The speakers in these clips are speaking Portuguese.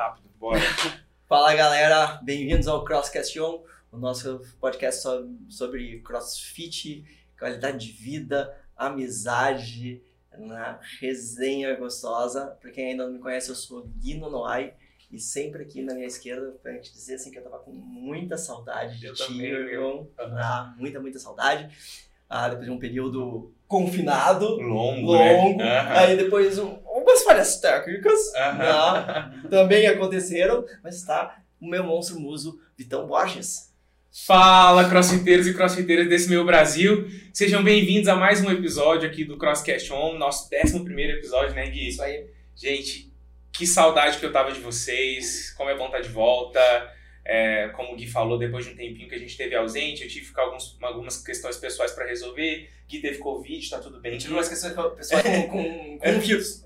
rápido. Bora. Fala galera, bem-vindos ao Crosscast On, o nosso podcast so- sobre crossfit, qualidade de vida, amizade, na resenha gostosa. Pra quem ainda não me conhece, eu sou Gui Nonoai e sempre aqui na minha esquerda pra gente dizer assim que eu tava com muita saudade de Eu ti, também, meu irmão. Aham. Ah, muita, muita saudade. Ah, depois de um período confinado, Longo, longo, né? Aham. aí depois um, algumas falhas técnicas, né, também aconteceram, mas está o meu monstro muso, Vitão Borges. Fala, crossfiteiros e crossfiteiras desse meu Brasil. Sejam bem-vindos a mais um episódio aqui do Crosscast On, nosso 11 primeiro episódio, né, Gui? Isso aí. Gente, que saudade que eu tava de vocês, como é bom estar de volta. É, como o Gui falou, depois de um tempinho que a gente teve ausente, eu tive que ficar alguns, algumas questões pessoais pra resolver. Gui teve Covid, tá tudo bem. Tive umas questões com pessoas com, com, com vírus.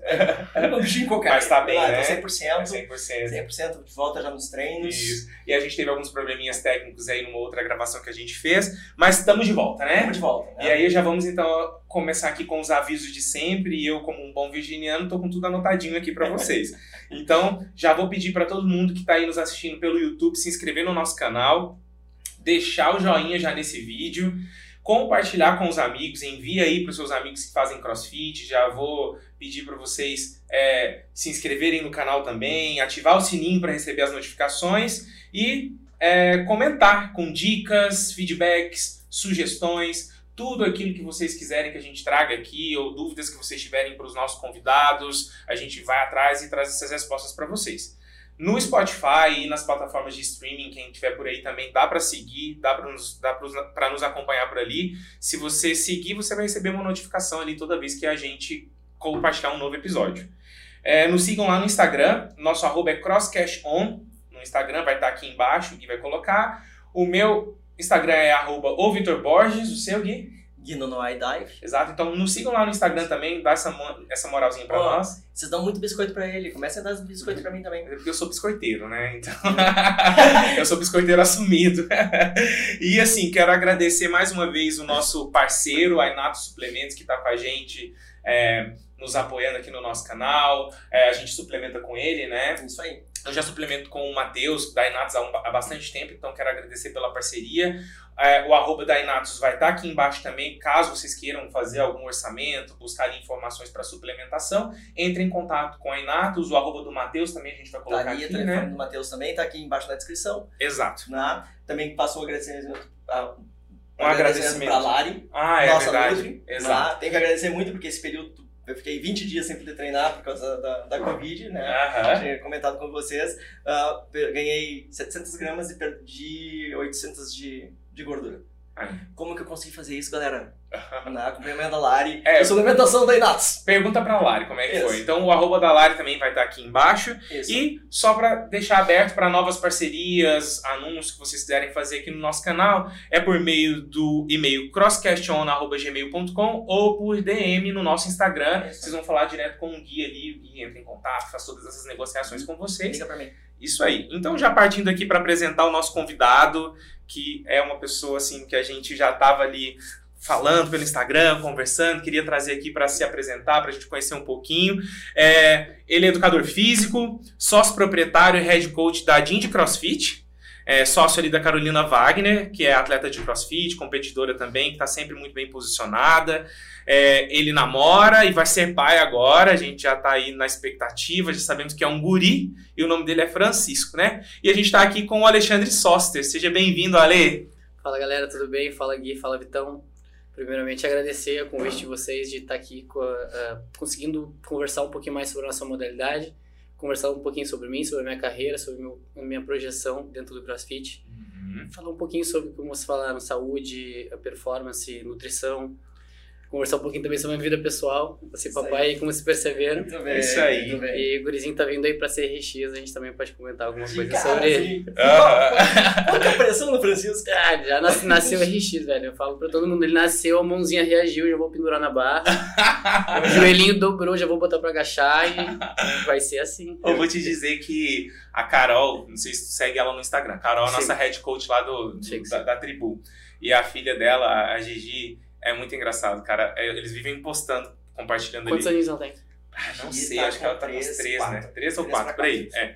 Um bichinho qualquer. Mas tá bem, Ah, né? Tô É 100%, 100%. 100% de volta já nos treinos. Isso. E a gente teve alguns probleminhas técnicos aí numa outra gravação que a gente fez, mas estamos de volta, né? Estamos de volta. Né? E aí já vamos então começar aqui com os avisos de sempre. E eu, como um bom virginiano, tô com tudo anotadinho aqui para vocês. Então, já vou pedir para todo mundo que tá aí nos assistindo pelo YouTube se inscrever no nosso canal, deixar o joinha já nesse vídeo, compartilhar com os amigos, envia aí para os seus amigos que fazem CrossFit. Já vou pedir para vocês é, se inscreverem no canal também, ativar o sininho para receber as notificações e é, comentar com dicas, feedbacks, sugestões, tudo aquilo que vocês quiserem que a gente traga aqui, ou dúvidas que vocês tiverem para os nossos convidados, a gente vai atrás e traz essas respostas para vocês. No Spotify e nas plataformas de streaming, quem tiver por aí também dá para seguir, dá para nos, nos acompanhar por ali. Se você seguir, você vai receber uma notificação ali toda vez que a gente compartilhar um novo episódio. É, nos sigam lá no Instagram, nosso arroba é crosscashon, no Instagram vai estar aqui embaixo, e vai colocar. O meu Instagram é arroba o Vitor Borges, o seu Gui. Guino no iDive. Exato, então nos sigam lá no Instagram também, dá essa, essa moralzinha pra Ó. nós. Vocês dão muito biscoito pra ele. Comecem a dar biscoito pra mim também. É porque eu sou biscoiteiro, né? Então, eu sou biscoiteiro assumido. e assim, quero agradecer mais uma vez o nosso parceiro, a Inato Suplementos, que está com a gente, é, nos apoiando aqui no nosso canal. É, a gente suplementa com ele, né? Isso aí. Eu já suplemento com o Matheus, da Inatos, há, um- há bastante tempo, então quero agradecer pela parceria. É, o arroba da Inatos vai estar aqui embaixo também, caso vocês queiram fazer algum orçamento, buscar informações para suplementação, entre em contato com a Inatos, o arroba do Matheus também a gente vai Tá colocar ali, o aqui, telefone né? do Matheus também tá aqui embaixo na descrição. Exato. Né? Também passo um agradecimento, a- Um agradecimento. pra Lari. Ah, é nossa verdade. Nutri, Exato. né? Tenho que agradecer muito porque esse período eu fiquei 20 dias sem poder treinar por causa da, da Covid, né? Aham. tinha comentado com vocês, ah, pe- ganhei 700 gramas e perdi 800 de, de gordura. Ai. Como que eu consegui fazer isso, galera? Na acompanhamento da Lari, É. e suplementação da Inatos. Pergunta pra Lari como é que Isso. foi. Então o arroba da Lari também vai estar aqui embaixo. Isso. E só para deixar aberto para novas parcerias, anúncios que vocês quiserem fazer aqui no nosso canal, é por meio do e-mail crosscaston.gmail.com ou por DM no nosso Instagram. Isso. Vocês vão falar direto com o guia ali e entra em contato, faz todas essas negociações com vocês. Liga pra mim. Isso aí. Então, já partindo aqui para apresentar o nosso convidado, que é uma pessoa assim que a gente já estava ali falando pelo Instagram, conversando, queria trazer aqui para se apresentar, para a gente conhecer um pouquinho. É, ele é educador físico, sócio proprietário e head coach da Dindy CrossFit. É sócio ali da Carolina Wagner, que é atleta de CrossFit, competidora também, que está sempre muito bem posicionada. É, ele namora e vai ser pai agora, a gente já está aí na expectativa, já sabemos que é um guri, e o nome dele é Francisco, né? E a gente está aqui com o Alexandre Soster. Seja bem-vindo, Ale. Fala galera, tudo bem? Fala Gui, fala Vitão. Primeiramente agradecer o convite de vocês de estar aqui co- ah, conseguindo conversar um pouquinho mais sobre a nossa modalidade, conversar um pouquinho sobre mim, sobre a minha carreira, sobre meu- a minha projeção dentro do CrossFit, falar um pouquinho sobre como vocês falaram, saúde, performance, nutrição, conversar um pouquinho também sobre a minha vida pessoal, você aí. papai e como vocês perceberam. Muito bem. Isso aí. Muito bem. E o gurizinho tá vindo aí pra CRX, a gente também pode comentar alguma coisa Cara, sobre ele. assim, Ah, Quanta pressão no Francisco. Ah, já nas- nasceu RX, velho. Eu falo pra todo mundo, ele nasceu, a mãozinha reagiu, já vou pendurar na barra. o joelhinho dobrou, já vou botar pra agachar e vai ser assim. Eu vou te dizer que a Carol, não sei se tu segue ela no Instagram, Carol é a nossa head coach lá do, do- da, da tribu. E a filha dela, a Gigi, é muito engraçado, cara. É, Eles vivem postando, compartilhando Quantos ali. aninhos ela tem? Ah, não sei, tá acho que ela tá com uns três, três, quatro. né? Três ou Três quatro, por aí. É.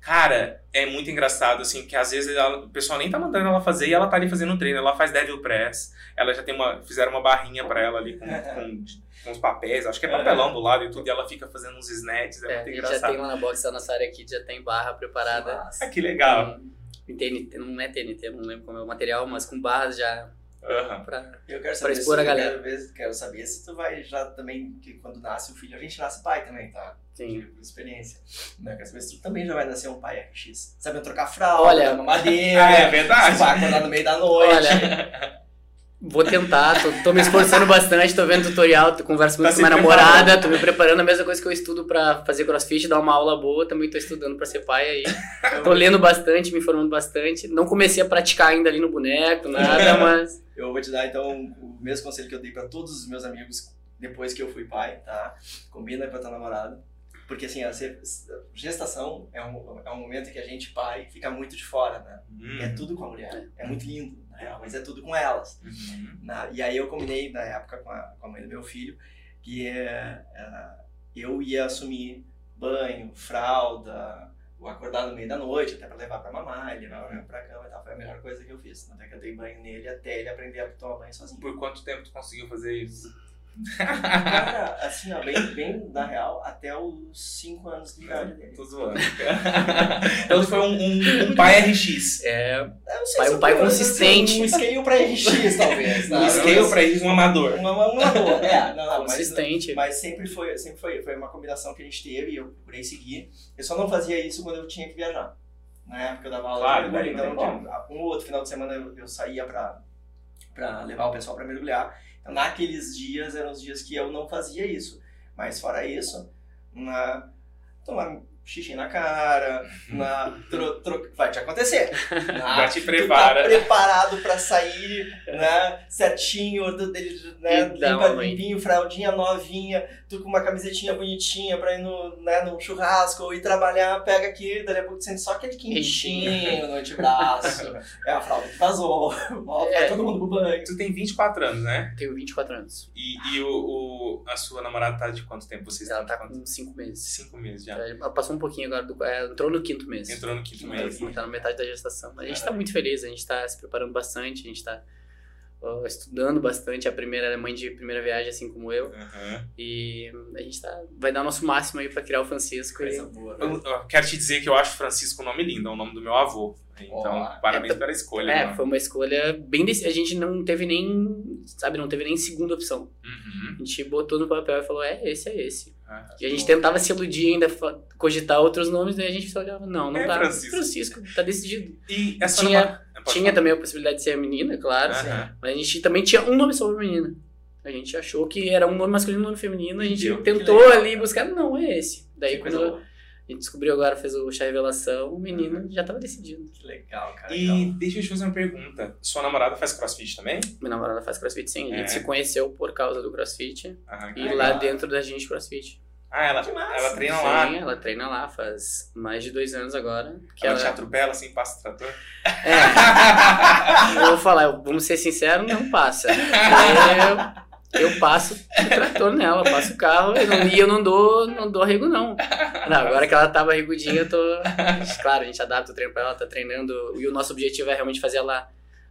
Cara, é muito engraçado, assim, que às vezes ela, o pessoal nem tá mandando ela fazer e ela tá ali fazendo um treino. Ela faz devil press, ela já tem uma. Fizeram uma barrinha pra ela ali com, com, com os papéis, acho que é papelão do lado e tudo, e ela fica fazendo uns snatches, é, É, muito a gente já engraçado. tem lá na box da nossa área aqui, já tem barra preparada. Ah, que legal. Com TNT, não é TNT, não lembro como é o material, mas com barras já Aham. pra... Eu quero Pra saber, expor se, a galera. Quero, ver- quero saber se tu vai já também, que quando nasce o filho, a gente nasce pai também, tá? Sim. Por experiência. Né? Quero saber se tu também já vai nascer um pai RX. Sabendo trocar fralda, Olha- mamadeira, Ah, é se verdade. vai acordar no meio da noite. Olha, vou tentar, tô, tô me esforçando bastante, tô vendo tutorial, tô converso muito Tá com minha namorada, tô me preparando, a mesma coisa que eu estudo pra fazer crossfit, dar uma aula boa, também tô estudando pra ser pai aí. Tô lendo bastante, me informando bastante. Não comecei a praticar ainda ali no boneco, nada, mas Eu vou te dar então o mesmo conselho que eu dei pra todos os meus amigos depois que eu fui pai, tá? Combina com a tua namorada. Porque assim, a gestação é um, é um momento que a gente, pai, fica muito de fora, né? Hum. É tudo com a mulher. É muito lindo, real, mas é tudo com elas. Uhum. Na- e aí eu combinei na época com a, com a mãe do meu filho que é, é, eu ia assumir banho, fralda, o acordar no meio da noite, até pra levar pra mamar, ele levar pra cama e tal. Foi a melhor coisa que eu fiz. Até que eu dei banho nele até ele aprender a tomar banho sozinho. Por quanto tempo tu conseguiu fazer isso? Cara, assim, ó, bem, bem na real, até os 5 anos de idade dele. Tô zoando. então foi um, um, um pai RX. é. Não sei Pai- um pai consistente. Um scale pra RX, talvez. tá? Um scale pra RX, um amador. Uma boa, é. Não, não, mas, Consistente. Mas sempre foi, sempre foi, foi uma combinação que a gente teve e eu procurei seguir. Eu só não fazia isso quando eu tinha que viajar. Na época eu dava aula Claro, de mergulho, então um ou outro final de semana eu, eu saía pra, pra levar o pessoal pra mergulhar. Naqueles dias eram os dias que eu não fazia isso. Mas fora isso, na, tomar xixi na cara, na, tro, tro- vai te acontecer. Na, Já te Tu prepara. tá preparado pra sair, né? Certinho, né? E dá Limpa, limpinho, fraldinha novinha, tu com uma camisetinha bonitinha pra ir no, né, no churrasco ou ir trabalhar, pega aqui, dali a pouco tu sente só aquele quentinho no antebraço. é a fralda que vazou, volta, vai É. todo mundo pro banho. Tu tem 24 anos, né? Tenho 24 anos. E, e o, o- a sua namorada tá de quanto tempo? Vocês Ela tá com 5 meses. Cinco meses já. Ela passou um pouquinho agora, do, é, entrou no quinto mês. Entrou no quinto mês. Tá na metade da gestação. A gente tá muito feliz, a gente tá se preparando bastante, a gente tá estudando bastante. A primeira ela é mãe de primeira viagem, assim como eu. Aham. E a gente tá, vai dar o nosso máximo aí pra criar o Francisco. Coisa E, boa. Eu, eu quero te dizer que eu acho Francisco um nome lindo, é o nome do meu avô. Então, Ó. parabéns É, pela escolha. é, mano. foi uma escolha bem. dec- A gente não teve nem. Sabe, não teve nem segunda opção. Uhum. A gente botou no papel e falou: é, esse é esse. Ah, E a gente tentava se iludir ainda, cogitar outros nomes, daí a gente só olhava: não, não É dá. Francisco. Francisco, tá decidido. E essa Tinha- Tinha também a possibilidade de ser a menina, claro. Mas a gente também tinha um nome só pra menina. A gente achou que era um nome masculino e um nome feminino. A gente Entendeu? tentou ali buscar, não, é esse. Daí Que quando a gente descobriu agora, fez o chá revelação, o menino já tava decidido. Que legal, cara. E legal. deixa eu te fazer uma pergunta. Sua namorada faz crossfit também? Minha namorada faz crossfit sim. A gente É. se conheceu por causa do crossfit. E legal. lá dentro da gente crossfit. Ah, ela, ela treina Sim, lá. ela treina lá faz mais de dois anos agora. Que Ela ela, te atropela assim, passa o trator? É, eu vou falar, eu- vamos ser sinceros, não passa. Eu, eu passo o trator nela, eu passo o carro e não, e eu não dou, não dou arrego, não. Não, agora que ela tava arregudinha, eu tô. Claro, a gente adapta o treino pra ela, tá treinando. E o nosso objetivo é realmente fazer ela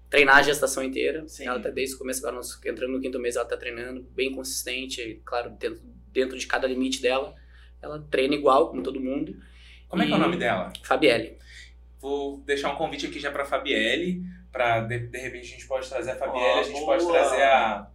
treinar a gestação inteira. Sim. Ela tá desde o começo, agora nós entrando no quinto mês, ela tá treinando bem consistente, claro, dentro, dentro de cada limite dela. Ela treina igual, como todo mundo. Como é que é o E- nome dela? Fabielle. Vou deixar um convite aqui já pra Fabielle. Pra de, de repente a gente pode trazer a Fabielle, Ó, a gente boa. pode trazer a.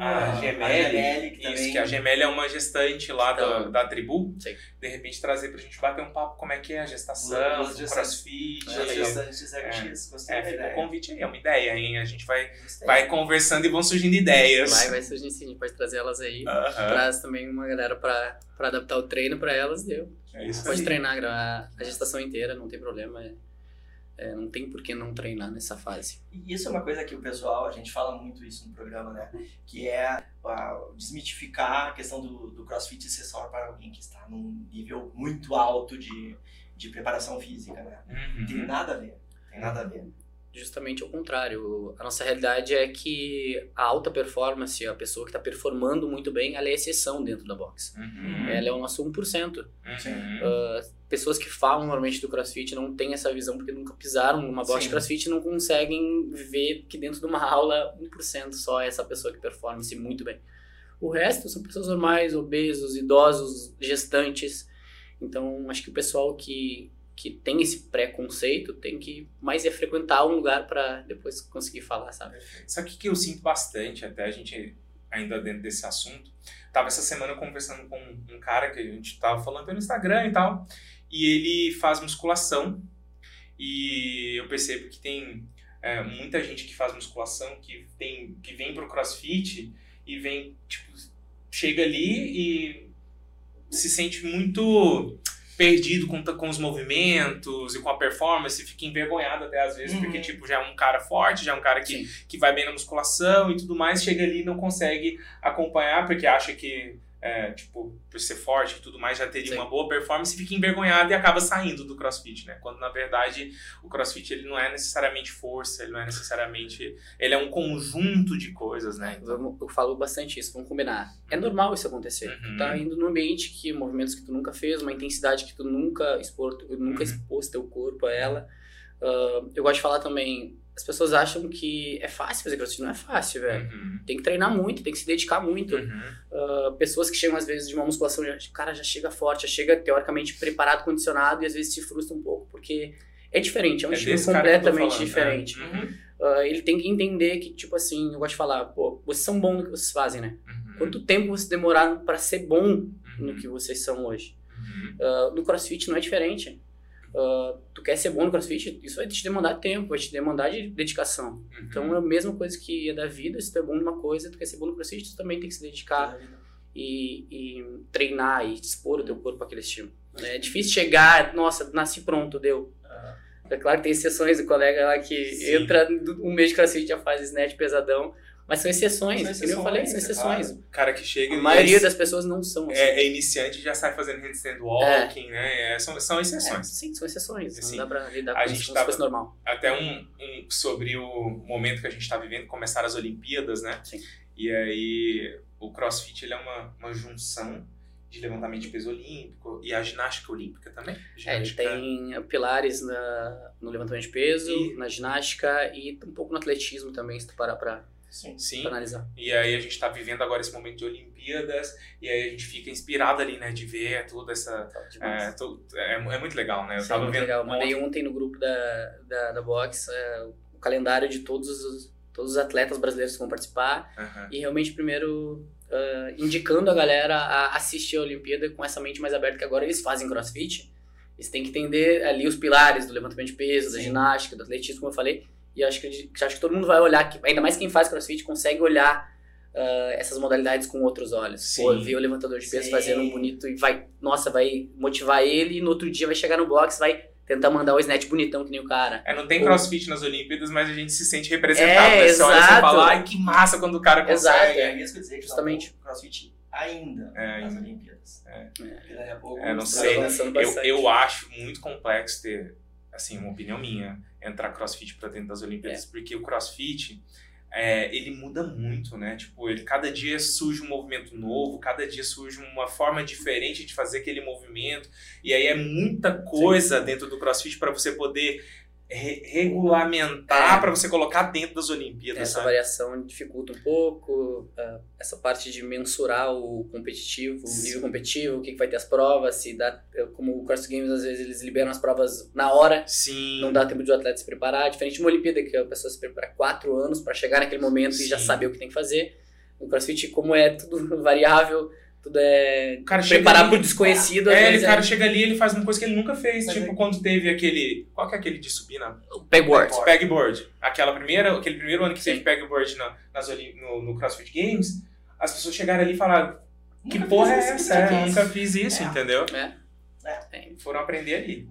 a Gemelli. Isso, também... que a Gemelli é uma gestante lá da, Então, da tribu. sim. De repente trazer pra gente bater um papo como é que é a gestação, Duas o gestantes. crossfit. Legal. gestantes. Gostei É, da fica o convite aí, é uma ideia, hein? A gente vai, Gostei. vai conversando e vão surgindo ideias. Vai, vai surgir sim, a gente pode trazer elas aí. Aham, Traz também uma galera pra, pra adaptar o treino pra elas, deu. é isso Pode aí. treinar a, a gestação inteira, não tem problema. é- é, não tem por que não treinar nessa fase. E isso é uma coisa que o pessoal, a gente fala muito isso no programa, né? Que é a, desmitificar a questão do, do crossfit ser só para alguém que está num nível muito alto de, de preparação física, né? Tem Uhum. nada a ver. Tem nada a ver. Justamente ao contrário. A nossa realidade é que a alta performance, a pessoa que está performando muito bem, ela é exceção dentro da box. Uhum. Ela é o nosso 1%. Uhum. Uh, pessoas que falam normalmente do CrossFit não têm essa visão porque nunca pisaram numa box de Sim. CrossFit e não conseguem ver que dentro de uma aula 1% só é essa pessoa que performa se muito bem. O resto são pessoas normais, obesos, idosos, gestantes. Então, acho que o pessoal que, que tem esse preconceito tem que mais é frequentar um lugar para depois conseguir falar, sabe? Sabe o que eu sinto bastante, até a gente ainda dentro desse assunto? Tava essa semana conversando com um cara que a gente tava falando pelo Instagram e tal, e ele faz musculação, e eu percebo que tem é, muita gente que faz musculação que, tem, que vem pro crossfit e vem, tipo, chega ali e se sente muito perdido com, com os movimentos e com a performance, fica envergonhado até às vezes, Uhum. porque tipo, já é um cara forte, já é um cara que Sim. que vai bem na musculação e tudo mais, chega ali e não consegue acompanhar porque acha que, é, tipo, por ser forte e tudo mais, já teria Sim. uma boa performance, fica envergonhado e acaba saindo do crossfit, né? Quando na verdade o crossfit ele não é necessariamente força, ele não é necessariamente. Ele é um conjunto de coisas, né? Então, Eu falo bastante isso, vamos combinar. É normal isso acontecer. Uhum. Tu tá indo num ambiente que movimentos que tu nunca fez, uma intensidade que tu nunca expor, tu nunca Uhum. expôs teu corpo a ela. Ah, eu gosto de falar também, as pessoas acham que é fácil fazer crossfit, não é fácil, velho. Uhum. Tem que treinar muito, tem que se dedicar muito. Uhum. Ah, pessoas que chegam às vezes de uma musculação, já, o cara já chega forte, já chega teoricamente preparado, condicionado e às vezes se frustra um pouco, porque é diferente, é um É estilo completamente falando, diferente. né? Uhum. Ah, ele tem que entender que, tipo assim, eu gosto de falar, pô, vocês são bons no que vocês fazem, né? Uhum. Quanto tempo vocês demoraram para ser bom Uhum. no que vocês são hoje? Uhum. Ah, no CrossFit não é diferente. Ah, tu quer ser bom no CrossFit, isso vai te demandar tempo, vai te demandar de dedicação. Uhum. Então é a mesma coisa que é da vida, se tu é bom numa coisa, tu quer ser bom no CrossFit, tu também tem que se dedicar e, e treinar e dispor o teu corpo para aquele estímulo. É difícil chegar, nossa, nasci pronto, deu. Ah, É claro que tem exceções, o colega lá que Sim. entra um mês de crossfit já faz snatch pesadão, mas são exceções, São como eu falei, são exceções, exceções. O cara que chega A maioria é, das pessoas não são assim. é, é iniciante e já sai fazendo handstand walking, né? É, são, são É, exceções. sim, são exceções. Assim, não dá pra lidar a com gente como se tava- normal. até um, um sobre o momento que a gente está vivendo, começaram as Olimpíadas, né? Sim. E aí o CrossFit ele é uma, uma junção de levantamento de peso olímpico e a ginástica olímpica também. É, ele Ginástica, tem pilares na, no levantamento de peso, E- na ginástica e um pouco no atletismo também, se tu parar pra, sim. Sim. pra analisar. E aí a gente está vivendo agora esse momento de Olimpíadas e aí a gente fica inspirado ali, né? De ver toda essa é, to- é, é muito legal, né? Eu Sim, tava muito vendo legal. ontem- Mandei ontem no grupo da, da, da Box é, o calendário de todos os, todos os atletas brasileiros que vão participar Aham. e realmente primeiro ah, indicando a galera a assistir a Olimpíada com essa mente mais aberta que agora eles fazem crossfit. Eles têm que entender ali os pilares do levantamento de peso, da Sim. ginástica, do atletismo, como eu falei. E acho que, acho que todo mundo vai olhar, que- ainda mais quem faz crossfit, consegue olhar ah, essas modalidades com outros olhos. Sim. Pô, ver o levantador de peso Sim. fazendo um bonito e vai, nossa, vai motivar ele e no outro dia vai chegar no box, vai tentar mandar o snatch bonitão que nem o cara. É, não tem Pô. crossfit nas Olimpíadas, mas a gente se sente representado. É, né? Você olha e exato. fala, ai, que massa quando o cara Exato, consegue. É isso que eu dizer que Justamente. tá CrossFit ainda É, nas ainda. Olimpíadas. É. Daqui a pouco É, não sei. avançando Eu, eu acho muito complexo ter, assim, uma opinião minha, entrar crossfit pra dentro das É. Olimpíadas, porque o crossfit, é, ele muda muito, né? Tipo, ele, cada dia surge um movimento novo, cada dia surge uma forma diferente de fazer aquele movimento, e aí é muita coisa dentro do crossfit para você poder re- regulamentar, É. pra você colocar dentro das Olimpíadas, Essa sabe? variação dificulta um pouco, ah, essa parte de mensurar o competitivo, o Sim. nível competitivo, o que, que vai ter as provas, se dá, como o Cross Games às vezes eles liberam as provas na hora, Sim. não dá tempo de o atleta se preparar, diferente de uma Olimpíada que a pessoa se prepara quatro anos para chegar naquele momento e já Sim. saber o que tem que fazer. No CrossFit, como é tudo variável, tudo é O cara chega preparar ali- pro desconhecido, É, ele, o cara é chega ali e ele faz uma coisa que ele nunca fez. Mas tipo, é- quando teve aquele. Qual que é aquele de subir na. o pegboard. Pegboard. Pegboard. Aquela primeira, aquele primeiro ano que Sim. teve pegboard na, nas, no, no CrossFit Games, as pessoas chegaram ali e falaram: Que Nunca porra é essa? nunca Eu fiz. nunca fiz isso, É. entendeu? É. Foram aprender ali.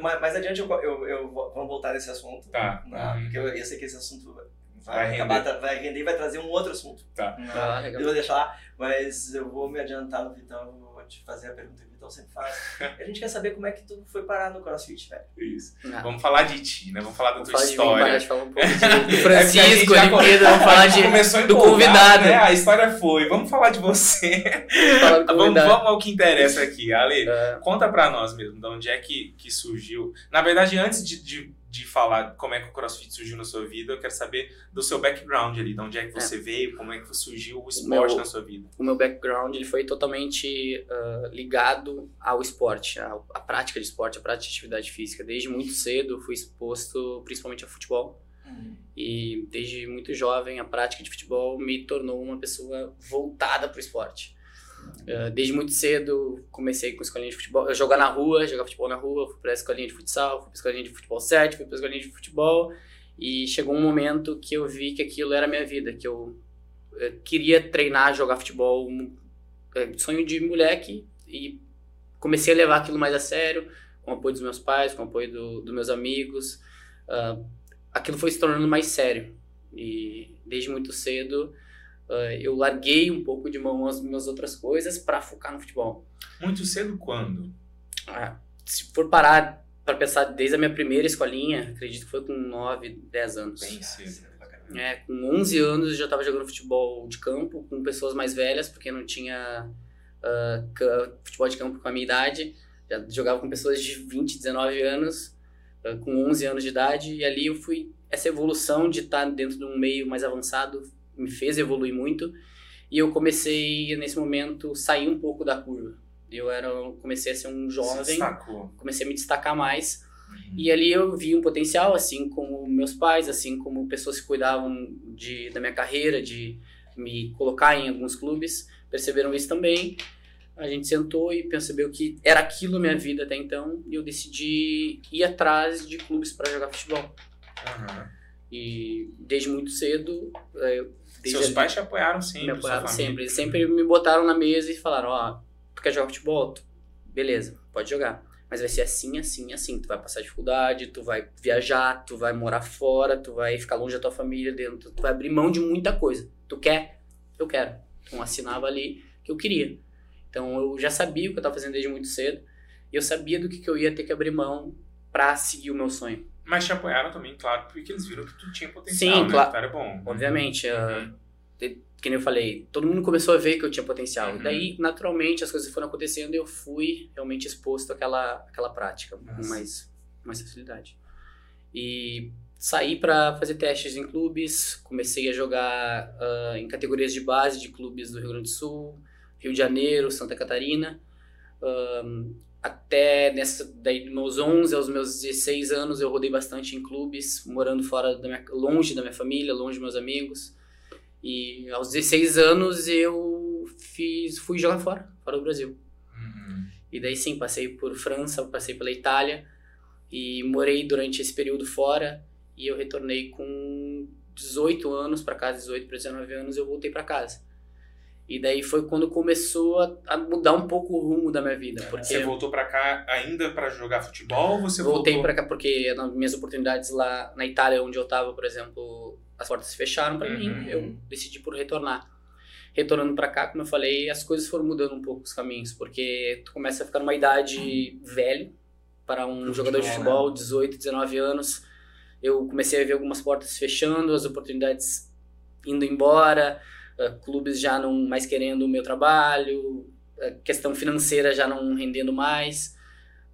mais, mais adiante eu, eu, eu vou- vamos voltar nesse assunto. Tá. Ah, Uhum. porque eu, eu sei que esse assunto vai, Vai acabar, tra- vai render e vai trazer um outro assunto. Tá. Ah, eu vou deixar lá, mas eu vou me adiantar no Vitão, eu vou te fazer a pergunta que o Vitão sempre faz. a gente quer saber como é que tu foi parar no CrossFit, velho. Isso. Ah, Vamos falar de ti, né? Vamos falar da vamos tua falar de mim, história. de falar um pouco de, É Francisco, já Olimpíada, vamos falar de, começou do convidado. Né? A história foi. Vamos falar de você. falar do vamos, vamos ao que interessa aqui. Ale, Ah, conta pra nós mesmo de onde é que, que surgiu. Na verdade, antes de, de, de falar como é que o CrossFit surgiu na sua vida, eu quero saber do seu background ali, de onde é que você veio, como é que surgiu o esporte meu- na sua vida. o meu background ele foi totalmente ah, ligado ao esporte, à, à prática de esporte, à prática de atividade física. Desde muito cedo fui exposto principalmente ao futebol e desde muito jovem a prática de futebol me tornou uma pessoa voltada para o esporte. Ah, desde muito cedo comecei com escolinha de futebol, eu jogar na rua, jogar futebol na rua, fui para escolinha de futsal, fui para escolinha de futebol 7, fui para escolinha de futebol. E chegou um momento que eu vi que aquilo era a minha vida, que eu eh, queria treinar, jogar futebol, um, eh, sonho de moleque. E comecei a levar aquilo mais a sério, com o apoio dos meus pais, com o apoio do- dos meus amigos. Ah, aquilo foi se tornando mais sério. E desde muito cedo eu larguei um pouco de mão as minhas outras coisas para focar no futebol. Muito cedo quando? Ah, se for parar para pensar desde a minha primeira escolinha, acredito que foi com 9, 10 anos. Bem cedo. É, com 11 anos eu já estava jogando futebol de campo com pessoas mais velhas, porque não tinha ah, ca- futebol de campo com a minha idade. Já jogava com pessoas de 20, 19 anos, ah, com 11 anos de idade, e ali eu fui. Essa evolução de estar dentro de um meio mais avançado me fez evoluir muito, e eu comecei, nesse momento, sair um pouco da curva. Eu era, comecei a ser um jovem, comecei a me destacar mais. Uhum. E ali eu vi um potencial, assim como meus pais, assim como pessoas que cuidavam de, da minha carreira, de me colocar em alguns clubes, perceberam isso também. A gente sentou e percebeu que era aquilo minha vida até então, e eu decidi ir atrás de clubes para jogar futebol. Aham. E desde muito cedo, eh, eu- desde Seus pais te apoiaram sempre, me apoiaram sempre. Eles sempre me botaram na mesa e falaram, ó, tu quer jogar futebol? Beleza, pode jogar. Mas vai ser assim, assim, assim. Tu vai passar dificuldade, tu vai viajar, tu vai morar fora, tu vai ficar longe da tua família dentro, tu vai abrir mão de muita coisa. Tu quer? Eu quero. Então assinava ali que eu queria. Então eu já sabia o que eu estava fazendo desde muito cedo e eu sabia do que, que eu ia ter que abrir mão pra seguir o meu sonho. Mas te apoiaram também, claro, porque eles viram que tu tinha potencial, Sim, né? claro. Era bom. Obviamente, ah, Uhum. te- que nem eu falei, todo mundo começou a ver que eu tinha potencial. Uhum. Daí, naturalmente, as coisas foram acontecendo e eu fui realmente exposto àquela, àquela prática com Nossa. mais, mais facilidade. E saí para fazer testes em clubes, comecei a jogar ah, em categorias de base de clubes do Rio Grande do Sul, Rio de Janeiro, Santa Catarina. Ahn, até nessa, daí dos meus 11 aos meus 16 anos eu rodei bastante em clubes, morando fora da minha, longe da minha família, longe dos meus amigos. E aos 16 anos eu fiz, fui jogar fora, fora do Brasil. Uhum. E daí sim, passei por França, passei pela Itália e morei durante esse período fora e eu retornei com 18 anos para casa, 18 para 19 anos eu voltei para casa. E daí foi quando começou a, a mudar um pouco o rumo da minha vida, porque Você voltou pra cá ainda pra jogar futebol ou você voltei voltou... para cá porque nas minhas oportunidades lá na Itália, onde eu estava, por exemplo, as portas se fecharam para Uhum. mim, eu decidi por retornar. Retornando para cá, como eu falei, as coisas foram mudando um pouco os caminhos, porque tu começa a ficar numa idade velho para um Pro jogador de futebol, futebol, 18, 19 anos. Eu comecei a ver algumas portas fechando, as oportunidades indo embora, eh, clubes já não mais querendo o meu trabalho, a questão financeira já não rendendo mais.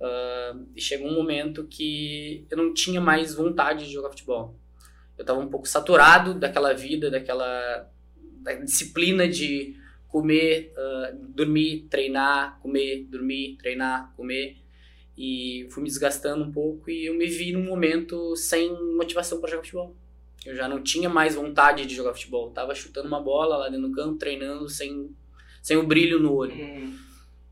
Ah, e chegou um momento que eu não tinha mais vontade de jogar futebol. Eu estava um pouco saturado daquela vida, daquela da disciplina de comer, ah, dormir, treinar, comer, dormir, treinar, comer. E fui me desgastando um pouco e eu me vi num momento sem motivação para jogar futebol. Eu já não tinha mais vontade de jogar futebol. Eu tava chutando uma bola lá dentro do campo, treinando sem, sem o brilho no olho. Hum,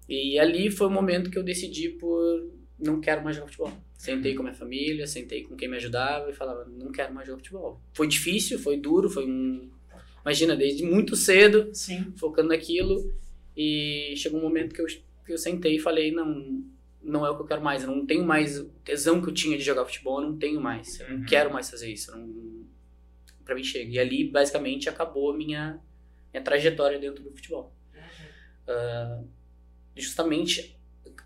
E ali foi o momento que eu decidi por não quero mais jogar futebol. Sentei com a minha família, sentei com quem me ajudava e falava, não quero mais jogar futebol. Foi difícil, foi duro, foi um... Imagina, desde muito cedo, sim. focando naquilo, e chegou um momento que eu, que eu sentei e falei, não, não é o que eu quero mais, eu não tenho mais o tesão que eu tinha de jogar futebol, eu não tenho mais, eu Uhum. não quero mais fazer isso, eu não... pra mim chega. E ali, basicamente, acabou a minha, minha trajetória dentro do futebol. Ah, justamente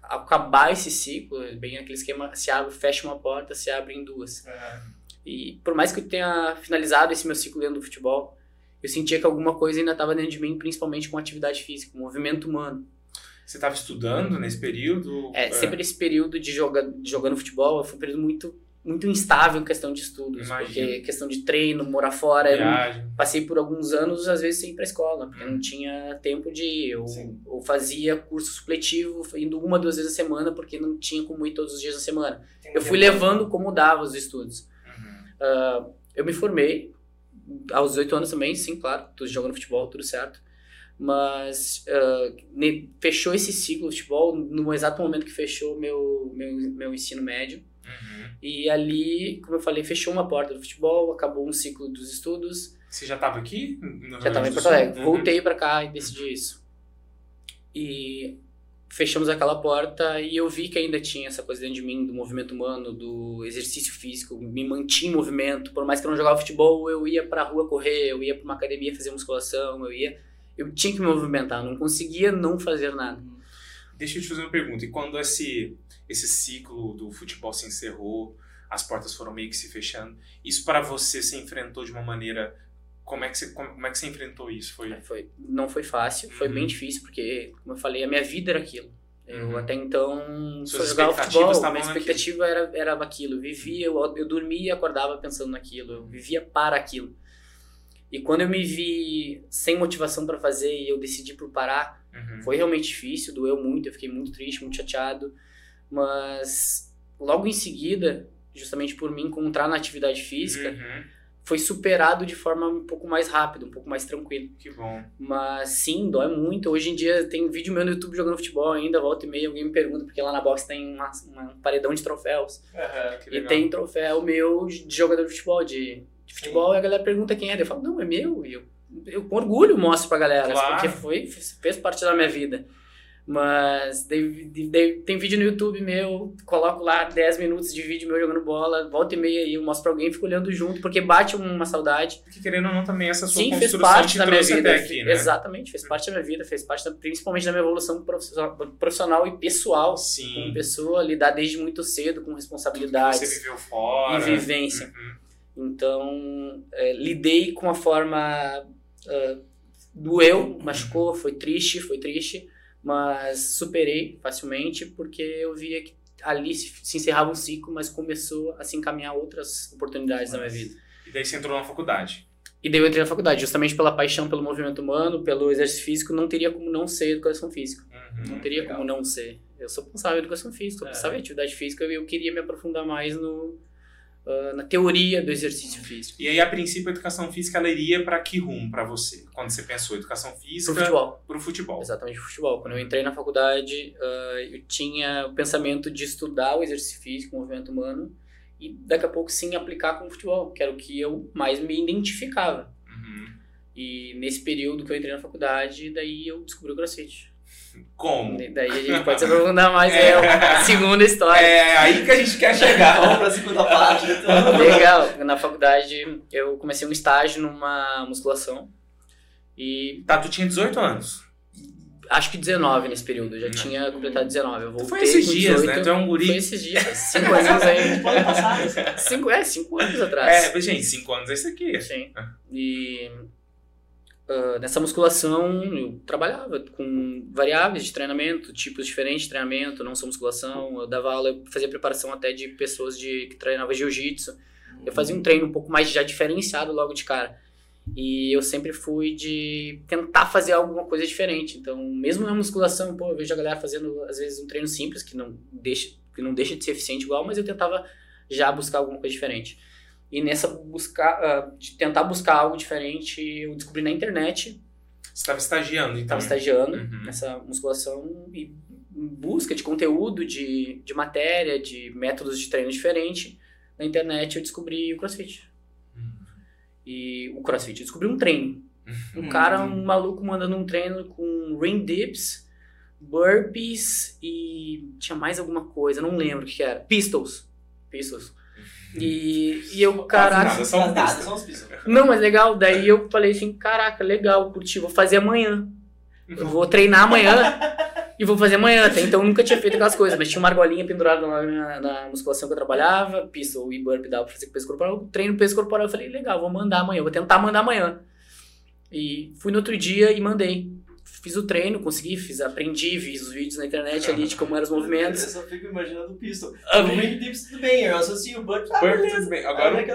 acabar esse ciclo, bem aquele esquema, se abre, fecha uma porta, se abre em duas. É. E por mais que eu tenha finalizado esse meu ciclo dentro do futebol, eu sentia que alguma coisa ainda estava dentro de mim, principalmente com atividade física, com movimento humano. Você estava estudando nesse período? É, sempre esse período de, joga, de jogando futebol foi um período muito muito instável em questão de estudos, Imagino. porque questão de treino, morar fora, passei por alguns anos às vezes sem ir para escola, porque Hum. não tinha tempo de ir, eu, fazia curso supletivo, indo uma duas vezes a semana, porque não tinha como ir todos os dias da semana. Eu fui levando como dava os estudos. Uhum. Ah, eu me formei aos 18 anos também, sim, claro, tudo jogando futebol, tudo certo. Mas ne- fechou esse ciclo de futebol no exato momento que fechou meu, meu, meu ensino médio. Uhum. E ali, como eu falei, fechou uma porta do futebol, acabou um ciclo dos estudos. Você já estava aqui? Já estava em Porto? Alegre. Uhum. Voltei pra cá e decidi isso. E fechamos aquela porta e eu vi que ainda tinha essa coisa dentro de mim do movimento humano, do exercício físico, me mantinha em movimento. Por mais que eu não jogava futebol, eu ia pra rua correr, eu ia pra uma academia fazer musculação, eu ia. Eu tinha que me movimentar, não conseguia não fazer nada. Deixa eu te fazer uma pergunta. E quando esse, esse ciclo do futebol se encerrou, as portas foram meio que se fechando, isso para você se enfrentou de uma maneira. Como é que você, como, é que você enfrentou isso? Foi. Foi, não foi fácil, foi Uhum. bem difícil, porque, como eu falei, a minha vida era aquilo. Eu Uhum. até então só Suas jogava expectativas futebol, minha expectativa era, era aquilo. Eu vivia, eu, eu dormia e acordava pensando naquilo, eu vivia para aquilo. E quando eu me vi sem motivação para fazer e eu decidi por parar, Uhum. foi realmente difícil, doeu muito, eu fiquei muito triste, muito chateado. Mas logo em seguida, justamente por me encontrar na atividade física, Uhum. foi superado de forma um pouco mais rápida, um pouco mais tranquila. Que bom. Mas sim, dói muito. Hoje em dia tem vídeo meu no YouTube jogando futebol ainda, volta e meia, alguém me pergunta, porque lá na box tem uma, uma- um paredão de troféus. Que E tem troféu meu de jogador de futebol, de, de futebol, e a galera pergunta quem é. Eu falo, não, é meu. E eu, eu com orgulho mostro pra galera, Claro. porque foi, fez parte da minha vida. Mas daí- daí tem vídeo no YouTube meu, coloco lá 10 minutos de vídeo meu jogando bola, volta e meia e eu mostro pra alguém e fico olhando junto, porque bate uma saudade. Porque querendo ou não, também essa sua Sim, fez parte te da minha vida. aqui, né? Exatamente, fez parte da minha vida, fez parte da- principalmente da minha evolução profissional, e pessoal. Como Sim. pessoa, lidar desde muito cedo com Você responsabilidades viveu fora. e vivência. Uhum. Então, é, lidei com a forma. ah, doeu, machucou, foi triste, foi triste, mas superei facilmente porque eu via que ali se, encerrava um ciclo, mas começou a se encaminhar outras oportunidades na minha vida. E daí você entrou na faculdade. E daí eu entrei na faculdade, justamente pela paixão pelo movimento humano, pelo exercício físico, não teria como não ser educação física. Uhum. Não teria legal. como não ser. Eu sou responsável em educação física, eu É. pensava em atividade física e eu queria me aprofundar mais no, ah, na teoria do exercício físico. E aí, a princípio, a educação física ela iria para que rumo para você? Quando você pensou educação física Pro futebol. pro futebol. Exatamente, futebol. Quando eu entrei na faculdade, ah, eu tinha o pensamento de estudar o exercício físico, o movimento humano, e daqui a pouco sim aplicar com o futebol, que era o que eu mais me identificava. Uhum. E nesse período que eu entrei na faculdade, daí eu descobri o CrossFit. Como? E Daí a gente pode se aprofundar mais, é a segunda história. É aí que a gente quer chegar. Vamos pra segunda parte. Então. Legal. Na faculdade, eu comecei um estágio numa musculação. E Tá, tu tinha 18 anos. acho que 19 nesse período. Eu já Não. tinha completado 19. Eu voltei Foi esses com dias, 18, né? Tu é um guri. Foi esses dias. Cinco anos aí. Pode passar. assim. Cinco, é, cinco anos atrás. É, mas, gente, 5 anos é isso aqui. Sim. E ah, nessa musculação eu trabalhava com variáveis de treinamento, tipos diferentes de treinamento, não só musculação. Eu dava aula, eu fazia preparação até de pessoas de, que treinavam jiu-jitsu. Eu fazia um treino um pouco mais já diferenciado logo de cara. E eu sempre fui de tentar fazer alguma coisa diferente. Então, mesmo na musculação, pô, eu vejo a galera fazendo às vezes um treino simples que não deixa que não deixa de ser eficiente igual, mas eu tentava já buscar alguma coisa diferente. E nessa buscar, ah, de tentar buscar algo diferente, eu descobri na internet, Você estava estagiando, então. estava estagiando Uhum. nessa musculação e em busca de conteúdo, de, de matéria, de métodos de treino diferente. Na internet eu descobri o CrossFit. Uhum. E o CrossFit, eu descobri um treino. Um Uhum. cara, um maluco mandando um treino com ring dips, burpees e tinha mais alguma coisa, não lembro o que era. Pistols. Pistols. E, e eu, caraca. uns pistas. Não, mas legal. Daí eu falei assim, caraca, legal, curti, vou fazer amanhã. Eu vou treinar amanhã. E vou fazer amanhã, até então eu nunca tinha feito aquelas coisas, mas tinha uma argolinha pendurada lá na, na musculação que eu trabalhava, pistol e burp dava pra fazer com peso corporal, treino peso corporal, eu falei, legal, vou mandar amanhã, vou tentar mandar amanhã. E fui no outro dia e mandei. Fiz o treino, consegui, fiz, aprendi, vi os vídeos na internet ali de como eram os movimentos. Eu só fico imaginando o pistol. Ah, O ring dips tudo bem, eu associo o burp. Ah, tudo bem. Agora Aí o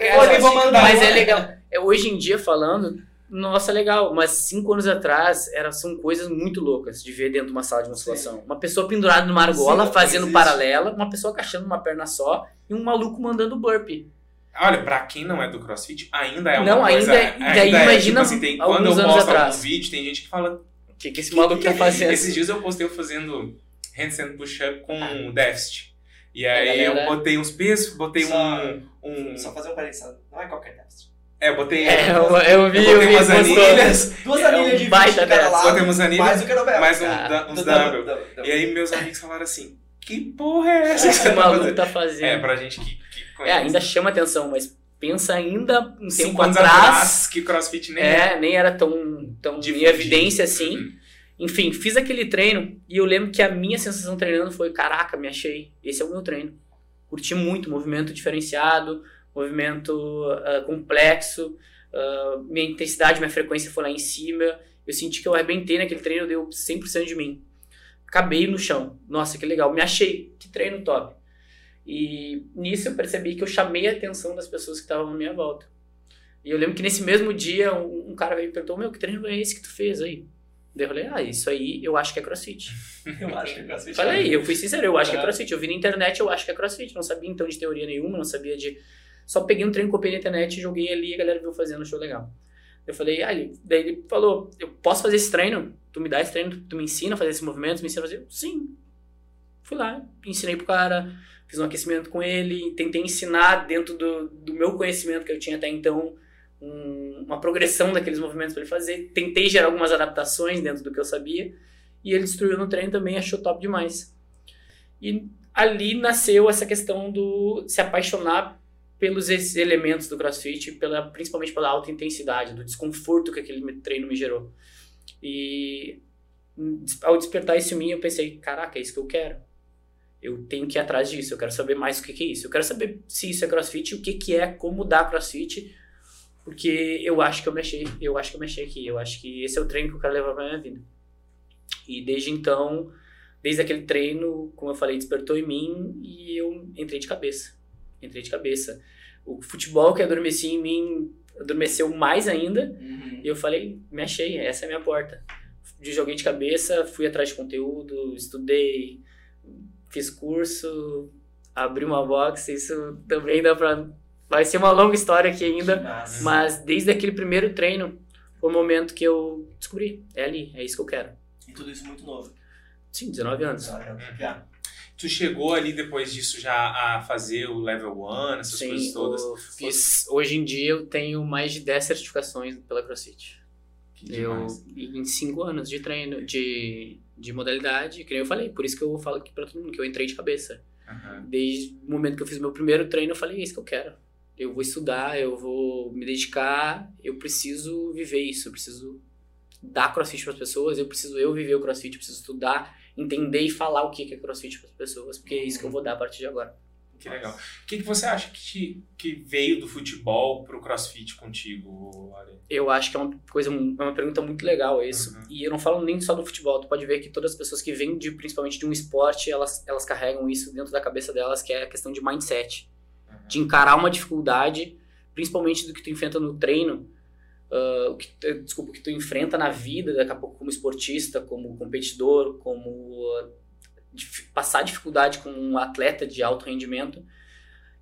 É, vou mandar. Mas é legal. É, hoje em dia, falando, nossa, é legal. Mas cinco anos atrás, era, são coisas muito loucas de ver dentro de uma sala de musculação. Uma pessoa pendurada numa argola, Sim, fazendo existe. paralela, uma pessoa agachando uma perna só e um maluco mandando burp. Olha, pra quem não é do CrossFit, ainda é uma Não, coisa... ainda é- daí é, imagina tipo assim, tem, quando eu posto atrás. algum vídeo, tem gente que fala... O que, que esse maluco tá fazendo? Esses dias eu postei eu fazendo handstand push-up com déficit. E A aí eu galera- botei uns pesos, botei Só- um... um Só fazer um parênteses, não é qualquer déficit. é, botei... É, eu, eu vi, eu eu botei vi, umas anilhas, Duas É anilhas de 20 baita de cada lado. botei umas anilhas, Mais do que no Bel. mais um, Ah, da- uns dumbbell. E aí meus amigos falaram assim, que porra é essa que Esse você tá maluco fazendo? tá fazendo. É, pra gente que, que É, ainda chama atenção, mas pensa ainda um tempo Cinco anos atrás. atrás, que CrossFit nem É, nem era tão, tão em Difundido. evidência assim. Uhum. Enfim, fiz aquele treino e eu lembro que a minha sensação treinando foi: caraca, me achei. Esse é o meu treino. Curti muito, movimento diferenciado, movimento ah, complexo, ah, minha intensidade, minha frequência foi lá em cima. Eu senti que eu arrebentei naquele treino, deu 100% de mim. Acabei no chão. Nossa, que legal. Me achei. Que treino top. E nisso eu percebi que eu chamei a atenção das pessoas que estavam à minha volta. E eu lembro que nesse mesmo dia um, um cara veio e perguntou: Meu, que treino é esse que tu fez aí? Daí eu falei: Ah, isso aí eu acho que é crossfit. Eu acho que é CrossFit. Falei, eu fui sincero, eu acho que é É. crossfit. Eu vi na internet, eu acho que é crossfit. Não sabia então de teoria nenhuma, não sabia de. Só peguei um treino, copiei na internet, joguei ali e a galera viu fazendo, achou legal. Eu falei, ah, ele, daí ele falou: Eu posso fazer esse treino? Tu me dá esse treino, tu, tu me ensina a fazer esse movimento, tu me ensina a fazer? Sim. Fui lá, ensinei pro cara, fiz um aquecimento com ele, tentei ensinar dentro do, do meu conhecimento que eu tinha até então um- uma progressão daqueles movimentos para ele fazer. Tentei gerar algumas adaptações dentro do que eu sabia e ele destruiu no treino também, achou top demais. E ali nasceu essa questão do se apaixonar pelos elementos do CrossFit, pela, principalmente pela alta intensidade, do desconforto que aquele treino me gerou. E hum, ao despertar isso em mim, eu pensei, caraca, é isso que eu quero. Eu tenho que ir atrás disso, eu quero saber mais o que, que é isso. Eu quero saber se isso é CrossFit, o que, que é, como dar CrossFit, porque eu acho que eu mexi, eu acho que eu mexi aqui, eu acho que esse é o treino que eu quero levar pra minha vida. E desde então, desde aquele treino, como eu falei, despertou em mim e eu entrei de cabeça. Entrei de cabeça. O futebol que adormecia em mim adormeceu mais ainda. Uhum. E eu falei, me achei, essa é a minha porta. De joguei de cabeça, fui atrás de conteúdo, estudei, fiz curso, abri uma box, isso também dá pra. Vai ser uma longa história aqui ainda. Mas, Mas desde aquele primeiro treino, foi o momento que eu descobri. É ali, é isso que eu quero. E tudo isso muito novo. Sim, 19 anos. Já. Tu chegou ali depois disso já a fazer o level 1, essas coisas Sim, todas? eu fiz, hoje em dia eu tenho mais de 10 certificações pela CrossFit. Que Eu, demais. em 5 anos de treino, de, de modalidade, que nem eu falei, por isso que eu falo aqui pra todo mundo, que eu entrei de cabeça. Aham. Desde o momento que eu fiz meu primeiro treino, eu falei, é isso que eu quero. Eu vou estudar, eu vou me dedicar, eu preciso viver isso, eu preciso dar crossfit para as pessoas, eu preciso eu viver o crossfit, eu preciso estudar, entender e falar o que que é crossfit para as pessoas, porque é isso que eu vou dar a partir de agora. Que legal. O que, que você acha que, te- que veio do futebol pro crossfit contigo, Ari? Eu acho que é uma coisa, é uma pergunta muito legal isso. Uhum. E eu não falo nem só do futebol, tu pode ver que todas as pessoas que vêm de, principalmente de um esporte, elas, elas carregam isso dentro da cabeça delas, que é a questão de mindset. de encarar uma dificuldade, principalmente do que tu enfrenta no treino, ah, o que, tu- desculpa, o que tu enfrenta na vida, daqui a pouco como esportista, como competidor, como dif- passar dificuldade com um atleta de alto rendimento,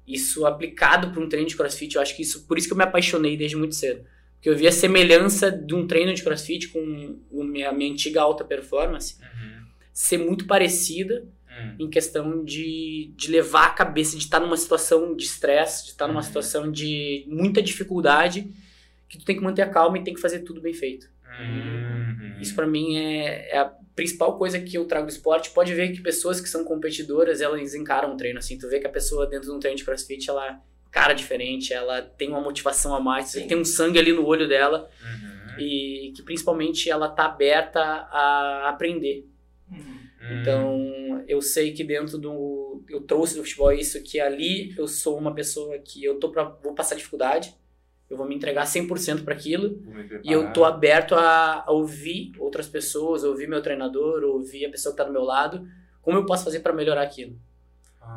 isso aplicado para um treino de crossfit, eu acho que isso, por isso que eu me apaixonei desde muito cedo. Porque eu vi a semelhança de um treino de crossfit com o minha, a minha antiga alta performance Uhum. ser muito parecida Hum. em questão de, de levar a cabeça, de estar numa situação de estresse, de estar numa Uhum. situação de muita dificuldade, que tu tem que manter a calma e tem que fazer tudo bem feito. Uhum. Isso pra mim é, é a principal coisa que eu trago do esporte. Pode ver que pessoas que são competidoras, elas encaram o treino assim. Tu vê que a pessoa dentro de um treino de crossfit, ela cara diferente, ela tem uma motivação a mais, Sim. tem um sangue ali no olho dela. Uhum. e que principalmente ela tá aberta a aprender. Uhum. Hum. Então, eu sei que dentro do. Eu trouxe do futebol isso, que ali eu sou uma pessoa que eu tô pra, vou passar dificuldade, eu vou me entregar 100% para aquilo, e eu tô aberto a, a ouvir outras pessoas, ouvir meu treinador, ouvir a pessoa que tá do meu lado, como eu posso fazer para melhorar aquilo.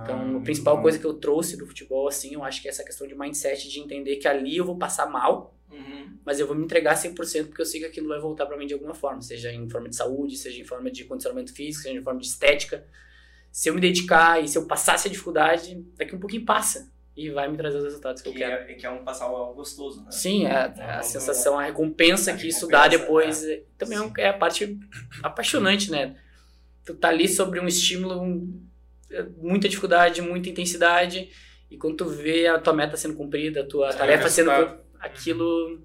Então, Ah, a principal muito coisa que eu trouxe do futebol, assim, eu acho que é essa questão de mindset, de entender que ali eu vou passar mal, Uhum. mas eu vou me entregar 100% porque eu sei que aquilo vai voltar pra mim de alguma forma, seja em forma de saúde, seja em forma de condicionamento físico, seja em forma de estética. Se eu me dedicar e se eu passasse a dificuldade, daqui um pouquinho passa e vai me trazer os resultados que, eu Que quero. é, que é um passar algo gostoso, né? Sim, é, a uma- sensação, a recompensa a que isso dá recompensa, depois é- também é Sim. é a parte apaixonante, né? Tu tá ali sobre um estímulo, muita dificuldade, muita intensidade, e quando tu vê a tua meta sendo cumprida, a tua tarefa sendo aquilo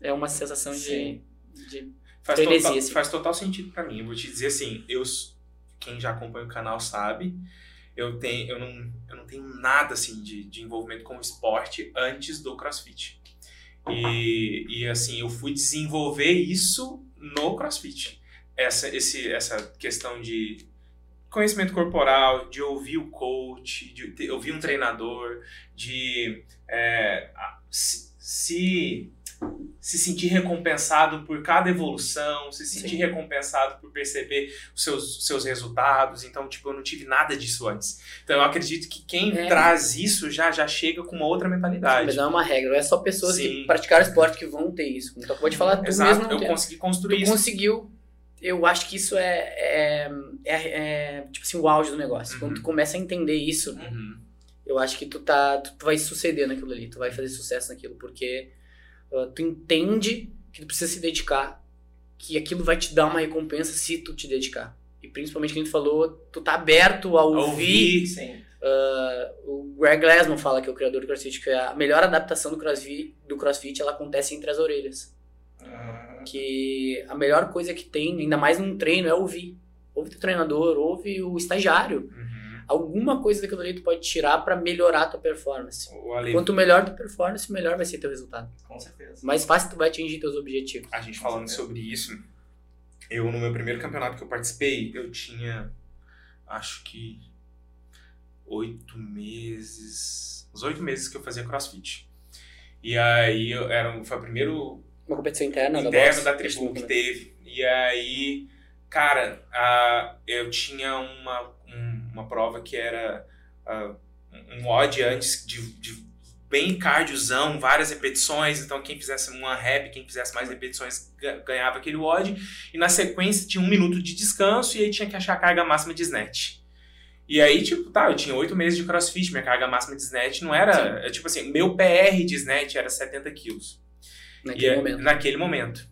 é uma sensação de, Sim. de Faz Frenesia, total, assim. faz total sentido pra mim. Eu vou te dizer assim, eu, quem já acompanha o canal sabe, eu, tenho, eu, não, eu não tenho nada assim de, de envolvimento com o esporte antes do CrossFit. E, e assim, eu fui desenvolver isso no CrossFit. Essa, esse, essa questão de conhecimento corporal, de ouvir o coach, de ouvir um treinador, de é, se, se se sentir recompensado por cada evolução, se sentir Sim. recompensado por perceber os seus, seus resultados. Então, tipo, eu não tive nada disso antes. Então, eu acredito que quem É. traz isso já, já chega com uma outra mentalidade. Mas não é uma regra, não é só pessoas Sim. que praticaram esporte que vão ter isso. Então pode falar, tu Exato, mesmo eu consegui construir Tu isso. conseguiu. Eu acho que isso é, é, é, é, tipo assim, o auge do negócio. Uhum. Quando tu começa a entender isso, Uhum. eu acho que tu tá. Tu, tu vai suceder naquilo ali, tu vai fazer sucesso naquilo, porque tu entende que tu precisa se dedicar, que aquilo vai te dar uma recompensa se tu te dedicar. E principalmente que a gente falou, tu tá aberto a ouvir. Ouvir. Sim. Ah, o Greg Glassman fala que é o criador do CrossFit, que a melhor adaptação do CrossFit, do CrossFit ela acontece entre as orelhas. Ah, que a melhor coisa que tem, ainda mais num treino, é ouvir. Ouve o treinador, ouve o estagiário. Alguma coisa daquilo ali tu pode tirar pra melhorar a tua performance. Quanto melhor tua performance, melhor vai ser teu resultado. com certeza. Mais fácil tu vai atingir teus objetivos. a gente falando sobre isso, eu no meu primeiro campeonato que eu participei, eu tinha acho que oito meses, uns oito meses que eu fazia CrossFit. E aí eu, era, foi o primeiro Uma competição interna interno da da tribu que né? teve. E aí, cara, a, eu tinha uma, um- uma prova que era ah, um odd antes de, de bem cardiozão, várias repetições. Então, quem fizesse uma rep, quem fizesse mais repetições, ga- ganhava aquele odd. E na sequência tinha um minuto de descanso e aí tinha que achar a carga máxima de snatch. E aí, tipo, tá, eu tinha oito meses de crossfit, minha carga máxima de snatch não era. é, Tipo assim, meu PR de snatch era 70 quilos. Naquele E é- momento. Naquele momento.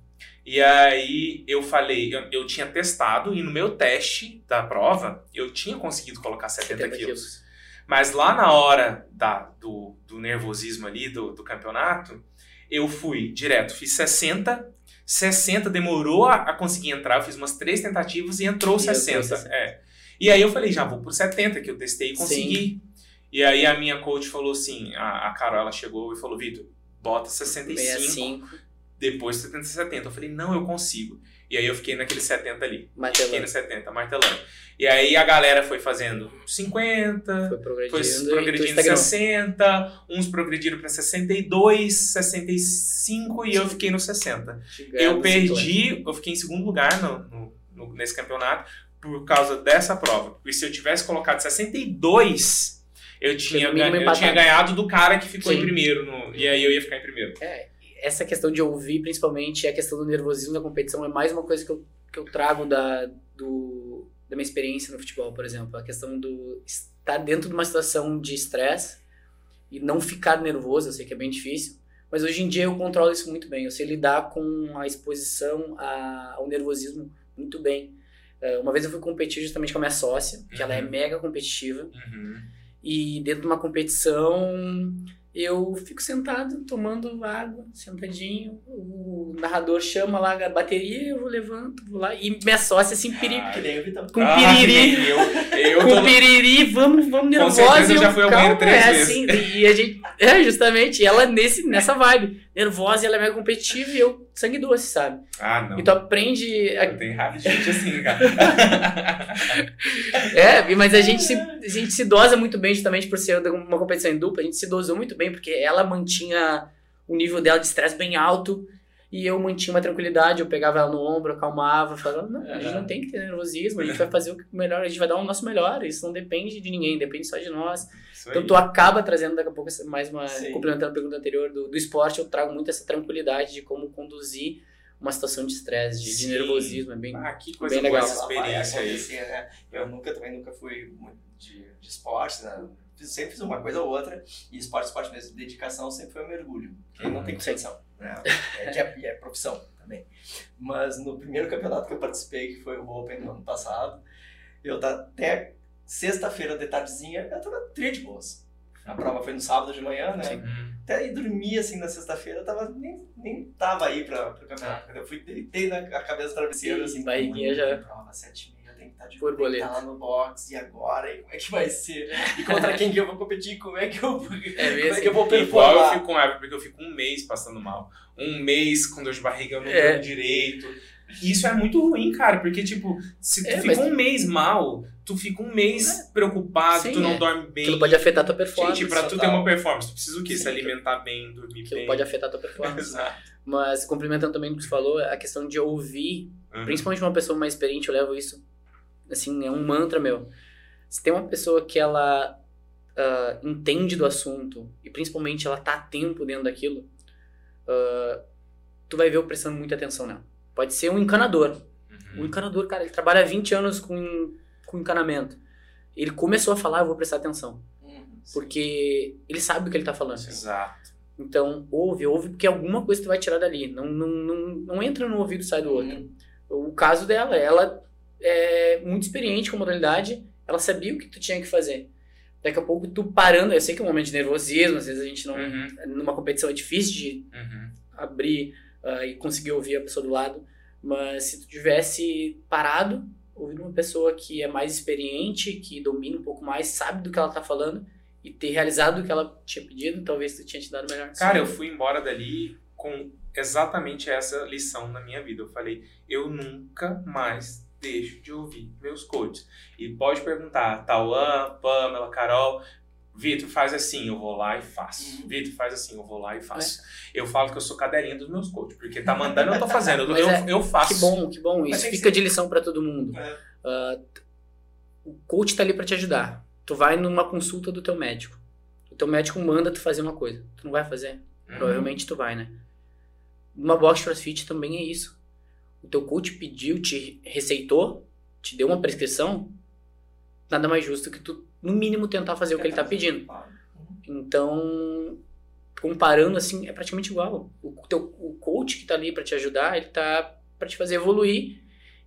E aí eu falei, eu, eu tinha testado e no meu teste da prova eu tinha conseguido colocar 70, 70 quilos. Mas lá na hora da, do, do nervosismo ali, do, do campeonato, eu fui direto, fiz 60, 60 demorou a, a conseguir entrar, eu fiz umas três tentativas e entrou E entrou 60. 60. É. E aí eu falei, já vou por 70, que eu testei e consegui. E aí a minha coach falou assim, a, a Carol ela chegou e falou, Vitor, bota 65 65, depois 70 70. Eu falei, não, eu consigo. E aí eu fiquei naquele 70 ali. Fiquei martelando. no 70, martelando. E aí a galera foi fazendo 50, Foi progredindo. foi progredindo estagnou. 60, uns progrediram para 62, 65 e eu fiquei no 60. Ganhar Eu perdi, eu fiquei em segundo lugar no, no- nesse campeonato por causa dessa prova. Porque se eu tivesse colocado 62, eu tinha, eu tinha ganhado do cara que ficou Sim. em primeiro. no- e aí eu ia ficar em primeiro. Essa questão de ouvir, principalmente, a questão do nervosismo da competição, é mais uma coisa que eu, que eu trago da, do, da minha experiência no futebol, por exemplo. A questão do estar dentro de uma situação de estresse e não ficar nervoso, eu sei que é bem difícil, mas hoje em dia eu controlo isso muito bem. Eu sei lidar com a exposição a- ao nervosismo muito bem. Eh, Uma vez eu fui competir justamente com a minha sócia, que ela é Uhum. mega competitiva, Uhum. e dentro de uma competição, eu fico sentado tomando água, sentadinho. O narrador chama lá a bateria, eu levanto, vou lá. E minha sócia assim, piri, Ah, com Ah, piriri. Eu, eu Com tô, piriri, vamos, vamos nervosa. certeza e eu, já foi ao banheiro três é vezes. assim, e a gente, é, justamente, ela nesse, nessa vibe. Nervosa e ela é mega competitiva e eu sangue doce, sabe? Ah, não. E tu aprende. a- Eu tenho raiva de gente assim, cara. É, mas a gente, se, a gente se dosa muito bem justamente por ser uma competição em dupla. A gente se dosou muito bem porque ela mantinha o nível dela de estresse bem alto e eu mantinha uma tranquilidade. Eu pegava ela no ombro, acalmava, falava: Não, a gente não tem que ter nervosismo, a gente vai fazer o melhor, a gente vai dar o nosso melhor. Isso não depende de ninguém, depende só de nós. Isso Então aí. tu acaba trazendo daqui a pouco mais uma. Sim. Complementando a pergunta anterior do, do esporte, eu trago muito essa tranquilidade de como conduzir uma situação de estresse, de, de nervosismo. É bem. Ah, que coisa Bem boa legal. essa experiência aí. né? Eu nunca também nunca fui muito de, de esporte, né? Sempre fiz uma coisa ou outra, e esporte, esporte mesmo, dedicação sempre foi um mergulho, que não tem competição, né? É, que é, e é profissão também. Mas no primeiro campeonato que eu participei, que foi o Open do ano passado, eu tava até sexta-feira de tardezinha, eu tava tri de boas. A prova foi no sábado de manhã, né? Sim. Hum. Até aí dormi assim na sexta-feira, tava, nem, nem tava aí pra, pro campeonato. Quando eu fui, deitei na a cabeça E assim, barriguinha "Amanhã já- prova, sete estar de Borboleta. estar lá no box, e agora? E como é que vai ser? E contra quem que eu vou competir? Como é que eu, como é mesmo. que eu vou Igual eu performar? fico com raiva, porque eu fico um mês passando mal. Um mês com dor de barriga, eu não É. durmo direito. Isso é muito ruim, cara, porque, tipo, se tu É, fica mas- um mês mal, tu fica um mês preocupado, Sim, tu não é. dorme bem. Aquilo pode afetar a tua performance. Gente, pra tu ter total. uma performance, tu precisa o quê? Se Sim, alimentar bem, dormir Aquilo bem. pode afetar a tua performance. Exato. Mas complementando também o que você falou, a questão de ouvir, Uhum. principalmente uma pessoa mais experiente, eu levo isso, assim, é um mantra meu. Se tem uma pessoa que ela ah, entende do assunto e principalmente ela tá a tempo dentro daquilo, ah, tu vai ver eu prestando muita atenção nela. Pode ser um encanador. O Uhum. encanador, cara, ele trabalha há 20 anos com, com encanamento. Ele começou a falar, eu vou prestar atenção. Uhum. Porque ele sabe o que ele tá falando. Exato. Então, ouve, ouve, porque alguma coisa tu vai tirar dali. Não, não, não, não entra no ouvido e sai do outro. Uhum. O caso dela, ela é muito experiente com modalidade, ela sabia o que tu tinha que fazer. Daqui a pouco tu parando, eu sei que é um momento de nervosismo, às vezes a gente não. Uhum. Numa competição é difícil de Uhum. abrir ah, e conseguir ouvir a pessoa do lado, mas se tu tivesse parado, ouvindo uma pessoa que é mais experiente, que domina um pouco mais, sabe do que ela tá falando e ter realizado o que ela tinha pedido, talvez tu tinha te dado melhor. Cara, eu fui embora dali com exatamente essa lição na minha vida. Eu falei, eu nunca mais deixo de ouvir meus coaches. E pode perguntar, Tauan, Pamela, Carol, Vitor, faz assim, eu vou lá e faço. Uhum. Vitor, faz assim, eu vou lá e faço. É. Eu falo que eu sou cadelinha dos meus coaches, porque tá mandando, eu tô fazendo. Eu, é- eu faço. Que bom, que bom. Isso fica de lição pra todo mundo. É. Ah, o coach tá ali pra te ajudar. Tu vai numa consulta do teu médico. O teu médico manda tu fazer uma coisa. Tu não vai fazer? Uhum. Provavelmente tu vai, né? Uma box crossfit também é isso. O teu coach pediu, te receitou, te deu uma prescrição, nada mais justo que tu, no mínimo, tentar fazer o que ele tá pedindo. Então, comparando assim, é praticamente igual. O, teu, o coach que tá ali pra te ajudar, ele tá pra te fazer evoluir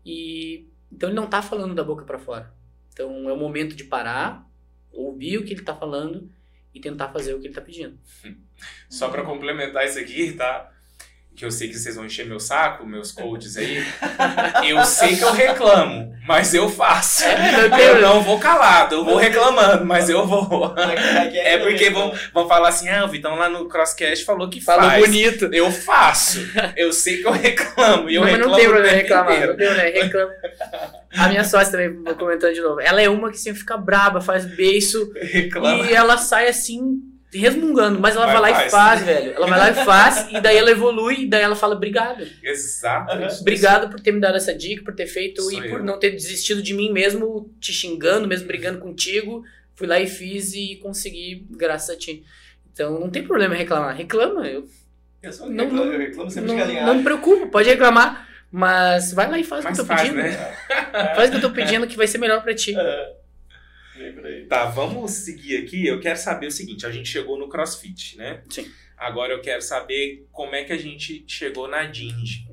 e então ele não tá falando da boca pra fora. Então é o momento de parar, ouvir o que ele tá falando e tentar fazer o que ele tá pedindo. Só pra complementar isso aqui, tá? Que eu sei que vocês vão encher meu saco, meus coaches aí. eu sei que eu reclamo, mas eu faço. Eu não vou calado, eu vou reclamando, mas eu vou. É porque vão, vão falar assim, ah, o Vitão lá no Crosscast falou que Falou faz. bonito. Eu faço. Eu sei que eu reclamo. E eu não, mas reclamo não tem problema reclamar. inteiro. Não tem problema, reclama. A minha sócia também, vou comentando de novo. Ela é uma que sempre fica braba, faz beiço Reclama. e ela sai assim, resmungando. Mas ela Vai, vai, lá faz. e faz, velho. Ela vai lá e faz, e daí ela evolui, e daí ela fala obrigado. Exato. isso. Obrigado por ter me dado essa dica, por ter feito Sou e por eu. não ter desistido de mim mesmo, te xingando, mesmo brigando contigo. Fui lá e fiz e consegui, graças a ti. Então não tem problema em reclamar. Reclama, eu Eu, sou, Não- reclamo, eu reclamo sempre não, de galinhagem. não me preocupo, pode reclamar. Mas vai lá e faz o que eu tô faz, pedindo. né? Faz o que eu tô pedindo que vai ser melhor pra ti. É. Tá, vamos seguir aqui. Eu quero saber o seguinte: a gente chegou no CrossFit, né? Sim. Agora eu quero saber como é que a gente chegou na Dinge.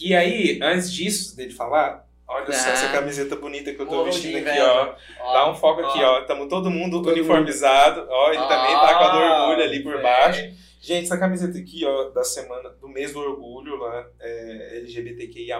E aí, antes disso, dele falar, olha só Ah. essa camiseta bonita que eu tô Ô, vestindo aqui, inveja. ó. Dá um foco aqui, ó. Tamo todo mundo Todo uniformizado. Ó, ele também tá com a do Ah, orgulho ali por baixo. Gente, essa camiseta aqui, ó, da semana, do mês do orgulho, lá, é, LGBTQIA+,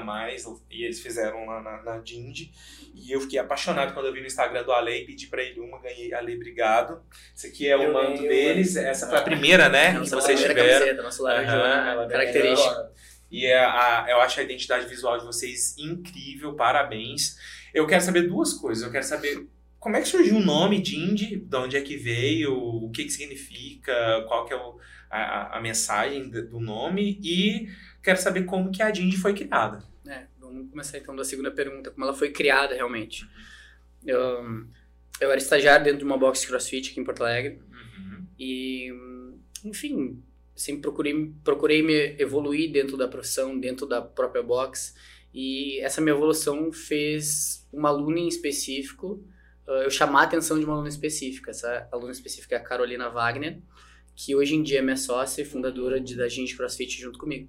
e eles fizeram lá na, na Dindy, e eu fiquei apaixonado quando eu vi no Instagram do Ale e pedi pra ele uma, ganhei, Ale, obrigado. Esse aqui é o Eu manto ganhei deles, essa foi a primeira, né, que Nossa vocês primeira tiveram. camiseta, nosso laranja, Aham, ela característica. E é a, eu acho a identidade visual de vocês incrível, parabéns. Eu quero saber duas coisas. Eu quero saber como é que surgiu o nome Dindy, de onde é que veio, o que que significa, qual que é o- a, a- mensagem do nome e quero saber como que a Dindy foi criada. É, vamos começar então da segunda pergunta, como ela foi criada realmente. Eu, eu era estagiário dentro de uma box crossfit aqui em Porto Alegre e, enfim, sempre procurei, procurei me evoluir dentro da profissão, dentro da própria box e essa minha evolução fez uma aluna em específico uh, eu chamar a atenção de uma aluna específica. Essa aluna específica é a Carolina Wagner, que hoje em dia é minha sócia e fundadora de, da Gente CrossFit junto comigo.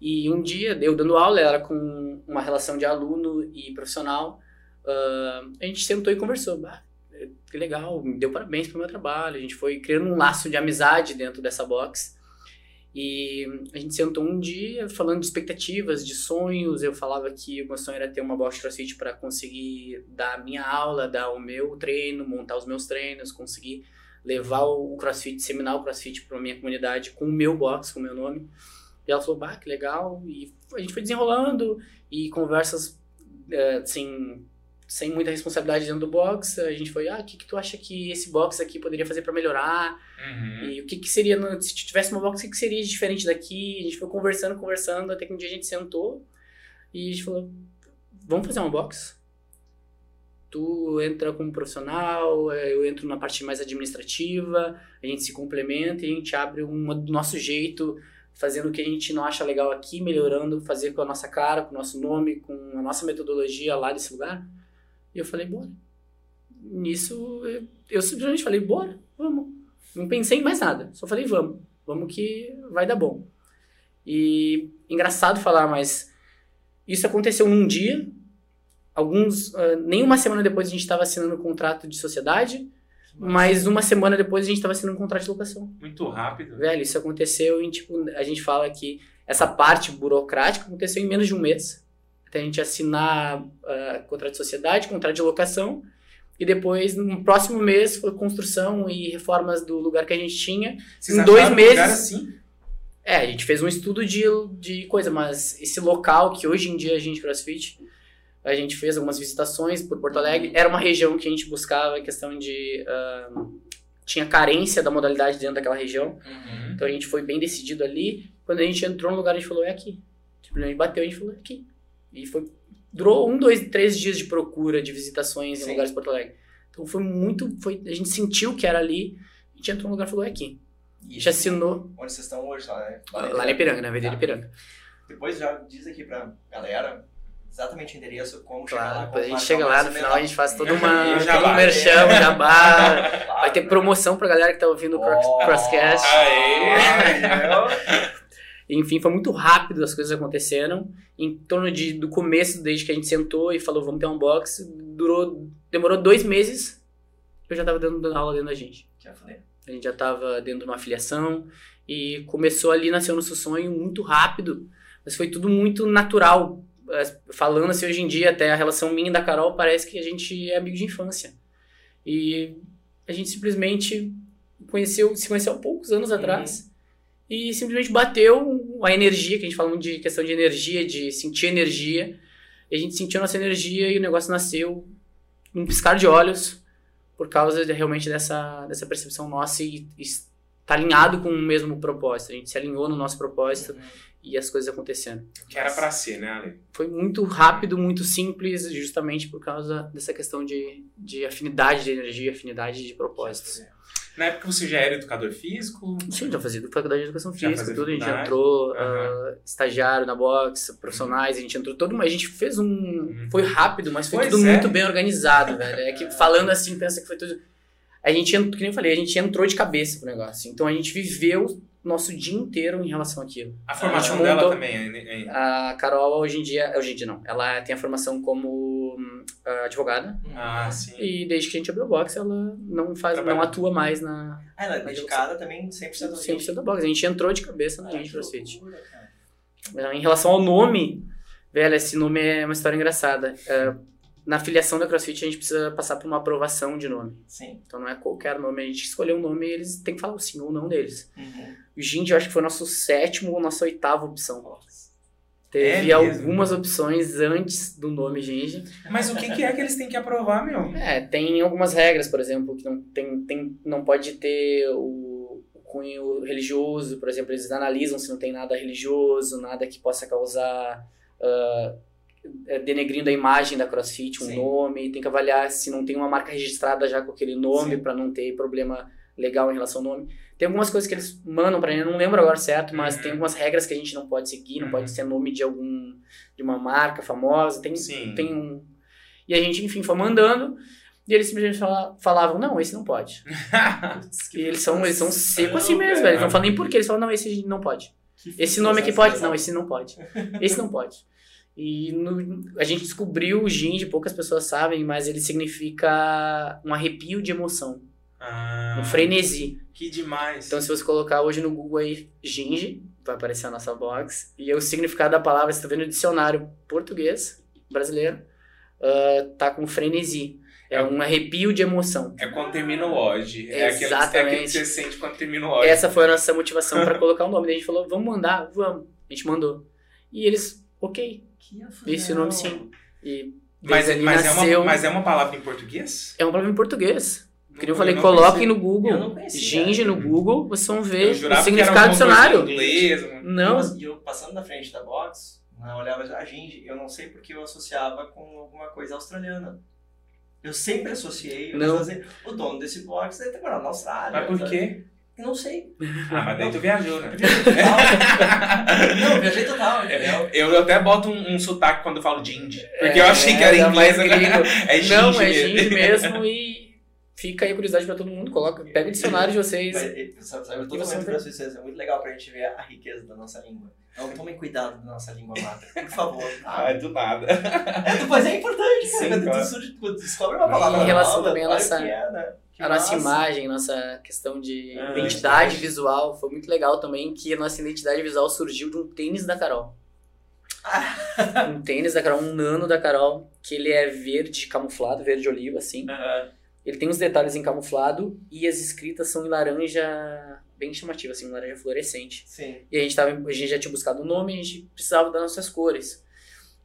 E um dia, eu dando aula, ela com uma relação de aluno e profissional, ah, a gente sentou e conversou. Bah, que legal, me deu parabéns pelo meu trabalho. A gente foi criando um laço de amizade dentro dessa box. E a gente sentou um dia falando de expectativas, de sonhos. Eu falava que o meu sonho era ter uma box crossfit para conseguir dar minha aula, dar o meu treino, montar os meus treinos, conseguir levar o crossfit, disseminar o crossfit para minha comunidade com o meu box, com o meu nome. E ela falou, bah, que legal. E a gente foi desenrolando e conversas assim, sem muita responsabilidade dentro do box. A gente foi, ah, o que, que tu acha que esse box aqui poderia fazer para melhorar? E o que, que seria, se tivesse uma box, o que, que seria diferente daqui? A gente foi conversando, conversando, até que um dia a gente sentou e a gente falou, vamos fazer uma box? Tu entra como profissional, eh, eu entro na parte mais administrativa, a gente se complementa e a gente abre uma do nosso jeito, fazendo o que a gente não acha legal aqui, melhorando, fazer com a nossa cara, com o nosso nome, com a nossa metodologia lá desse lugar. E eu falei, bora. Nisso, eu- eu simplesmente falei, bora, vamos. Não pensei em mais nada, só falei, vamos, vamos que vai dar bom. E engraçado falar, mas isso aconteceu num dia, alguns, ah, nem uma semana depois a gente estava assinando um contrato de sociedade, mas uma semana depois a gente estava assinando um contrato de locação. Muito rápido. Velho, isso aconteceu em, tipo, a gente fala que essa parte burocrática aconteceu em menos de um mês. Até a gente assinar ah, contrato de sociedade, contrato de locação, e depois, no próximo mês, foi construção e reformas do lugar que a gente tinha. Vocês Em dois um lugar meses- assim? É, a gente fez um estudo de, de coisa, mas esse local que hoje em dia a gente crossfit, a gente fez algumas visitações por Porto Alegre, era uma região que a gente buscava a questão de. ah, tinha carência da modalidade dentro daquela região. Uhum. Então a gente foi bem decidido ali. Quando a gente entrou no lugar, a gente falou, é aqui. Simplesmente bateu, a gente falou, é aqui. E foi. Durou um, dois, três dias de procura, de visitações em Sim. lugares de Porto Alegre. Então foi muito. Foi, a gente sentiu que era ali. A gente entrou no lugar e falou, é aqui. A E gente assinou onde vocês estão hoje, lá, né? lá na Ipiranga, na Avenida Tá. Ipiranga. Depois já diz aqui pra galera exatamente o endereço, como chegar lá. Claro, como depois a gente chega lá, no final a gente faz toda uma. todo um merchan, um jabá. Claro. Vai ter promoção pra galera que tá ouvindo o Oh. Crosscast. Aê! Enfim, foi muito rápido as coisas aconteceram. Em torno de, do começo, desde que a gente sentou e falou, vamos ter um box, durou, demorou dois meses, eu já tava dando aula dentro da gente. Já falei. A gente já tava dentro de uma afiliação e começou ali, nasceu nosso sonho muito rápido, mas foi tudo muito natural. Falando assim hoje em dia, até a relação minha e da Carol parece que a gente é amigo de infância. E a gente simplesmente conheceu, se conheceu há poucos anos atrás e simplesmente bateu a energia, que a gente fala muito de questão de energia, de sentir energia. E a gente sentiu nossa energia e o negócio nasceu num piscar de olhos por causa de, realmente dessa, dessa percepção nossa e está alinhado com o mesmo propósito. A gente se alinhou no nosso propósito e as coisas aconteceram. Que era pra ser, né, Ale? Foi muito rápido, muito simples, justamente por causa dessa questão de, de afinidade de energia, afinidade de propósitos. Na época você já era educador físico? Sim, já fazia faculdade de educação física, tudo. A gente entrou, Aham. ah, estagiário na box, profissionais, a gente entrou todo, mas a gente fez um. Foi rápido, mas foi Pois tudo é. muito bem organizado, velho. É que falando assim, pensa que foi tudo. A gente, que nem eu falei, a gente entrou de cabeça pro negócio. Então a gente viveu nosso dia inteiro em relação àquilo. A formação gente dela montou- também é, é- A Carol, hoje em dia, hoje em dia não, ela tem a formação como ah, advogada. Ah, sim. E desde que a gente abriu a box, ela não faz, Trabalha. não atua mais na Ah, ela é dedicada também 100% ao 100% da box. A gente entrou de cabeça na Ah, gente CrossFit. Ah, Em relação ao nome, velho, esse nome é uma história engraçada. Ah, na filiação da CrossFit, a gente precisa passar por uma aprovação de nome. Sim. Então não é qualquer nome. A gente escolheu um nome e eles têm que falar o sim ou não deles. Uhum. O Gind, eu acho que foi nosso sétimo ou nossa oitava opção. Teve É algumas opções antes do nome Gind. Mas o que, que é que eles têm que aprovar, meu? É, tem algumas regras, por exemplo, que não, tem, tem, não pode ter o, o cunho religioso, por exemplo, eles analisam se não tem nada religioso, nada que possa causar é, denegrindo a imagem da CrossFit, um Sim. nome, tem que avaliar se não tem uma marca registrada já com aquele nome para não ter problema legal em relação ao nome. Tem algumas coisas que eles mandam pra gente, eu não lembro agora certo, mas Uhum. tem algumas regras que a gente não pode seguir, não Uhum. pode ser nome de algum de uma marca famosa, tem Sim. tem um e a gente enfim foi mandando e eles simplesmente fala- falavam não, esse não pode. E eles são eles são secos assim mesmo, velho. Eles não falam nem por quê, eles falam não, esse não pode. Esse nome aqui pode, não, esse não pode. Esse não pode. E no- a gente descobriu o Ginge, poucas pessoas sabem, mas ele significa um arrepio de emoção, Ah, um frenesi. Que demais. Então, se você colocar hoje no Google aí, ginge, vai aparecer a nossa box. E o significado da palavra, você está vendo no dicionário português, brasileiro, ah, tá com frenesi. É um arrepio de emoção. É quando termina o Odd. É é aquele que Exatamente. você sente quando termina o Odd. Essa foi a nossa motivação para colocar o nome. Daí a gente falou, vamos mandar? Vamos. A gente mandou. E eles, ok, Que esse nome sim. E Mas, ali mas, é nasceu... uma, mas é uma palavra em português? É uma palavra em português. Que nem eu falei, coloquem no Google. Eu não conhecia. Ginge no Google, vocês vão ver Eu o jurava significado do era dicionário. inglês. Não, E eu passando na frente da box, né, eu olhava a Ginge, eu não sei porque eu associava com alguma coisa australiana. Eu sempre associei, eu Não. o dono desse box deve ter morado na Austrália. Mas por sabe? quê? Não sei. Ah, mas daí tu viajou, né? Eu viajei total. não, eu viajei total, entendeu? Eu até boto um, um sotaque quando eu falo Gind. Porque eu É, achei que era é, inglês. mais né? É Gind Não, é. Ginge mesmo e fica aí a curiosidade pra todo mundo. Coloca, pega o dicionário de vocês. Mas, eh, sabe, sabe, todo E você momento vê. da sua existência é muito legal pra gente ver a riqueza da nossa língua. Então tomem cuidado da nossa língua amada, por favor. Ah, é do nada. É, mas é importante, cara. Sim, Quando claro. tu, tu descobre uma palavra Em relação nova, também à nossa- é, né? A nossa imagem, nossa questão de Ah, identidade identidade. visual foi muito legal também, que a nossa identidade visual surgiu de um tênis da Carol. um tênis da Carol, um nano da Carol, que ele é verde camuflado, verde oliva, assim. Aham. Ele tem os detalhes em camuflado e as escritas são em laranja bem chamativa, assim, um laranja fluorescente. Sim. E a gente, tava, a gente já tinha buscado o nome, a gente precisava das nossas cores.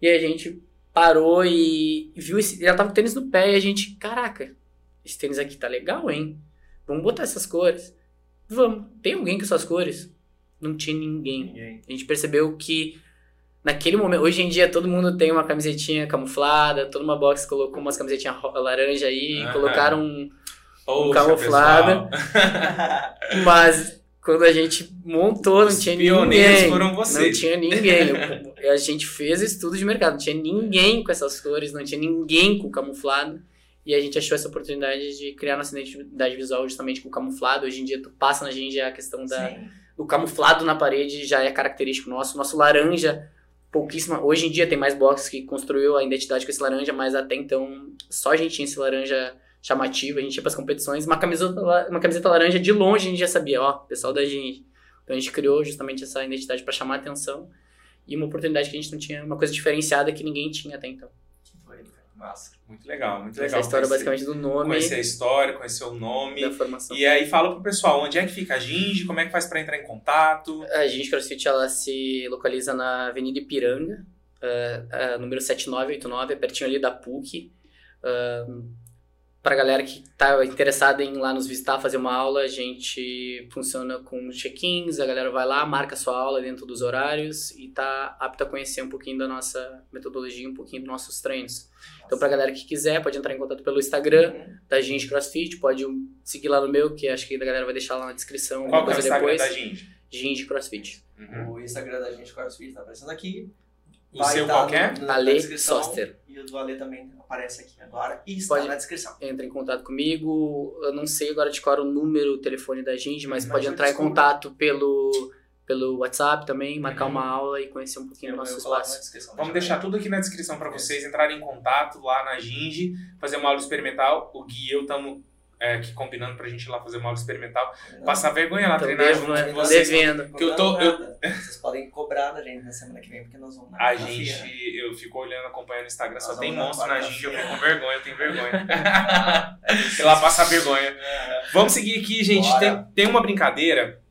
E a gente parou e viu esse. Ela tava com o tênis no pé e a gente, caraca, esse tênis aqui tá legal, hein? Vamos botar essas cores. Vamos. Tem alguém com essas cores? Não tinha ninguém. Ninguém. A gente percebeu que naquele momento, hoje em dia todo mundo tem uma camisetinha camuflada, toda uma box colocou umas camisetinhas laranja aí, colocaram um Poxa, camuflado. mas quando a gente montou, não Os tinha pioneiros ninguém. foram Não vocês. tinha ninguém. Eu- A gente fez estudo de mercado, não tinha ninguém com essas cores, não tinha ninguém com camuflado. E a gente achou essa oportunidade de criar nossa identidade visual justamente com camuflado. Hoje em dia, tu passa na gente a questão da, Sim. o camuflado na parede já é característico nosso. Nosso laranja, pouquíssima. Hoje em dia tem mais boxes que construiu a identidade com esse laranja, mas até então só a gente tinha esse laranja chamativo. A gente ia pras competições. Uma camiseta, uma camiseta laranja de longe a gente já sabia, ó, pessoal da gente. Então a gente criou justamente essa identidade para chamar atenção e uma oportunidade que a gente não tinha, uma coisa diferenciada que ninguém tinha até então. Massa. Muito legal, muito Essa legal. é a história conhecer- basicamente do nome Conhecer a história, conhecer o nome. da formação. E aí fala pro pessoal onde é que fica a Ginge, como é que faz pra entrar em contato. A gente CrossFit ela se localiza na Avenida Ipiranga, ah, ah, número 7989, é pertinho ali da PUC. Uh, para galera que tá interessada em ir lá nos visitar, fazer uma aula, a gente funciona com check-ins, a galera vai lá, marca sua aula dentro dos horários e tá apta a conhecer um pouquinho da nossa metodologia, um pouquinho dos nossos treinos. Então, pra galera que quiser, pode entrar em contato pelo Instagram Uhum. da Gente CrossFit, pode seguir lá no meu, que acho que a galera vai deixar lá na descrição Qual que é o Instagram depois. da Ginge? Gente CrossFit. Uhum. O Instagram da gente, CrossFit, tá aparecendo aqui. O seu tá qual que é? no- Ale. Soster. E o do Ale também aparece aqui agora. E está Pode- na descrição. entra em contato comigo. Eu não sei agora de qual era o número, o telefone da gente, mas Mas pode entrar em contato pelo pelo WhatsApp também, marcar Uhum. uma aula e conhecer um pouquinho Eu- do nosso espaço. Vamos deixar tudo aqui na descrição para vocês entrarem em contato lá na Ginge, fazer uma aula experimental. O Gui e eu estamos aqui combinando pra gente ir lá fazer uma aula experimental. Passar vergonha lá, Então, treinar devo- junto com né? vocês. devendo. que eu tô- eu-. Vocês podem cobrar da gente na semana que vem, porque nós vamos na A gente, eu fico olhando, acompanhando o Instagram, só Nós tem vamos na monstro na. Ginge, eu fico com vergonha, eu tenho vergonha. Sei lá, passar vergonha. Vamos seguir aqui, gente. Bora. Tem, tem uma brincadeira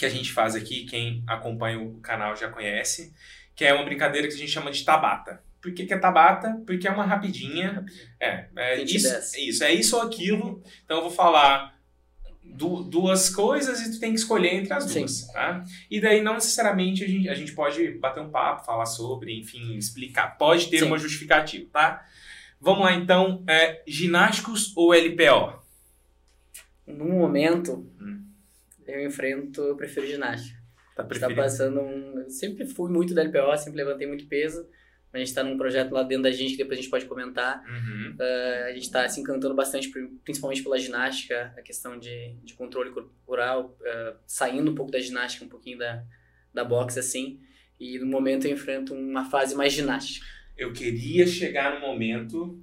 que a gente faz aqui, quem acompanha o canal já conhece, que é uma brincadeira que a gente chama de tabata. Por que, que é tabata? Porque é uma rapidinha. É, é 20 isso, 10. isso, é isso ou aquilo. Então eu vou falar du- duas coisas e tu tem que escolher entre as Sim. duas, tá? E daí não necessariamente a gente, a gente pode bater um papo, falar sobre, enfim, explicar. Pode ter Sim. uma justificativa, tá? Vamos lá então, é, ginásticos ou LPO? No momento, Hum. Eu enfrento, eu prefiro ginástica. Tá tá passando um. Eu sempre fui muito da LPO, sempre levantei muito peso. A gente tá num projeto lá dentro da gente que depois a gente pode comentar. Uhum. Eh, a gente tá se encantando bastante, pri- principalmente pela ginástica, a questão de, de controle corporal, eh, saindo um pouco da ginástica, um pouquinho da, da boxe, assim. E no momento eu enfrento uma fase mais ginástica. Eu queria chegar no momento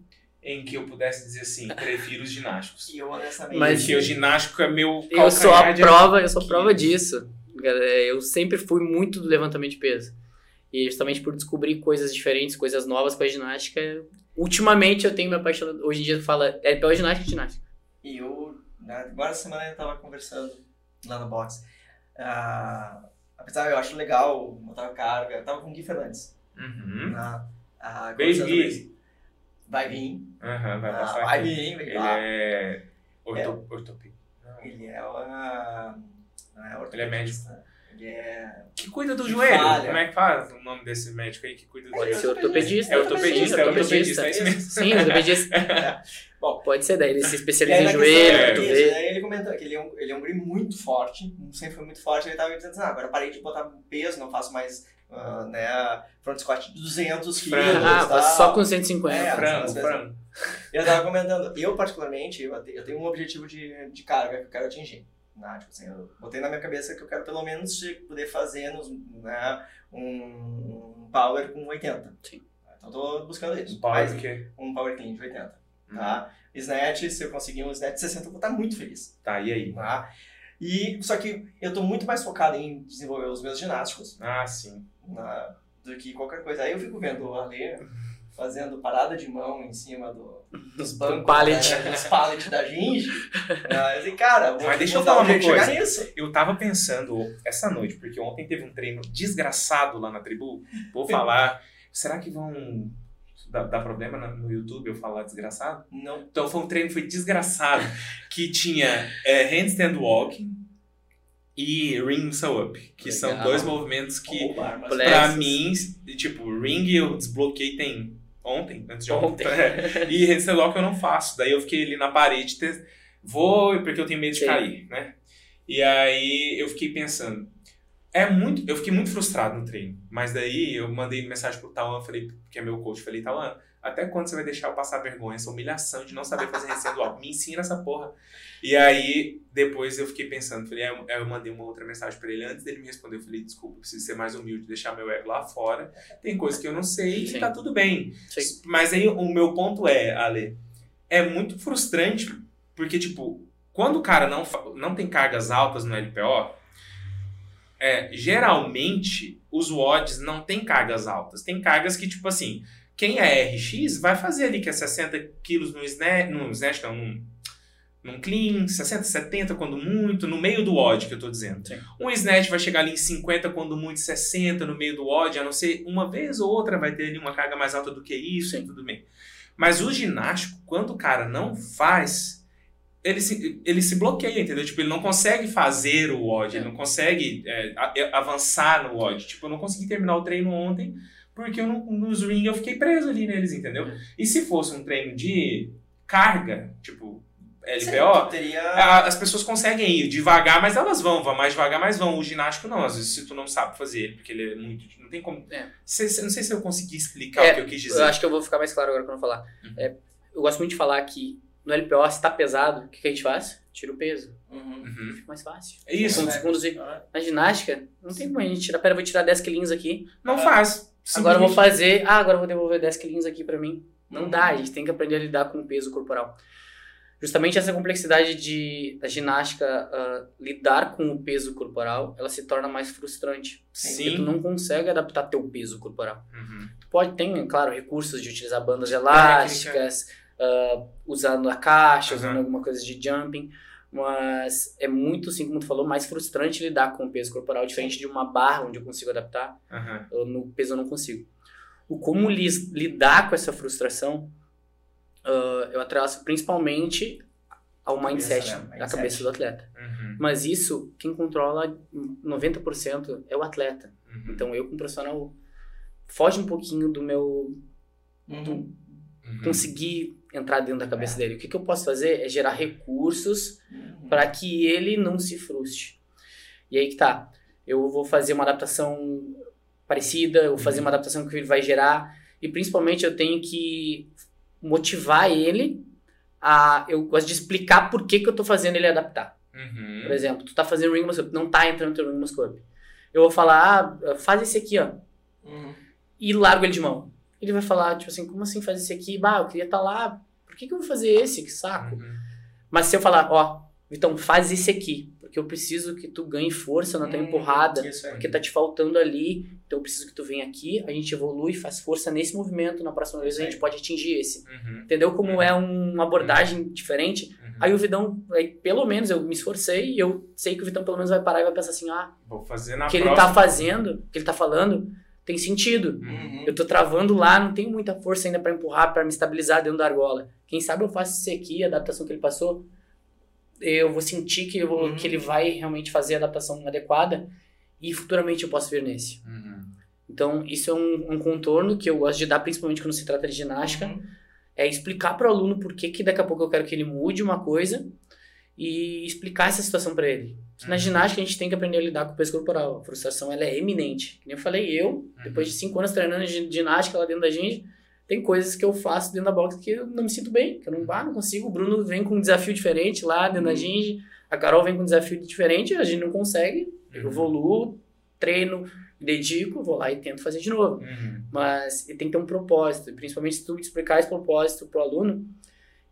em que eu pudesse dizer assim, prefiro os ginásticos. E eu, honestamente, Mas- Porque o ginástico é meu Eu sou a prova, eu sou a prova disso. Eh, Eu sempre fui muito do levantamento de peso. E justamente por descobrir coisas diferentes, coisas novas com a ginástica, ultimamente eu tenho me apaixonado. Hoje em dia fala LPO ginástica e ginástica. E eu, né, agora essa semana eu tava conversando lá no box. Ah, apesar eu acho legal botar carga, eu tava com o Gui Fernandes. Uhum. Na, ah, Beijo, Gui. Vai vir. Aham, vai Ah, passar vai aqui. vir, vai Ele lá. é orto... ortopia. Não. Ele é uma. Não é Ele é ortopedista. Ele é. Que cuida do Que joelho. falha. Como é que faz o nome desse médico aí que cuida do Pode joelho? ser ortopedista. É ortopedista, é ortopedista, é isso mesmo. Sim, ortopedista. Bom, Pode ser, daí ele se especializa aí, em joelho, é, cotovelo. Aí ele comentou que ele é, um, ele é um guri muito forte, sempre foi muito forte. Ele tava me dizendo assim: ah, agora eu parei de botar peso, não faço mais ah, né, front squat de 200 quilos. Ah, faz só com 150. É, Frango, frango. Eu tava comentando, eu particularmente, eu te- eu tenho um objetivo de, de carga que eu quero atingir. Né? Tipo assim, eu botei na minha cabeça que eu quero pelo menos poder fazer nos, né, um, power com 80. Sim. Então eu tô buscando isso. Um power Mas quê? um power clean de 80. Hum. Tá? Snatch, se eu conseguir um snatch de 60, eu vou estar muito feliz. Tá, e aí? Tá? E, só que eu tô muito mais focado em desenvolver os meus ginásticos Ah, sim. Na- do que qualquer coisa. Aí eu fico vendo o Ale fazendo parada de mão em cima do, dos bancos, pallet. né, dos pallet da Ginge. Mas, e, cara, vou, Mas deixa eu falar um uma coisa. nisso. Eu tava pensando essa noite, porque ontem teve um treino desgraçado lá na tribu. Vou falar. Será que vão dar, dar problema na- no YouTube eu falar desgraçado? Não. Então foi um treino foi desgraçado. Que tinha é, handstand walk e ring muscle up. Que são Legal. dois movimentos que. Plexo. pra mim, tipo, ring eu desbloqueei tem ontem, antes de ontem. Ontem. E handstand walk eu não faço. Daí eu fiquei ali na parede, te- vou, porque eu tenho medo de Sim. cair, né? E aí eu fiquei pensando. É muito, eu fiquei muito frustrado no treino. Mas daí eu mandei mensagem pro Tawan, falei, que é meu coach, falei, Tawan, até quando você vai deixar eu passar vergonha, essa humilhação de não saber fazer handstand walk? Me ensina essa porra. E aí, depois eu fiquei pensando, falei, eu, eu mandei uma outra mensagem pra ele antes dele me responder. Eu falei, desculpa, preciso ser mais humilde, deixar meu ego lá fora. Tem coisas que eu não sei Sim. e tá tudo bem. Sim. Mas aí o meu ponto é, Ale, é muito frustrante, porque, tipo, quando o cara não, não tem cargas altas no LPO, é, geralmente os WODs não tem cargas altas. Tem cargas que, tipo assim, quem é RX vai fazer ali que é 60 quilos no snatch, no snatch não, num, num clean, 60, 70 quando muito, no meio do WOD que eu tô dizendo. Sim. Um snatch vai chegar ali em 50 quando muito, 60 no meio do WOD, a não ser uma vez ou outra vai ter ali uma carga mais alta do que isso e Sim. tudo bem. Mas o ginástico, quando o cara não faz, ele se, ele se bloqueia, entendeu? Tipo, ele não consegue fazer o ele É. não consegue é, avançar no WOD. Tipo, eu não consegui terminar o treino ontem porque eu nos ring eu fiquei preso ali neles, entendeu? É. E se fosse um treino de carga, tipo LPO, teria... a- as pessoas conseguem ir devagar, mas elas vão, vão mais devagar, mas vão. O ginástico não, às vezes se tu não sabe fazer ele, porque ele é muito. Não tem como. É. Se- se- não sei se eu consegui explicar É, o que eu quis dizer. Eu acho que eu vou ficar mais claro agora quando eu falar. Uhum. É, eu gosto muito de falar que no LPO, se tá pesado, o que, que a gente faz? Tira o peso. Uhum. Uhum. Fica mais fácil. É isso, né? segundos e- Ah, Na ginástica, não tem como a gente tirar. Pera, eu vou tirar 10 quilinhos aqui. Não faz. Agora eu vou fazer. Ah, agora eu vou devolver 10 quilinhos aqui pra mim. Não Uhum. dá, a gente tem que aprender a lidar com o peso corporal. Justamente essa complexidade de, da ginástica ah, lidar com o peso corporal, ela se torna mais frustrante. Porque tu Sim. não consegue adaptar teu peso corporal. Uhum. Tu pode ter, claro, recursos de utilizar bandas elásticas, ah, usando a caixa, Uhum. usando alguma coisa de jumping, mas é muito, assim como tu falou, mais frustrante lidar com o peso corporal, diferente de uma barra onde eu consigo adaptar, Uhum. no peso eu não consigo. O como lis- lidar com essa frustração, ah, eu atraso principalmente ao mindset, né? da cabeça do atleta. Uhum. Mas isso, quem controla 90% é o atleta. Uhum. Então eu, como profissional, foge um pouquinho do meu Uhum. Uhum. conseguir entrar dentro da cabeça dele. O que, que eu posso fazer é gerar recursos Uhum. para que ele não se frustre. E aí que tá. Eu vou fazer uma adaptação parecida, eu vou fazer uma adaptação que ele vai gerar e principalmente eu tenho que motivar ele a eu gosto de explicar por que, que eu tô fazendo ele adaptar. Uhum. Por exemplo, tu tá fazendo ring muscle não tá entrando no teu ring muscle. Eu vou falar, ah, faz esse aqui, ó, Uhum. e largo ele de mão. Ele vai falar, tipo assim, como assim faz esse aqui? Bah, eu queria estar lá, por que, que eu vou fazer esse? Que saco. Uhum. Mas se eu falar, ó, Vitão, faz esse aqui, porque eu preciso que tu ganhe força na tua Hum, empurrada, Isso porque tá te faltando ali, então eu preciso que tu venha aqui, a gente evolui, faz força nesse movimento, na próxima vez a gente pode atingir esse. Uhum. Entendeu como é um- uma abordagem diferente? Uhum. Aí o Vitão, aí, pelo menos eu me esforcei e eu sei que o Vitão pelo menos vai parar e vai pensar assim, ah, Vou fazer na o que ele próxima. tá fazendo, o que ele tá falando, tem sentido. Uhum. Eu tô travando lá, não tenho muita força ainda pra empurrar, pra me estabilizar dentro da argola. Quem sabe eu faço isso aqui, a adaptação que ele passou, eu vou sentir que, eu Uhum. que ele vai realmente fazer a adaptação adequada e futuramente eu posso vir nesse. Uhum. Então, isso é um, um contorno que eu gosto de dar, principalmente quando se trata de ginástica, Uhum. é explicar para o aluno por que, que daqui a pouco eu quero que ele mude uma coisa e explicar essa situação para ele. Que Na Uhum. ginástica a gente tem que aprender a lidar com o peso corporal. A frustração ela é eminente. Nem eu falei, eu, depois de cinco anos treinando gi- ginástica lá dentro da gente, tem coisas que eu faço dentro da box que eu não me sinto bem, que eu não, ah, não consigo. O Bruno vem com um desafio diferente lá dentro da gente, a Carol vem com um desafio diferente, a gente não consegue. Eu Uhum. evoluo, treino, dedico, vou lá e tento fazer de novo Uhum. mas tem que ter um propósito. Principalmente se tu explicar esse propósito pro aluno,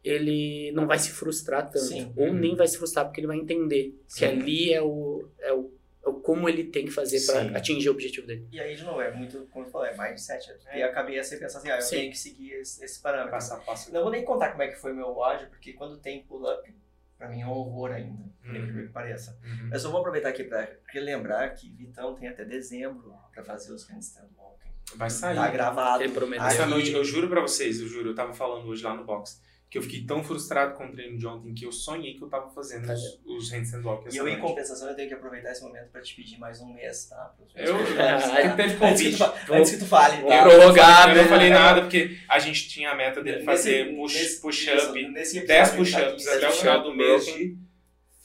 ele não vai se frustrar tanto. Sim. Ou Uhum. nem vai se frustrar porque ele vai entender que Sim. ali é o, é o, é o como ele tem que fazer para atingir o objetivo dele. E aí, de novo, é muito, como tu falou, é mindset. É tu ter a cabeça e pensar assim, ah, eu Sim. tenho que seguir esse, esse parâmetro. Passo a passo. Não vou nem contar como é que foi meu WOD, porque quando tem pull-up, pra mim é um horror ainda, por Uhum. incrível que pareça. Uhum. Eu só vou aproveitar aqui pra relembrar que Vitão tem até dezembro pra fazer os handstand walking. Vai sair. Tá gravado. Ele prometeu. Essa noite, eu juro pra vocês, eu juro, eu tava falando hoje lá no box, que eu fiquei tão frustrado com o treino de ontem que eu sonhei que eu tava fazendo os, os handstand walk E eu, em compensação, eu tenho que aproveitar esse momento pra te pedir mais um mês, tá? Eu, eu teve convite. antes que tu fale, tá? eu não né? falei nada, porque a gente tinha a meta dele fazer push-up, isso, nesse 10 episódio que tá push-ups até o final do mês de.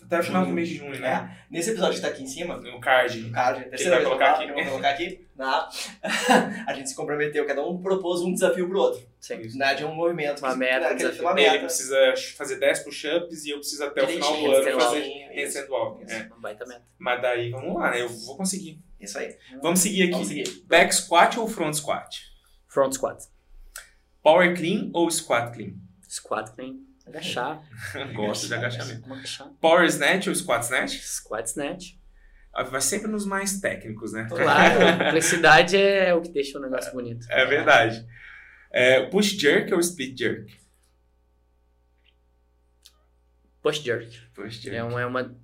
Até o final do mês de junho, né? É, nesse episódio que tá aqui em cima, No card. no card, vai terceira eu colocar aqui? vou colocar aqui, na, a gente se comprometeu, cada um propôs um desafio pro outro. Sim. Né, de um movimento. Uma que- meta, né, desafio. Uma Ele meta. precisa fazer 10 push-ups e eu preciso até o final do ano fazer walking, handstand walk. Isso. É. Uma baita meta. Mas daí vamos lá, né? Eu vou conseguir. Isso aí. Vamos seguir aqui. Vamos seguir. Back squat ou front squat? Front squat. Power clean ou squat clean? Squat clean. Agachar. Gosto de agachamento. Agachar. Power snatch ou squat snatch? Squat snatch. Vai sempre nos mais técnicos, né? Claro, a complexidade é o que deixa o negócio bonito. É verdade. É, push jerk ou split jerk? Push jerk. Push jerk. É uma, é uma.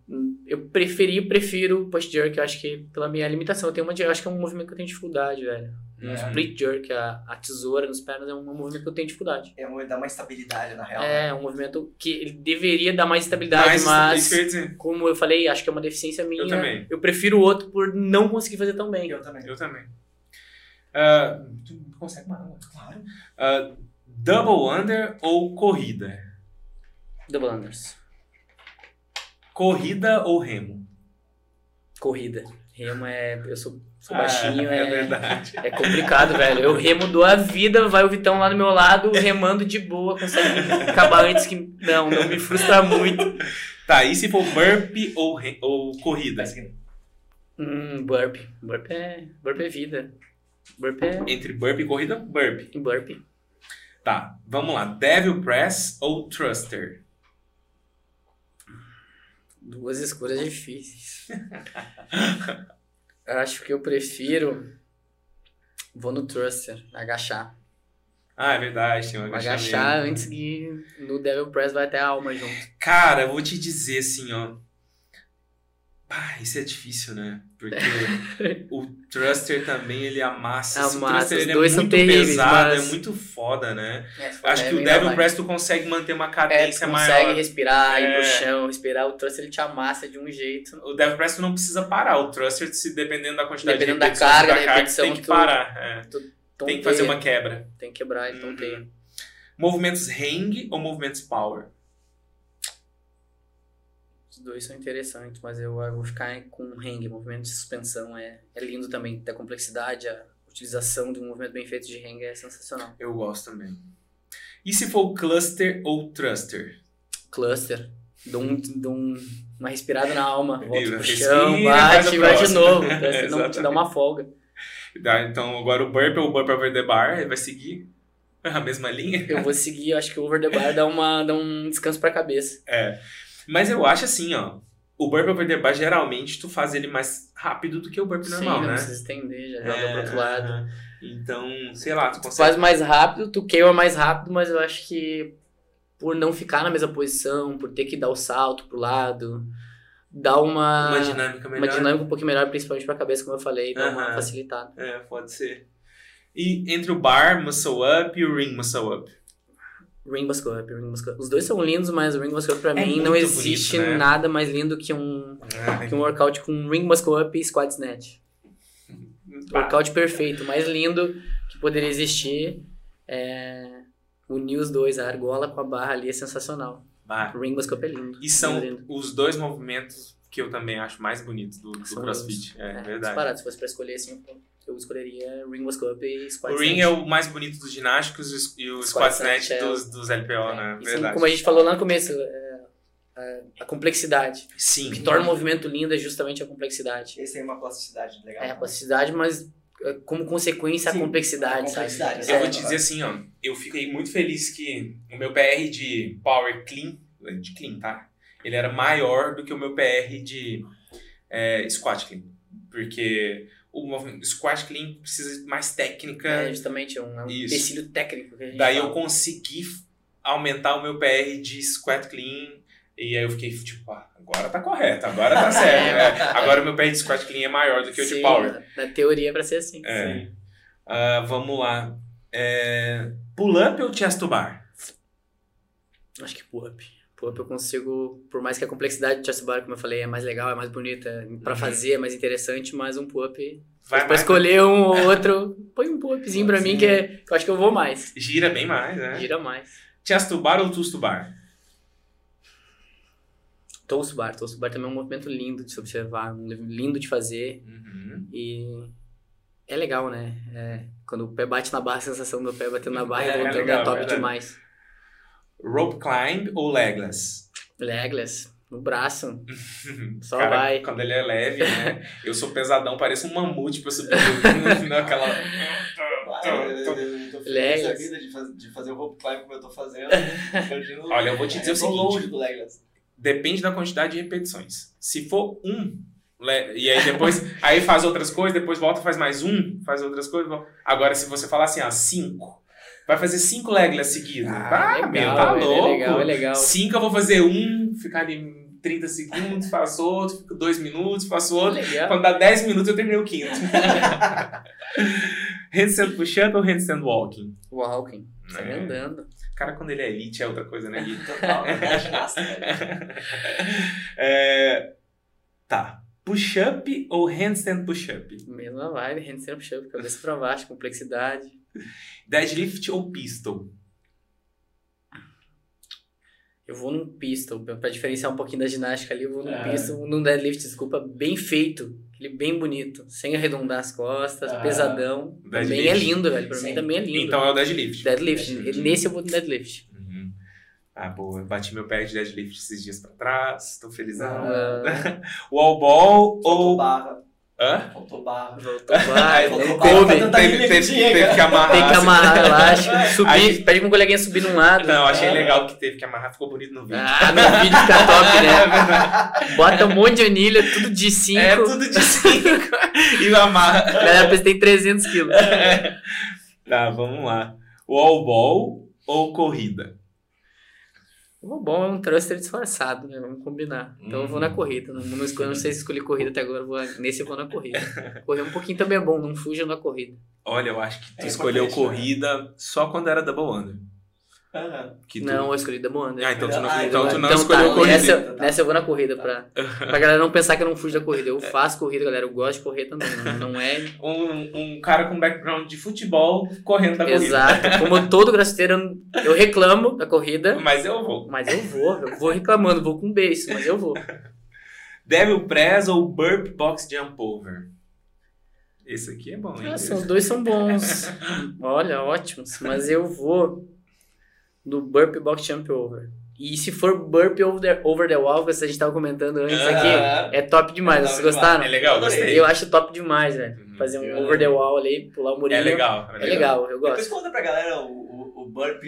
Eu preferi, prefiro push jerk, eu acho que pela minha limitação. Eu tenho uma, eu acho que é um movimento que eu tenho dificuldade, velho. Um É. split jerk, a, a tesoura nos pernas, é um, movimento que eu tenho dificuldade. É uma, dá uma estabilidade, na real. É um movimento que ele deveria dar mais estabilidade, Mas, mas, dizer. como eu falei, acho que é uma deficiência minha. Eu também. Eu prefiro o outro por não conseguir fazer tão bem. Eu também. Eu também. Ah, tu consegue uma água? Claro. Ah, double under ou corrida? Double unders. Corrida ou remo? Corrida. Remo é. Eu sou, sou Ah, baixinho, é é, verdade. é complicado, velho. Eu remo dou a vida, vai o Vitão lá do meu lado, remando de boa, consegue acabar antes que. Não, não me frustra muito. Tá, e se for burpee ou, re- ou corrida? Hum, burp. Burp é, burp é vida. Burp é Entre burpee e corrida, burpee. burp. Tá, vamos lá. Devil press ou thruster? Duas escolhas difíceis. Acho que eu prefiro. Vou no thruster, agachar. Ah, é verdade, tem um Agachar agachamento. antes que no Devil Press vai até a alma junto. Cara, eu vou te dizer assim, ó. Ah, isso é difícil, né? Porque o Thruster também, ele amassa. Esse Amassa, Thruster, os ele é muito terríveis, pesado, mas- é muito foda, né? É, Acho é que o Devil da Press tu consegue manter uma É, tu cadência consegue maior. respirar, ir É. pro chão, respirar. O Thruster ele te amassa de um jeito. O Devil Press tu não precisa parar. O Thruster, se dependendo da quantidade Dependendo de da repetições carga, da da carga, repetição, tem que tu- parar. é. Então, Tem que fazer uma quebra. Tem que quebrar, então Uhum. tem. Movimentos hang ou movimentos power? Os dois são interessantes, mas eu vou ficar com hang, movimento de suspensão. É, é lindo também, da complexidade, a utilização de um movimento bem feito de hang é sensacional. Eu gosto também. E se for cluster ou thruster? Cluster, dou, um, dou um- uma respirada na alma, volta pro chão, bate vai de novo. Cluster não te dá uma folga. Tá, então agora o burp ou o burp over the bar, ele vai seguir a mesma linha. Eu vou seguir, eu acho que o over the bar dá, uma, dá um descanso pra cabeça. É. Mas eu acho assim, ó. O burp over the bar, geralmente, tu faz ele mais rápido do que o burp normal, Sim, não né? precisa estender, já joga É, pro outro lado. aham. Então, sei lá, tu Tu consegue. faz mais rápido, tu queima mais rápido, mas eu acho que por não ficar na mesma posição, por ter que dar o salto pro lado, dá uma, Uma dinâmica melhor. uma dinâmica um pouquinho melhor, principalmente pra cabeça, como eu falei, dá uma Aham. facilitada. É, pode ser. E entre o bar muscle up e o ring muscle up? Ring Muscle Up, Ring Muscle Up. Os dois são lindos, mas o Ring Muscle Up pra É mim não existe bonito, né? nada mais lindo que um, Ah, que um workout com Ring Muscle Up e Squat Snatch. Workout perfeito, mais lindo que poderia existir. É... Unir os dois, a argola com a barra ali é sensacional. Bah. O Up é lindo. E são lindo. os dois movimentos que eu também acho mais bonitos do, do CrossFit. os- É, verdade. disparado. Se fosse pra escolher, assim, eu escolheria Ring Muscle Up e Squat O ring Snatch. é o mais bonito dos ginásticos e o- Squat squat snatch é dos, dos LPO, né? É, isso, Verdade. como a gente falou lá no começo, é, a, a complexidade. Sim. O que torna o movimento lindo é justamente a complexidade. Esse aí é uma plasticidade legal. É a plasticidade, mas é, como consequência Sim, a complexidade, a complexidade, sabe? Eu vou te dizer assim, ó. Eu fiquei muito feliz que o meu PR de Power Clean, de Clean, tá? Ele era maior do que o meu PR de é, Squat Clean. Porque o movimento Squat Clean precisa de mais técnica. é justamente um, é um Isso. empecilho técnico que a gente Daí eu fala. consegui aumentar o meu PR de Squat Clean. E aí eu fiquei tipo, ah, agora tá correto, agora tá certo. É, agora o meu PR de Squat Clean é maior do que o de Sim, Power. Na teoria é pra ser assim. É. Ah, vamos lá. É, Pull-up ou chest to bar? Acho que pull-up. Pull-up eu consigo, por mais que a complexidade do chest bar, como eu falei, é mais legal, é mais bonita, pra Uhum. fazer é mais interessante, mas um pull-up... Vai pra escolher um ou outro, põe um pull-upzinho pra mim que, é, que eu acho que eu vou mais. Gira bem mais, né? Gira mais. Chest to bar ou twist to bar? Toast bar. Toast bar também é um movimento lindo de se observar, lindo de fazer Uhum. e é legal, né? É, quando o pé bate na barra, a sensação do pé batendo na barra É, voltando legal, é top verdade. demais. Rope climb ou legless? Legless, no braço, só Cara, vai. Quando ele é leve, né? Eu sou pesadão, pareço um mamute pra subir naquela... Ah, feliz Legless. da vida de, faz- de fazer o rope climb como eu tô fazendo. Imagino- Olha, eu vou te dizer o seguinte. longe do Legless. Depende da quantidade de repetições. Se for um, e aí depois aí faz outras coisas, depois volta faz mais um, faz outras coisas. Agora, se você falar assim, ó, cinco, vai fazer cinco legless seguidos. Ah, legal, meu, tá velho, louco. É legal, é legal. Cinco eu vou fazer um, ficar ali 30 segundos, faço outro, fico dois minutos, faço outro. Legal. Quando dá 10 minutos, eu terminei o quinto. handstand push-up ou handstand walking? Walking, sai É. andando. Cara, quando ele é elite é outra coisa, né, Gui? Total, é ginasta, velho. É, Tá. Push-up ou handstand push-up? Mesma vibe, handstand push-up, cabeça pra baixo, complexidade. Deadlift ou pistol? Eu vou num pistol, pra pra diferenciar um pouquinho da ginástica ali, eu vou num É. pistol, num deadlift, desculpa, bem feito, aquele bem bonito, sem arredondar as costas, Ah. pesadão. Também Deadlift. é lindo, velho, pra Sim. mim também é lindo. Então é o deadlift. Deadlift, Deadlift. nesse eu vou no deadlift. Uhum. Ah, boa. Eu bati meu pé de deadlift esses dias pra trás. Tô felizão. Ah, Wall ball ou. barra. Hã? Faltou vai, Faltou tentar Teve, teve- que teve que amarrar. Tem que amarrar, relaxa. Subir, Aí- pede pra um coleguinha subir num lado. Não, achei legal que teve que amarrar, ficou bonito no vídeo. Ah, no vídeo fica top, É né? verdade. Bota um monte de anilha, tudo de 5. É tudo de 5 e amarra. Galera pensa que tem 300 quilos. Tá, vamos lá. Wall ball ou corrida? O bom é um thruster disfarçado, né? Vamos combinar. Então eu vou na Uhum. corrida. Não, não, escolho, não sei se escolhi corrida até agora. Vou, nesse eu vou na corrida. Correr um pouquinho também é bom, não fuja da corrida. Olha, eu acho que tu É escolheu importante, corrida só quando era double under. Que tu... Não, eu escolhi da Moanda. Ah, então tu não, Ah, então tu não então escolheu tá, corrida. Nessa, Tá. nessa eu vou na corrida, pra, pra galera não pensar que eu não fujo da corrida. Eu faço corrida, galera. Eu gosto de correr também. Não, não é Um, um cara com background de futebol correndo da corrida. exato. Como todo grafiteiro, eu reclamo da corrida, Mas eu vou. mas eu vou. Eu vou reclamando, vou com beijo, mas eu vou. Devil Press ou Burp Box Jump Over? Esse aqui é bom, hein? Nossa, os dois são bons. Olha, ótimos. Mas eu vou no Burp Box Jump Over. E se for Burp Over the, over the Wall, que a gente tava comentando antes aqui, Ah. é top demais. É Vocês top gostaram? É legal, gostei. Eu acho top demais, velho. Uhum. Fazer um Eu over the wall ali, pular o murinho. É legal. É legal, eu Depois gosto. conta pra galera o, o, o burp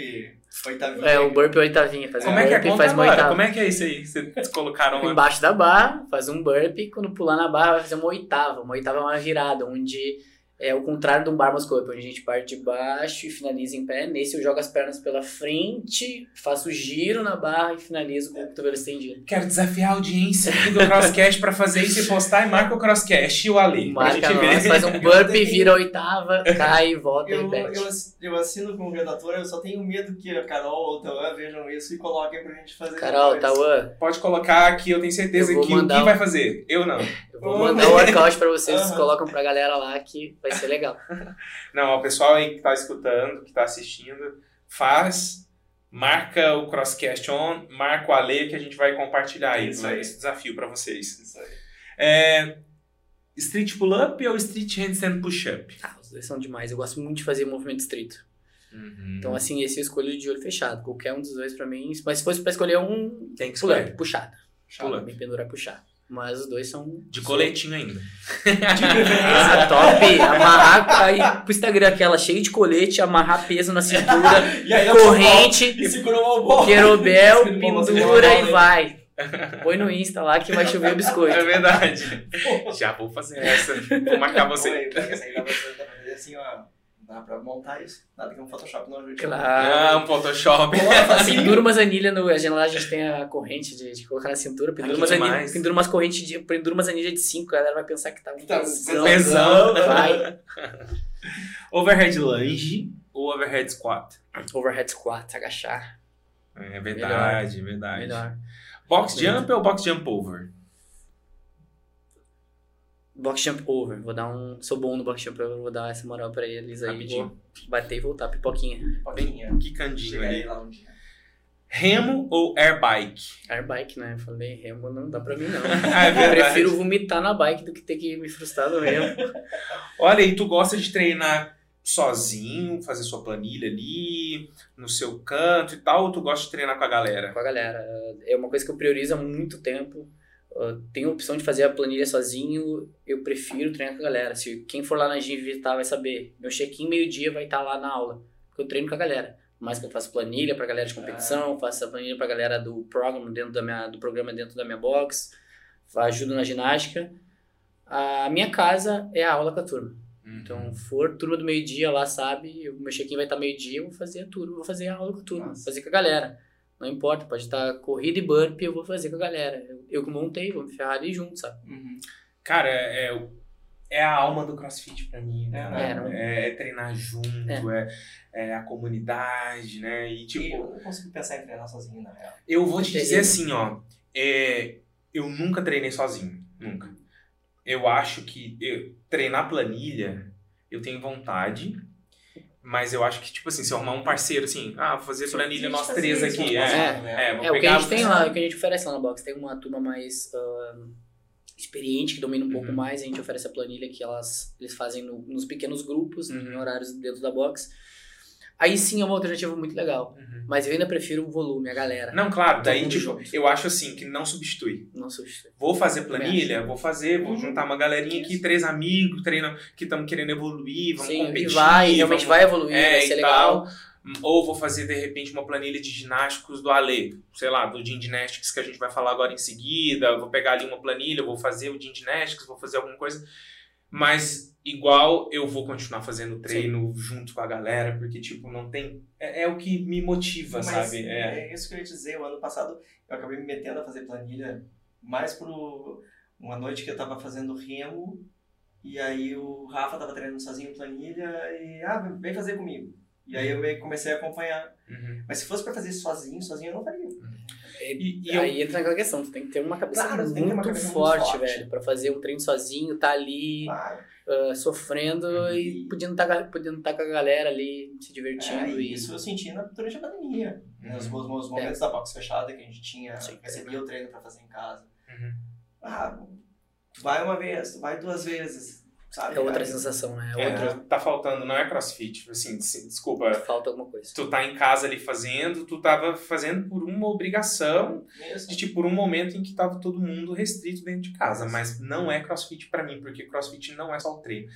oitavinha. É, o burp oitavinha. Fazer Como um é que é? burp Conta faz uma agora. oitava. Como é que é isso aí? Vocês colocaram lá. Embaixo da barra, faz um burp, quando pular na barra vai fazer uma oitava. Uma oitava é uma virada, onde é o contrário de um bar muscle-up, onde a gente parte de baixo e finaliza em pé. Nesse eu jogo as pernas pela frente, faço o giro na barra e finalizo com o cotovelo estendido. Quero desafiar a audiência aqui do Crosscast pra fazer isso e postar e marca o Crosscast e o Ali. Marca nós, faz um burp, vira a oitava, cai, volta Eu, e repete. eu, eu assino como redator, eu só tenho medo que a Carol ou o Tauan vejam isso e coloquem pra gente fazer. Carol. Tauan, Pode colocar aqui, eu tenho certeza Eu que o mandar Gui um- vai fazer. Eu não. eu vou mandar o workout pra vocês, vocês Aham. colocam pra galera lá que vai ser legal. Não, o pessoal aí que tá escutando, que tá assistindo, faz, marca o Crosscast on, marca o Ale que a gente vai compartilhar Isso isso, aí. esse desafio pra vocês. Isso aí. É, street pull-up ou street handstand push-up? Ah, os dois são demais, eu gosto muito de fazer movimento estrito. Uhum. Então, assim, esse eu escolho de olho fechado. Qualquer um dos dois pra mim. Mas se fosse pra escolher um, tem que escolher. puxada. Pull-up. Me pendurar puxar. Mas os dois são. De coletinho ainda. Ah, top! Amarrar aí pro Instagram aquela cheia de colete, amarrar peso na cintura, E aí, corrente, E segurou uma bola. querobel, pendura e vai. Põe no Insta lá que vai chover o biscoito. É verdade. Já vou fazer essa. Vou marcar você. Essa aí pra pra fazer assim, ó. Dá pra montar isso. Nada que um Photoshop não ajude. Ah, Claro. um Photoshop. Pendura umas anilhas no. A gente, lá a gente tem a corrente de, de colocar na cintura. Pendura Aqui umas demais. anilhas. Pendura umas correntes de. Pendura umas anilhas de 5. A galera vai pensar que tá um Tá, pesão. Pesão. Vai. Overhead lunge ou overhead squat? Overhead squat, agachar. É verdade, verdade. Melhor. Box jump ou box jump over? Box jump over. Vou dar um. Sou bom no box jump over, vou dar essa moral pra eles aí. Rapidinho. Vou bater e voltar, pipoquinha. Pouquinha. Quicandinho Chega aí lá um dia. Remo ou air bike? Airbike, né? Eu falei, remo não dá pra mim não. Ah, é verdade. prefiro vomitar na bike do que ter que me frustrar no remo. Olha, e tu gosta de treinar sozinho, fazer sua planilha ali, no seu canto e tal, ou tu gosta de treinar com a galera? com a galera. É uma coisa que eu priorizo há muito tempo. Uh, tenho a opção de fazer a planilha sozinho, eu prefiro treinar com a galera. Se quem for lá na Gym visitar vai saber. Meu check-in meio-dia vai estar lá na aula, porque eu treino com a galera. Mas que eu faço planilha pra galera de competição, faço a planilha pra galera do programa dentro da minha, do programa dentro da minha box, ajudo na ginástica. A minha casa é a aula com a turma. Então, for turma do meio-dia lá, sabe? O meu check-in vai estar meio-dia, eu vou fazer a turma, vou fazer a aula com a turma, Nossa. fazer com a galera. Não importa, pode estar corrida e burp, eu vou fazer com a galera. Eu, eu que montei, vou me ferrar ali junto, sabe? Uhum. Cara, é, é, é a alma do crossfit pra mim. É, né? é, não- é, é treinar junto, é. É, a comunidade, né? E tipo, eu não consigo pensar em treinar sozinho, na real. eu vou te dizer assim, ó. é, eu nunca treinei sozinho. Nunca. Eu acho que eu- treinar planilha, eu tenho vontade. Mas eu acho que, tipo assim, se eu arrumar um parceiro, assim, ah, vou fazer planilha nós três aqui. É, é, vou É, o que a gente tem lá, o que a gente oferece lá na box. Tem uma turma mais ah, experiente, que domina um pouco Uhum. mais. A gente oferece a planilha que elas, eles fazem no- nos pequenos grupos, Uhum. em horários dentro da box. Aí sim é uma alternativa muito legal. Uhum. Mas eu ainda prefiro o volume, a galera. Não, claro, daí, mundo tipo, junto. eu acho assim, que não substitui. Não substitui. Vou fazer planilha, vou fazer, vou Uhum. juntar uma galerinha aqui, três amigos, treinam, que estamos querendo evoluir, vamos Sim, competir. vai, realmente vamos- vai evoluir, é, vai ser legal. Ou vou fazer, de repente, uma planilha de ginásticos do Ale, sei lá, do Gym Gymnastics que a gente vai falar agora em seguida. Vou pegar ali uma planilha, vou fazer o Gym Gymnastics, vou fazer alguma coisa. Mas, igual, eu vou continuar fazendo treino junto com a galera, porque, tipo, não tem. É, é o que me motiva, Mas sabe? É. é isso que eu ia dizer. O ano passado eu acabei me metendo a fazer planilha mais pro uma noite que eu tava fazendo remo e aí o Rafa tava treinando sozinho planilha e ah, vem fazer comigo. E aí eu comecei a acompanhar. Uhum. Mas se fosse pra fazer sozinho, sozinho eu não faria. E, e eu- aí entra naquela questão, tu tem que ter uma cabeça Claro, muito, uma cabeça muito forte, forte. velho, pra fazer um treino sozinho, tá ali Claro. ah, sofrendo Uhum. e podendo tá, podendo tá com a galera ali, se divertindo. É, e e isso eu senti durante a pandemia. Uhum. Nos, meus- momentos da box fechada que a gente tinha, Sim, recebia o treino pra fazer em casa. Uhum. Ah, tu vai uma vez, tu vai duas vezes, sabe? É outra Aí- sensação, né? É É, outra. tá faltando, não é crossfit. Assim, sim, desculpa. Falta alguma coisa. Tu tá em casa ali fazendo, tu tava fazendo por uma obrigação, Mesmo. de, tipo, por um momento em que tava todo mundo restrito dentro de casa. Mas não é crossfit pra mim, porque crossfit não é só o treino.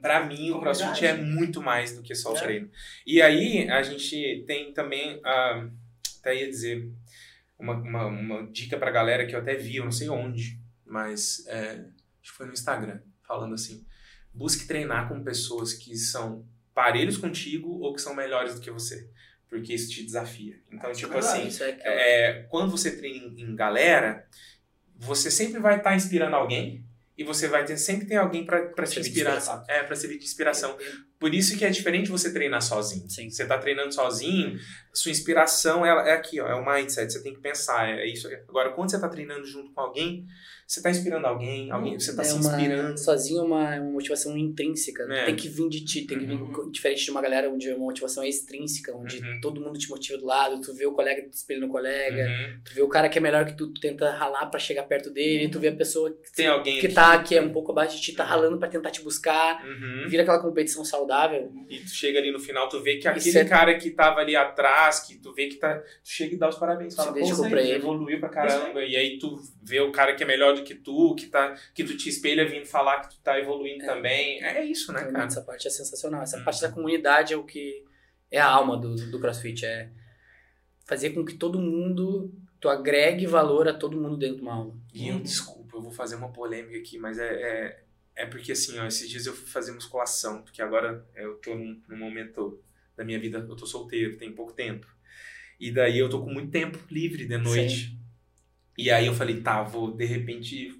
Pra mim, o crossfit é muito mais do que só o É. treino. E aí, a gente tem também, ah, até ia dizer, uma, uma, uma dica pra galera que eu até vi, eu não sei onde, mas é, acho que foi no Instagram, falando assim: busque treinar com pessoas que são parelhos contigo ou que são melhores do que você. Porque isso te desafia. Então, Isso é tipo assim, é, que é, quando você treina em, galera, você sempre vai estar inspirando alguém e você vai ter sempre tem alguém para te inspirar, é, para servir de inspiração. Por isso que é diferente você treinar sozinho. Sim. Você tá treinando sozinho, sua inspiração ela é aqui, ó, é o mindset, você tem que pensar, é isso. Agora, quando você tá treinando junto com alguém, você tá inspirando alguém, alguém você tá é se uma, inspirando. sozinho é uma, uma motivação intrínseca. É. Tem que vir de ti, tem que vir Uhum. diferente de uma galera onde uma motivação é extrínseca, onde Uhum. todo mundo te motiva do lado, tu vê o colega te espelha no colega, Uhum. tu vê o cara que é melhor que tu, tu tenta ralar pra chegar perto dele, tu vê a pessoa que, Tem alguém que tá que é um pouco abaixo de ti, tá ralando pra tentar te buscar, Uhum. vira aquela competição saudável. E tu chega ali no final, tu vê que aquele é- cara que tava ali atrás, que tu vê que tá. Tu chega e dá os parabéns. Fala, pô, pra ele." evoluiu pra caramba. E aí tu vê o cara que é melhor do que tu, que, tá, que tu te espelha vindo falar que tu tá evoluindo É. também. É isso, né, cara? essa parte é sensacional. Essa Uhum. parte da comunidade é o que é a alma do, do CrossFit, é fazer com que todo mundo tu agregue valor a todo mundo dentro de uma aula. E eu, desculpa, eu vou fazer uma polêmica aqui, mas é, é, é porque assim, ó, esses dias eu fui fazer musculação, porque agora eu tô num, num momento da minha vida, eu tô solteiro, tem pouco tempo. E daí eu tô com muito tempo livre de noite. E aí eu falei, tá, vou de repente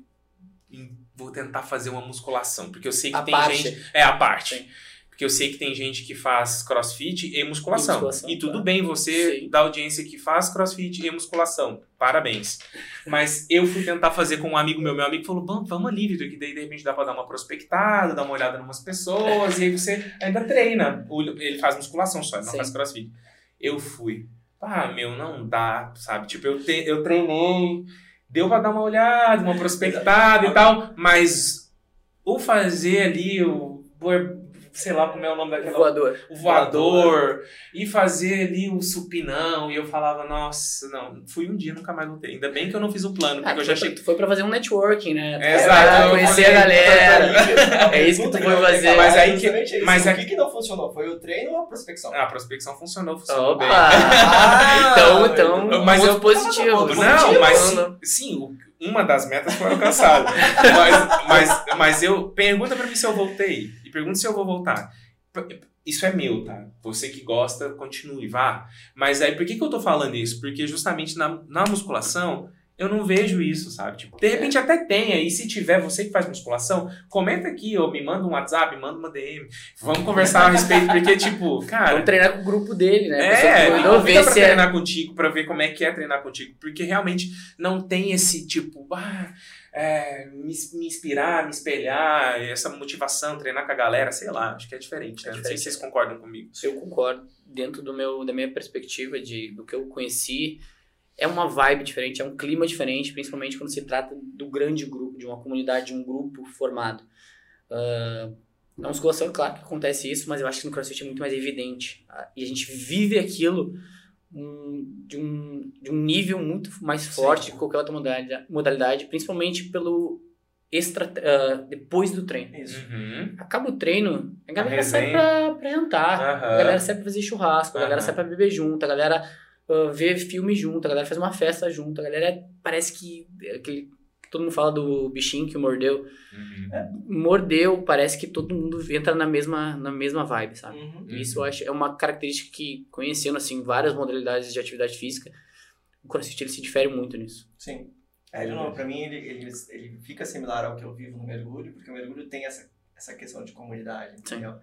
vou tentar fazer uma musculação, porque eu sei que A tem parte. gente, é a parte. Sim. Porque eu sei que tem gente que faz crossfit e musculação. E musculação, E tudo claro. bem você Sim. da audiência que faz crossfit e musculação. Parabéns. Mas eu fui tentar fazer com um amigo meu. Meu amigo falou: vamos, vamos ali, Vitor, que daí de repente dá pra dar uma prospectada, dar uma olhada em umas pessoas, e aí você ainda treina. Ele faz musculação só, ele não Sim. faz crossfit. Eu fui. Ah, meu, não dá, sabe? Tipo, eu, te, eu treinei, deu pra dar uma olhada, uma prospectada e tal, mas o fazer ali, o. Sei lá como é o nome daquela Voador. o voador e fazer ali o supinão. E eu falava, nossa, não, fui um dia, nunca mais voltei. Ainda bem que eu não fiz o plano, porque Ah, eu tu já foi, pra, cheguei. tu foi pra fazer um networking, né? É, exato, Pra eu conhecer falei, a galera. É isso que tu foi fazer. Mas aí que- mas o que, não funcionou? Foi o treino ou a prospecção? Ah, a prospecção funcionou, funcionou Opa! bem. Ah, então, então, Mas eu- ponto positivo. Não, positivo, mas não, sim, sim, o- uma das metas foi alcançada. mas, mas, mas eu. Pergunta pra mim se eu voltei. Pergunta se eu vou voltar. Isso é meu, tá? Você que gosta, continue, vá. Mas aí, por que, que eu tô falando isso? Porque justamente na, na musculação, eu não vejo isso, sabe? Tipo, de repente até tenha, e se tiver você que faz musculação, comenta aqui, ou me manda um WhatsApp, manda uma DM. Vamos conversar a respeito, porque, tipo, cara. Vamos treinar com o grupo dele, né? É, me convida ver pra se é. treinar contigo, pra ver como é que é treinar contigo. Porque realmente não tem esse tipo, ah, é, me, me inspirar, me espelhar, essa motivação, treinar com a galera, sei lá, acho que é diferente, né? É Não sei diferente. se vocês concordam comigo. Eu concordo. Dentro do meu, da minha perspectiva, de, do que eu conheci, é uma vibe diferente, é um clima diferente, principalmente quando se trata do grande grupo, de uma comunidade, de um grupo formado. Ah, Na musculação, claro que acontece isso, mas eu acho que no crossfit é muito mais evidente. Ah, E a gente vive aquilo hum, de, um, de um nível muito mais forte que qualquer outra modalidade, modalidade principalmente pelo extra, ah, depois do treino. Isso. Uhum. Acaba o treino, a galera sai resenha. pra, pra jantar, a Aham. galera sai pra fazer churrasco, a galera sai pra beber junto, a galera ah, vê filme junto, a galera faz uma festa junto, a galera parece que aquele, todo mundo fala do bichinho que mordeu, Uhum. mordeu, parece que todo mundo entra na mesma, na mesma vibe, sabe? Uhum. Isso eu acho é uma característica que, conhecendo assim várias modalidades de atividade física, o CrossFit ele se difere muito nisso. Sim. É, de novo, pra mim ele, ele, ele fica similar ao que eu vivo no mergulho, porque o mergulho tem essa, essa questão de comunidade, entendeu?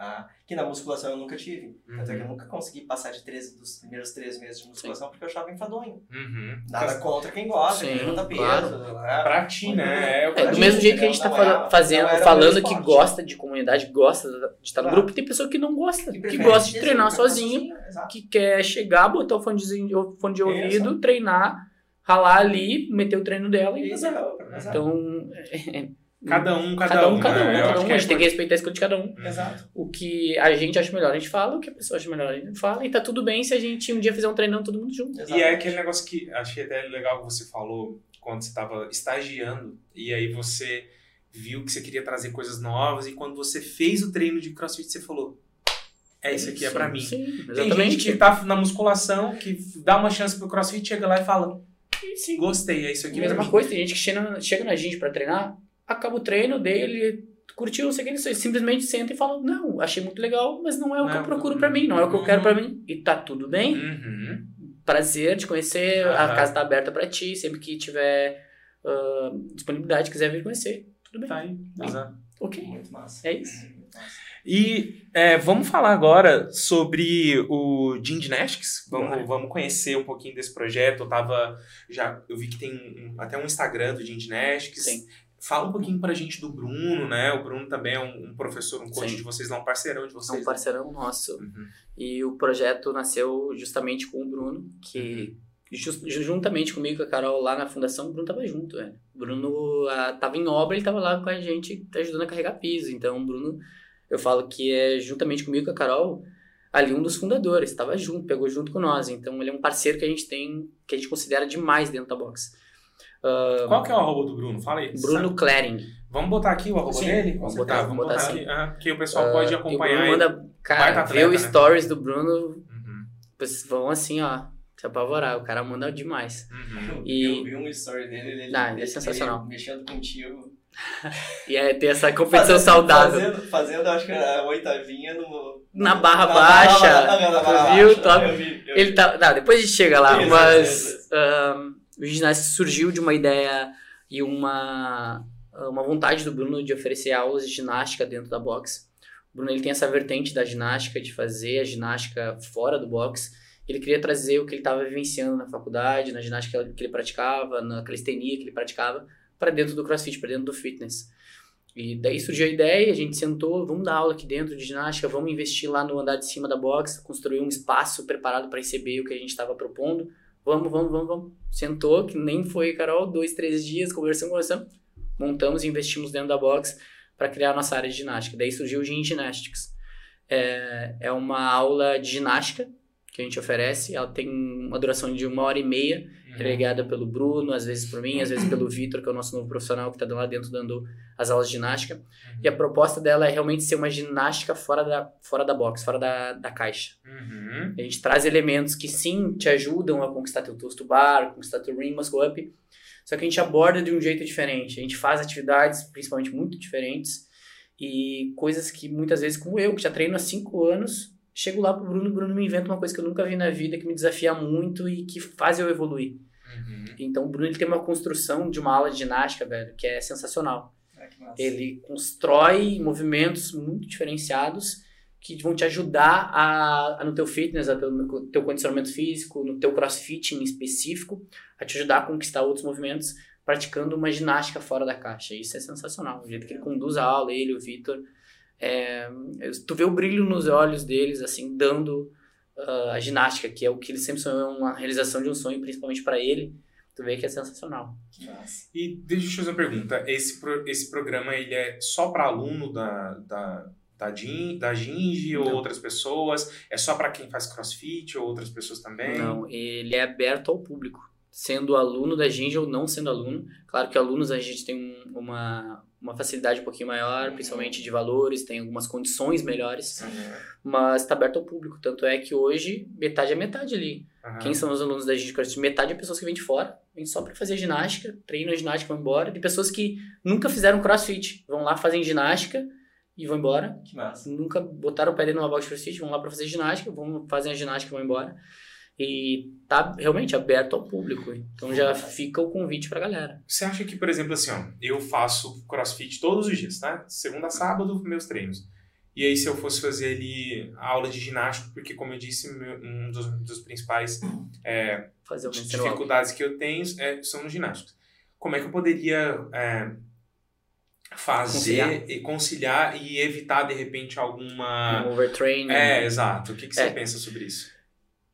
Ah, que na musculação eu nunca tive. Tanto é que eu Uhum. nunca consegui passar de 13 dos primeiros três meses de musculação porque eu achava enfadonho. Uhum. Nada contra quem gosta, Sim, quem levanta peso. claro. né? Pra ti, né? É É, do mesmo jeito que a gente tá fazendo, não era o falando que gosta de comunidade, gosta de estar no Claro. grupo, tem pessoa que não gosta, que, prefere gosta de treinar que sozinho, que quer chegar, botar o fone de, o fone de Isso. ouvido, treinar, ralar ali, meter o treino dela e Isso, é, exato. Então, é- Cada um, cada, cada um, cada um, né? Cada um, a é gente tem que respeitar a escolha de cada um. Exato. O que a gente acha melhor, a gente fala, o que a pessoa acha melhor, a gente fala, e tá tudo bem se a gente um dia fizer um treinão todo mundo junto. E é aquele negócio que achei até legal que você falou quando você estava estagiando e aí você viu que você queria trazer coisas novas e quando você fez o treino de crossfit você falou é isso aqui é pra mim. Sim, Tem exatamente. gente que tá na musculação, que dá uma chance pro crossfit, chega lá e fala gostei, é isso aqui Mesma coisa, tem gente que chega, chega na gente pra treinar, acaba o treino dele, curtiu, não sei o que, ele simplesmente senta e fala, não, achei muito legal, mas não é o que Não, eu procuro pra mim, não é o que eu quero Uhum. pra mim. E tá tudo bem, Uhum. prazer te conhecer, a Aham. casa tá aberta pra ti, sempre que tiver ah, disponibilidade, quiser vir conhecer, tudo bem. Tá aí, exato. Ok, Muito massa. é isso. Massa. E é, vamos falar agora sobre o Gymnastics. Bora. Vamos, vamos conhecer um pouquinho desse projeto. Eu tava. Já, eu vi que tem um- até um Instagram do Gymnastics. Sim. Fala um pouquinho pra gente do Bruno, né? O Bruno também é um, um professor, um coach Sim. de vocês, lá, um parceirão de É vocês. um parceirão nosso. né? Uhum. E o projeto nasceu justamente com o Bruno, que jus- juntamente comigo e com a Carol lá na fundação, o Bruno tava junto, velho. O Bruno ah, tava em obra, ele tava lá com a gente ajudando a carregar piso. Então o Bruno, eu falo que é juntamente comigo e com a Carol, ali um dos fundadores, tava junto, pegou junto com nós. Então ele é um parceiro que a gente tem, que a gente considera demais dentro da box. Qual que é o arroba do Bruno? Fala aí. Bruno sabe? Vamos botar aqui o arroba Sim, dele? vamos Tá, botar, vamos vamos botar botar aqui. Ah, que o pessoal pode E o acompanhar Bruno aí. manda, cara, ver o né? stories do Bruno, Uhum. vocês vão assim, ó, se apavorar. O cara manda demais. Uhum. E- Eu vi um story dele, ele, Ah, ele é ele- sensacional. ele mexendo contigo. E é ter essa competição Fazendo- saudável. Fazendo, fazendo, acho que era a oitavinha no... Na barra na baixa, barra- na tu barra viu? baixa. Top. Eu vi, eu Ele vi. tá. Não, depois a gente chega lá, Isso, mas isso, isso. O ginásio surgiu de uma ideia e uma, uma vontade do Bruno de oferecer aulas de ginástica dentro da box. O Bruno ele tem essa vertente da ginástica, de fazer a ginástica fora do box. Ele queria trazer o que ele estava vivenciando na faculdade, na ginástica que ele praticava, na calistenia que ele praticava, para dentro do crossfit, para dentro do fitness. E daí surgiu a ideia, a gente sentou, vamos dar aula aqui dentro de ginástica, vamos investir lá no andar de cima da box, construir um espaço preparado para receber o que a gente estava propondo. Vamos, vamos, vamos, vamos. Sentou, que nem foi, Carol, dois, três dias, conversando, conversando. Montamos e investimos dentro da box para criar a nossa área de ginástica. Daí surgiu o Gym Gymnastics. É, é uma aula de ginástica que a gente oferece. Ela tem uma duração de uma hora e meia, regada pelo Bruno, às vezes por mim, às vezes pelo Vitor, que é o nosso novo profissional que está lá dentro dando as aulas de ginástica. E a proposta dela é realmente ser uma ginástica fora da, fora da box, fora da, da caixa. Uhum. A gente traz elementos que sim te ajudam a conquistar teu toast to bar, conquistar teu ring muscle up, só que a gente aborda de um jeito diferente. A gente faz atividades, principalmente muito diferentes, e coisas que muitas vezes, como eu, que já treino há cinco anos, chego lá pro Bruno, o Bruno me inventa uma coisa que eu nunca vi na vida, que me desafia muito e que faz eu evoluir. Uhum. Então o Bruno ele tem uma construção de uma aula de ginástica, velho, que é sensacional. Ele constrói movimentos muito diferenciados que vão te ajudar a, a no teu fitness, a teu, no teu condicionamento físico, no teu crossfit em específico, a te ajudar a conquistar outros movimentos praticando uma ginástica fora da caixa. Isso é sensacional. O jeito que ele conduz a aula, ele, o Vitor, é, tu vê o brilho nos olhos deles, assim, dando ah, a ginástica, que é o que ele sempre sonhou, uma realização de um sonho, principalmente para ele. Tu vê que é sensacional. Que massa. E deixa eu te fazer uma pergunta. Esse, pro- esse programa ele é só para aluno da, da, da, Gin, da Ginge ou outras pessoas? É só para quem faz crossfit ou outras pessoas também? Não, ele é aberto ao público. Sendo aluno da Ginge ou não sendo aluno. Claro que alunos a gente tem um- uma, uma facilidade um pouquinho maior, Uhum. principalmente de valores, tem algumas condições melhores, Uhum. mas está aberto ao público. Tanto é que hoje, metade é metade ali. Aham. Quem são os alunos da CrossFit? Metade é pessoas que vêm de fora, vêm só para fazer ginástica, treinam a ginástica e vão embora. E pessoas que nunca fizeram CrossFit, vão lá, fazem ginástica e vão embora. Que massa. Nunca botaram o pé dentro de uma box de CrossFit, vão lá para fazer ginástica, vão fazer a ginástica e vão embora. E tá realmente aberto ao público. Então já fica o convite pra galera. Você acha que, por exemplo, assim, ó, eu faço crossfit todos os dias, tá? Segunda a sábado, meus treinos. E aí, se eu fosse fazer ali a aula de ginástica, porque, como eu disse, meu- um dos, dos principais é, dificuldades que eu tenho é, são nos ginásticos. Como é que eu poderia é, fazer Conciliar. e conciliar e evitar, de repente, alguma. Um overtraining. É, exato. O que, que você É. pensa sobre isso?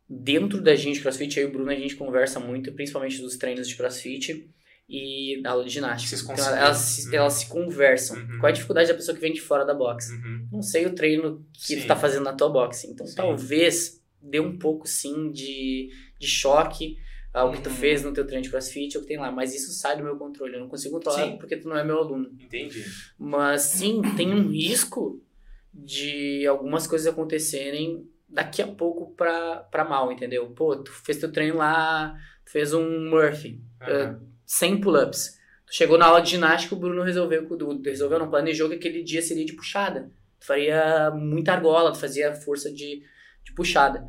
Dentro da gente CrossFit, eu e o Bruno, a gente conversa muito, principalmente dos treinos de CrossFit e da aula de ginástica. Então, elas, se- Uhum. elas se conversam. Uhum. Qual é a dificuldade da pessoa que vem de fora da box? Uhum. Não sei o treino que Sim. tu tá fazendo na tua box. Então, Sim. talvez dê um pouco, sim, de, de choque ao que tu Uhum. fez no teu treino de CrossFit ou que tem lá. Mas isso sai do meu controle. Eu não consigo controlar Sim. porque tu não é meu aluno. Entendi. Mas sim, tem um risco de algumas coisas acontecerem daqui a pouco pra, pra mal, entendeu? Pô, tu fez teu treino lá, tu fez um Murphy, Aham. 100 pull-ups. Tu chegou na aula de ginástica, o Bruno resolveu, resolveu, não planejou que aquele dia seria de puxada. Tu faria muita argola, tu fazia força de, de puxada.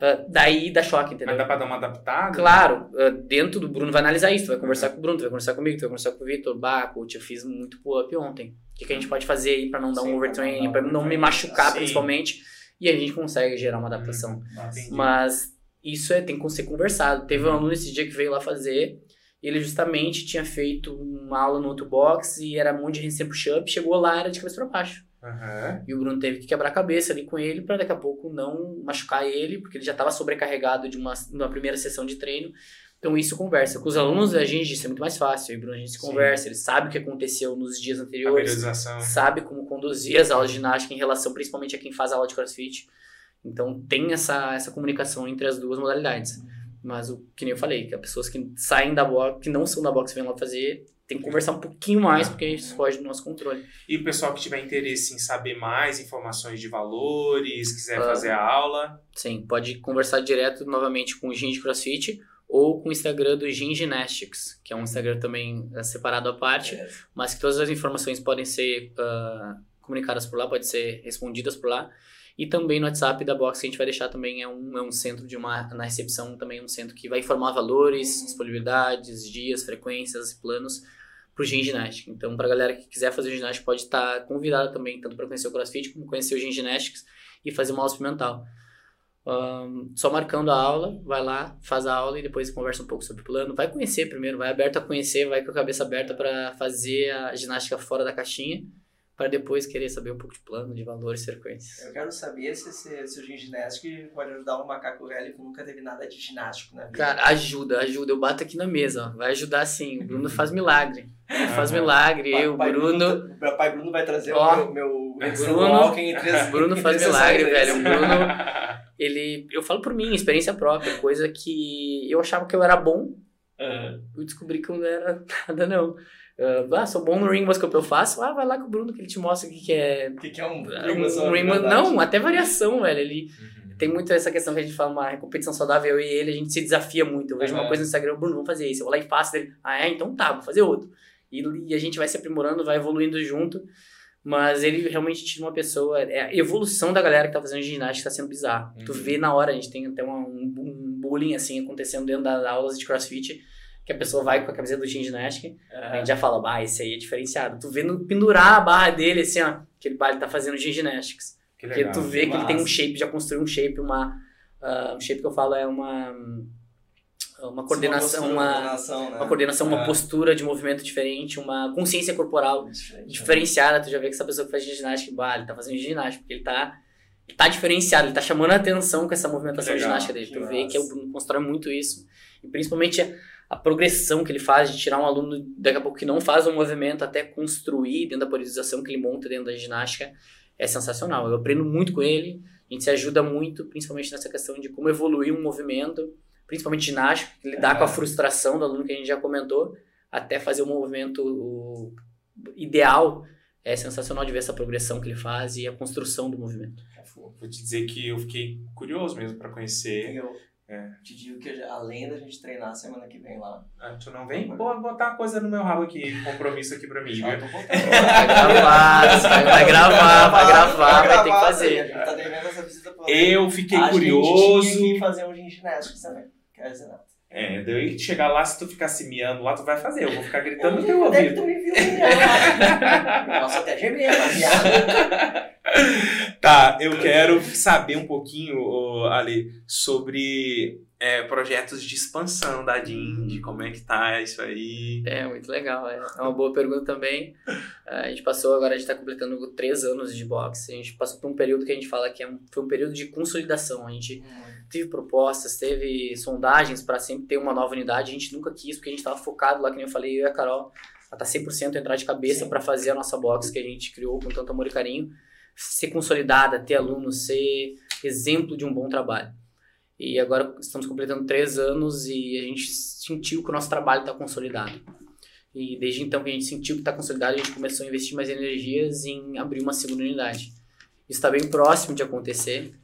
Ah, daí dá choque, entendeu? Mas dá pra dar uma adaptada? Claro, ah, dentro do Bruno vai analisar isso, tu vai conversar com o Bruno, tu vai conversar comigo, tu vai conversar com o Vitor, bah, coach, eu fiz muito pull-up ontem. O que, que a gente pode fazer aí pra não dar Sim, um pra não pra dar não me machucar sim. principalmente, e a gente consegue gerar uma adaptação. Entendi. Mas isso é, tem que ser conversado. Teve um aluno esse dia que veio lá fazer, e ele justamente tinha feito uma aula no outro box e era um monte de handstand push-up, chegou lá, era de cabeça pra baixo. Aham. E o Bruno teve que quebrar a cabeça ali com ele para daqui a pouco não machucar ele, porque ele já estava sobrecarregado de uma, uma primeira sessão de treino. Então isso conversa. Com os alunos a gente isso é muito mais fácil. E Bruno a gente se Sim. conversa, ele sabe o que aconteceu nos dias anteriores, sabe como conduzir as aulas de ginástica em relação principalmente a quem faz aula de crossfit. Então tem essa, essa comunicação entre as duas modalidades. Mas o que nem eu falei, que as pessoas que saem da box, que não são da box, vêm lá fazer, tem que conversar um pouquinho mais, porque isso foge do nosso controle. E o pessoal que tiver interesse em saber mais informações de valores, quiser Ah. fazer a aula. Sim, pode conversar direto novamente com o Gin de CrossFit ou com o Instagram do Gin Gymnastics, que é um Instagram também eh, separado à parte, É. mas que todas as informações podem ser ah, comunicadas por lá, podem ser respondidas por lá. E também no WhatsApp da Box que a gente vai deixar também é um, é um centro de uma, na recepção também é um centro que vai informar valores, disponibilidades, dias, frequências, planos pro Gin Ginástica. Então, pra galera que quiser fazer ginástica, pode estar convidada também, tanto para conhecer o CrossFit como conhecer o Gin Gymnastics e fazer uma aula experimental. Ahn, só marcando a aula, vai lá, faz a aula e depois conversa um pouco sobre o plano. Vai conhecer primeiro, vai aberto a conhecer, vai com a cabeça aberta para fazer a ginástica fora da caixinha, para depois querer saber um pouco de plano, de valores, frequências. Eu quero saber se, se, se o Gin Ginástica pode ajudar um macaco velho que nunca teve nada de ginástico na vida. Cara, ajuda, ajuda. Eu bato aqui na mesa, ó. Vai ajudar sim. O Bruno faz milagre. Ele faz milagre. Eu, pai Bruno. Meu pai Bruno vai trazer Ó, o meu, meu Bruno- três Bruno faz milagre, velho. esse. O Bruno, ele. Eu falo por mim, experiência própria, coisa que eu achava que eu era bom, Aham. eu descobri que eu não era nada, não. Ah, sou bom no ring, mas o que eu faço? Ah, vai lá com o Bruno que ele te mostra o que, que é. O que, que é um Um, ring um ring, não, até variação, velho. Ele, Uhum. tem muito essa questão que a gente fala, uma competição saudável, eu e ele, a gente se desafia muito. Eu vejo uma Aham. coisa no Instagram, Bruno, vamos fazer isso. Eu vou lá e faço dele. Ah, é? Então tá, vou fazer outro. E, e a gente vai se aprimorando, vai evoluindo junto. Mas ele realmente tinha uma pessoa. é, A evolução da galera que tá fazendo ginástica tá sendo bizarro. Tu Uhum. vê na hora, a gente tem até uma- um, um bullying assim acontecendo dentro das aulas de crossfit. Que a pessoa vai com a camiseta do Team Ginástica, a gente já fala, bah, esse aí é diferenciado. Tu vê no pendurar a barra dele, assim, ó, que ele, bah, ele tá fazendo Gin Gymnastics. Que Porque tu vê que ele tem um shape, já construiu um shape, uma. ah, um shape que eu falo é uma. Uma coordenação, uma, coordenação, né? uma coordenação, uma Ah. postura de movimento diferente, uma consciência corporal Diferente. diferenciada. Tu já vê que essa pessoa que faz ginástica, bah, ele tá fazendo ginástica, porque ele tá, tá diferenciado, ele tá chamando a atenção com essa movimentação Legal, ginástica dele. que Tu vê que o Bruno constrói muito isso. E principalmente a progressão que ele faz de tirar um aluno daqui a pouco que não faz um movimento até construir dentro da periodização que ele monta dentro da ginástica é sensacional. Eu aprendo muito com ele, a gente se ajuda muito, principalmente nessa questão de como evoluir um movimento, principalmente ginástica, lidar é. com a frustração do aluno que a gente já comentou, até fazer o movimento ideal. É sensacional de ver essa progressão que ele faz e a construção do movimento. Vou te dizer que eu fiquei curioso mesmo para conhecer. Eu é. te digo que além da gente treinar semana que vem lá. Ah, tu não vem? Vou botar coisa no meu rabo aqui, compromisso aqui pra mim, viu? Vai gravar, vai gravar, vai gravar, vai ter que fazer. Tá devendo essa visita Eu fiquei curioso. A gente tinha que fazer um ginástica também. Quer dizer nada. É, daí chegar lá, se tu ficar se miando lá, tu vai fazer. Eu vou ficar gritando no teu ouvido. Tu me viu Nossa, até gemer, Tá, eu quero saber um pouquinho, Ali, sobre é, projetos de expansão da DIN, como é que tá isso aí. É, muito legal. É, é uma boa pergunta também. A gente passou, agora a gente está completando três anos de boxe. A gente passou por um período que a gente fala que é um, foi um período de consolidação. A gente teve propostas, teve sondagens para sempre ter uma nova unidade. A gente nunca quis, porque a gente estava focado lá, que nem eu falei, eu e a Carol, ela tá 100% entrar de cabeça para fazer a nossa box que a gente criou com tanto amor e carinho, ser consolidada, ter alunos, ser exemplo de um bom trabalho. E agora estamos completando três anos e a gente sentiu que o nosso trabalho está consolidado. E desde então que a gente sentiu que está consolidado, a gente começou a investir mais energias em abrir uma segunda unidade. Isso está bem próximo de acontecer.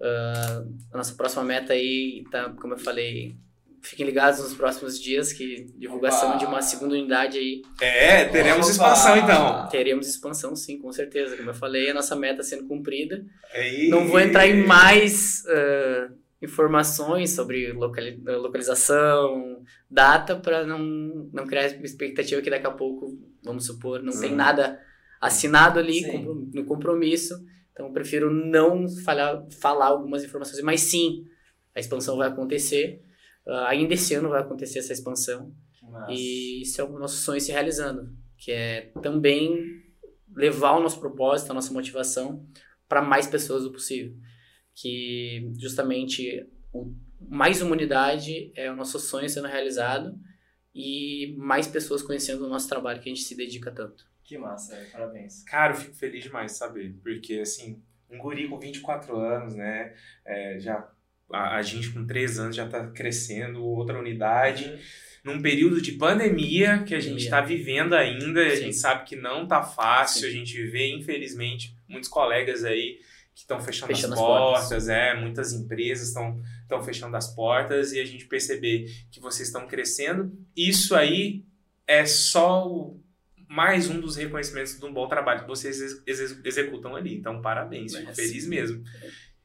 Uh, a nossa próxima meta aí tá, como eu falei, fiquem ligados nos próximos dias que divulgação Opa. de uma segunda unidade aí. É, teremos Opa. expansão então. Teremos expansão sim, com certeza. Como eu falei, a nossa meta sendo cumprida. Ei. Não vou entrar em mais uh, informações sobre locali localização, data, para não, não criar expectativa que daqui a pouco, vamos supor, não tem nada assinado ali no compromisso então, eu prefiro não falar, falar algumas informações, mas sim, a expansão vai acontecer. Uh, ainda esse ano vai acontecer essa expansão. E isso é o nosso sonho se realizando, que é também levar o nosso propósito, a nossa motivação para mais pessoas o possível. Que justamente o, mais humanidade é o nosso sonho sendo realizado e mais pessoas conhecendo o nosso trabalho que a gente se dedica tanto. Que massa, parabéns. Cara, eu fico feliz demais de saber, porque assim, um guri com 24 anos, né, é, já a, a, gente com 3 anos já está crescendo, outra unidade, uhum. num período de pandemia que a gente está vivendo ainda, Sim. a gente sabe que não tá fácil, Sim. a gente vê, infelizmente, muitos colegas aí que estão fechando, fechando, as, as portas, portas, é, muitas empresas estão estão fechando as portas e a gente perceber que vocês estão crescendo, isso aí é só o mais um dos reconhecimentos de um bom trabalho que vocês ex executam ali. Então, parabéns, fico feliz mesmo.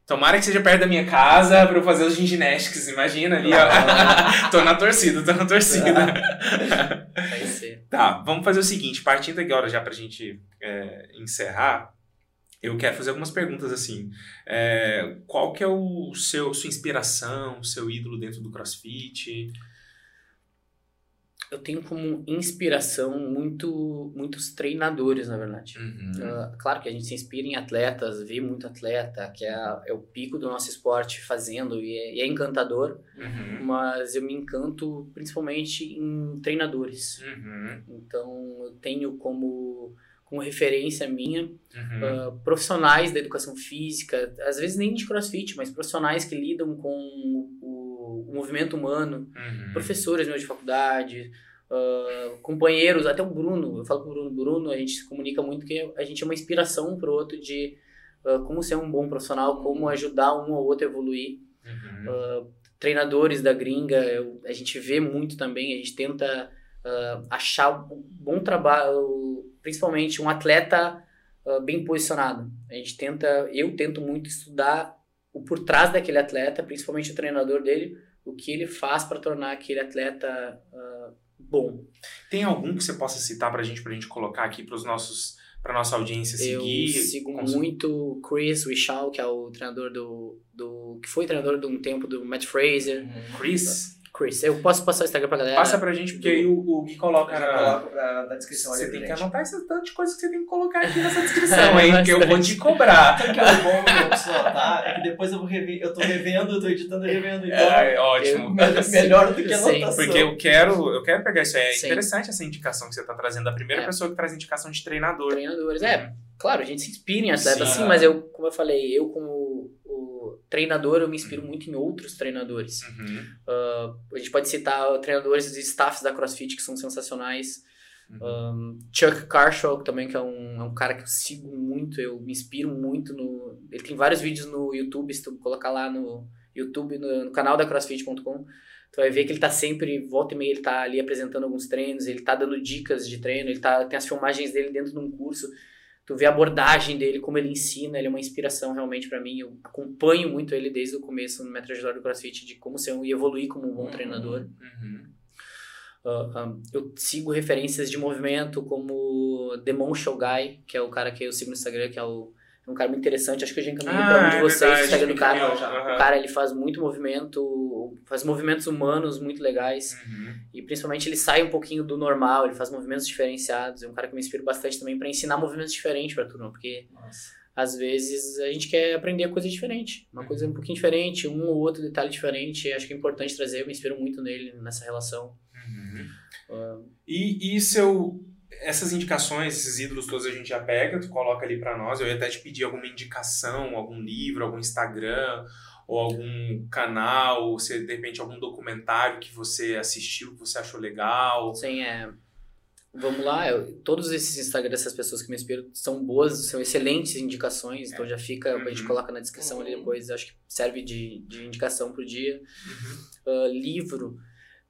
Tomara que seja perto da minha casa para eu fazer os ginásticos, imagina ali, ó. tô na torcida, tô na torcida. Vai ser. Tá, vamos fazer o seguinte, partindo agora já pra gente é, encerrar, eu quero fazer algumas perguntas assim. É, qual que é o seu sua inspiração, seu ídolo dentro do CrossFit? Eu tenho como inspiração muito, muitos treinadores, na verdade. Uhum. Uh, claro que a gente se inspira em atletas, vê muito atleta, que é, é o pico do nosso esporte fazendo e é, e é encantador, uhum. mas eu me encanto principalmente em treinadores. Uhum. Então, eu tenho como, como referência minha uh, profissionais da educação física, às vezes nem de crossfit, mas profissionais que lidam com o movimento humano, uhum. professores meus de faculdade, uh, companheiros, até o Bruno, eu falo com o Bruno, Bruno, a gente se comunica muito que a gente é uma inspiração um pro outro de uh, como ser um bom profissional, como ajudar um ou outro a evoluir. Uhum. Uh, treinadores da gringa, eu, a gente vê muito também, a gente tenta achar um bom trabalho, principalmente um atleta bem posicionado. A gente tenta, eu tento muito estudar o por trás daquele atleta, principalmente o treinador dele, o que ele faz para tornar aquele atleta uh, bom. Tem algum que você possa citar para a gente, para a gente colocar aqui para os nossos para nossa audiência seguir? Eu sigo muito Chris Richal, que é o treinador do, do que foi treinador de um tempo do Matt Fraser. Chris? Chris. Eu posso passar o Instagram pra galera? Passa pra gente, porque aí o, o Gui coloca Eu na. descrição Você tem que gente. anotar esse tanto de coisa que você tem que colocar aqui nessa descrição, É, hein? Que eu vou te cobrar. Sabe que é o bom meu pessoal, tá? É que depois eu vou rever, eu tô revendo, eu tô editando e revendo, então É, ótimo. me- melhor do que a Sim, anotação. Porque eu quero, eu quero pegar isso aí. É Sim. interessante essa indicação que você tá trazendo. A primeira É. pessoa que traz indicação de treinador. Treinadores. É, claro, a gente se inspira em atletas, Sim. sim, mas eu, como eu falei, eu como treinador, eu me inspiro muito em outros treinadores. Uhum. Uh, a gente pode citar treinadores e staffs da CrossFit que são sensacionais. Uhum. Um, Chuck Carshall também, que é um, é um cara que eu sigo muito, eu me inspiro muito no... Ele tem vários vídeos no YouTube, se tu colocar lá no YouTube, no, no canal da CrossFit.com, tu vai ver que ele tá sempre, volta e meia, ele tá ali apresentando alguns treinos, ele tá dando dicas de treino, ele tá, tem as filmagens dele dentro de um curso, tu vê a abordagem dele, como ele ensina, ele é uma inspiração realmente pra mim, eu acompanho muito ele desde o começo no Metro trajetória do CrossFit, de como ser um, e evoluir como um bom treinador. Uhum. Uh, um, eu sigo referências de movimento como Demon Show Guy, que é o cara que eu sigo no Instagram, que é, o, é um cara muito interessante. Acho que eu já encaminhei pra um de é vocês o verdade, Instagram do cara. O cara ele faz muito movimento, faz movimentos humanos muito legais. Uhum. E principalmente ele sai um pouquinho do normal, ele faz movimentos diferenciados. É um cara que me inspira bastante também pra ensinar movimentos diferentes pra turma, porque Nossa. às vezes a gente quer aprender coisa diferente, uma coisa um pouquinho diferente, um ou outro detalhe diferente. Acho que é importante trazer, eu me inspiro muito nele nessa relação. Uhum. Uh, E, e seu, essas indicações, esses ídolos todos a gente já pega, tu coloca ali pra nós. Eu ia até te pedir alguma indicação, algum livro, algum Instagram, ou algum canal, ou se de repente algum documentário que você assistiu, que você achou legal. Sim, é. Vamos lá, eu- todos esses Instagram dessas pessoas que me inspiram são boas, são excelentes indicações, então já fica, a gente Uhum. coloca na descrição ali Uhum. depois, acho que serve de, de indicação pro dia. Uhum. Ah, livro,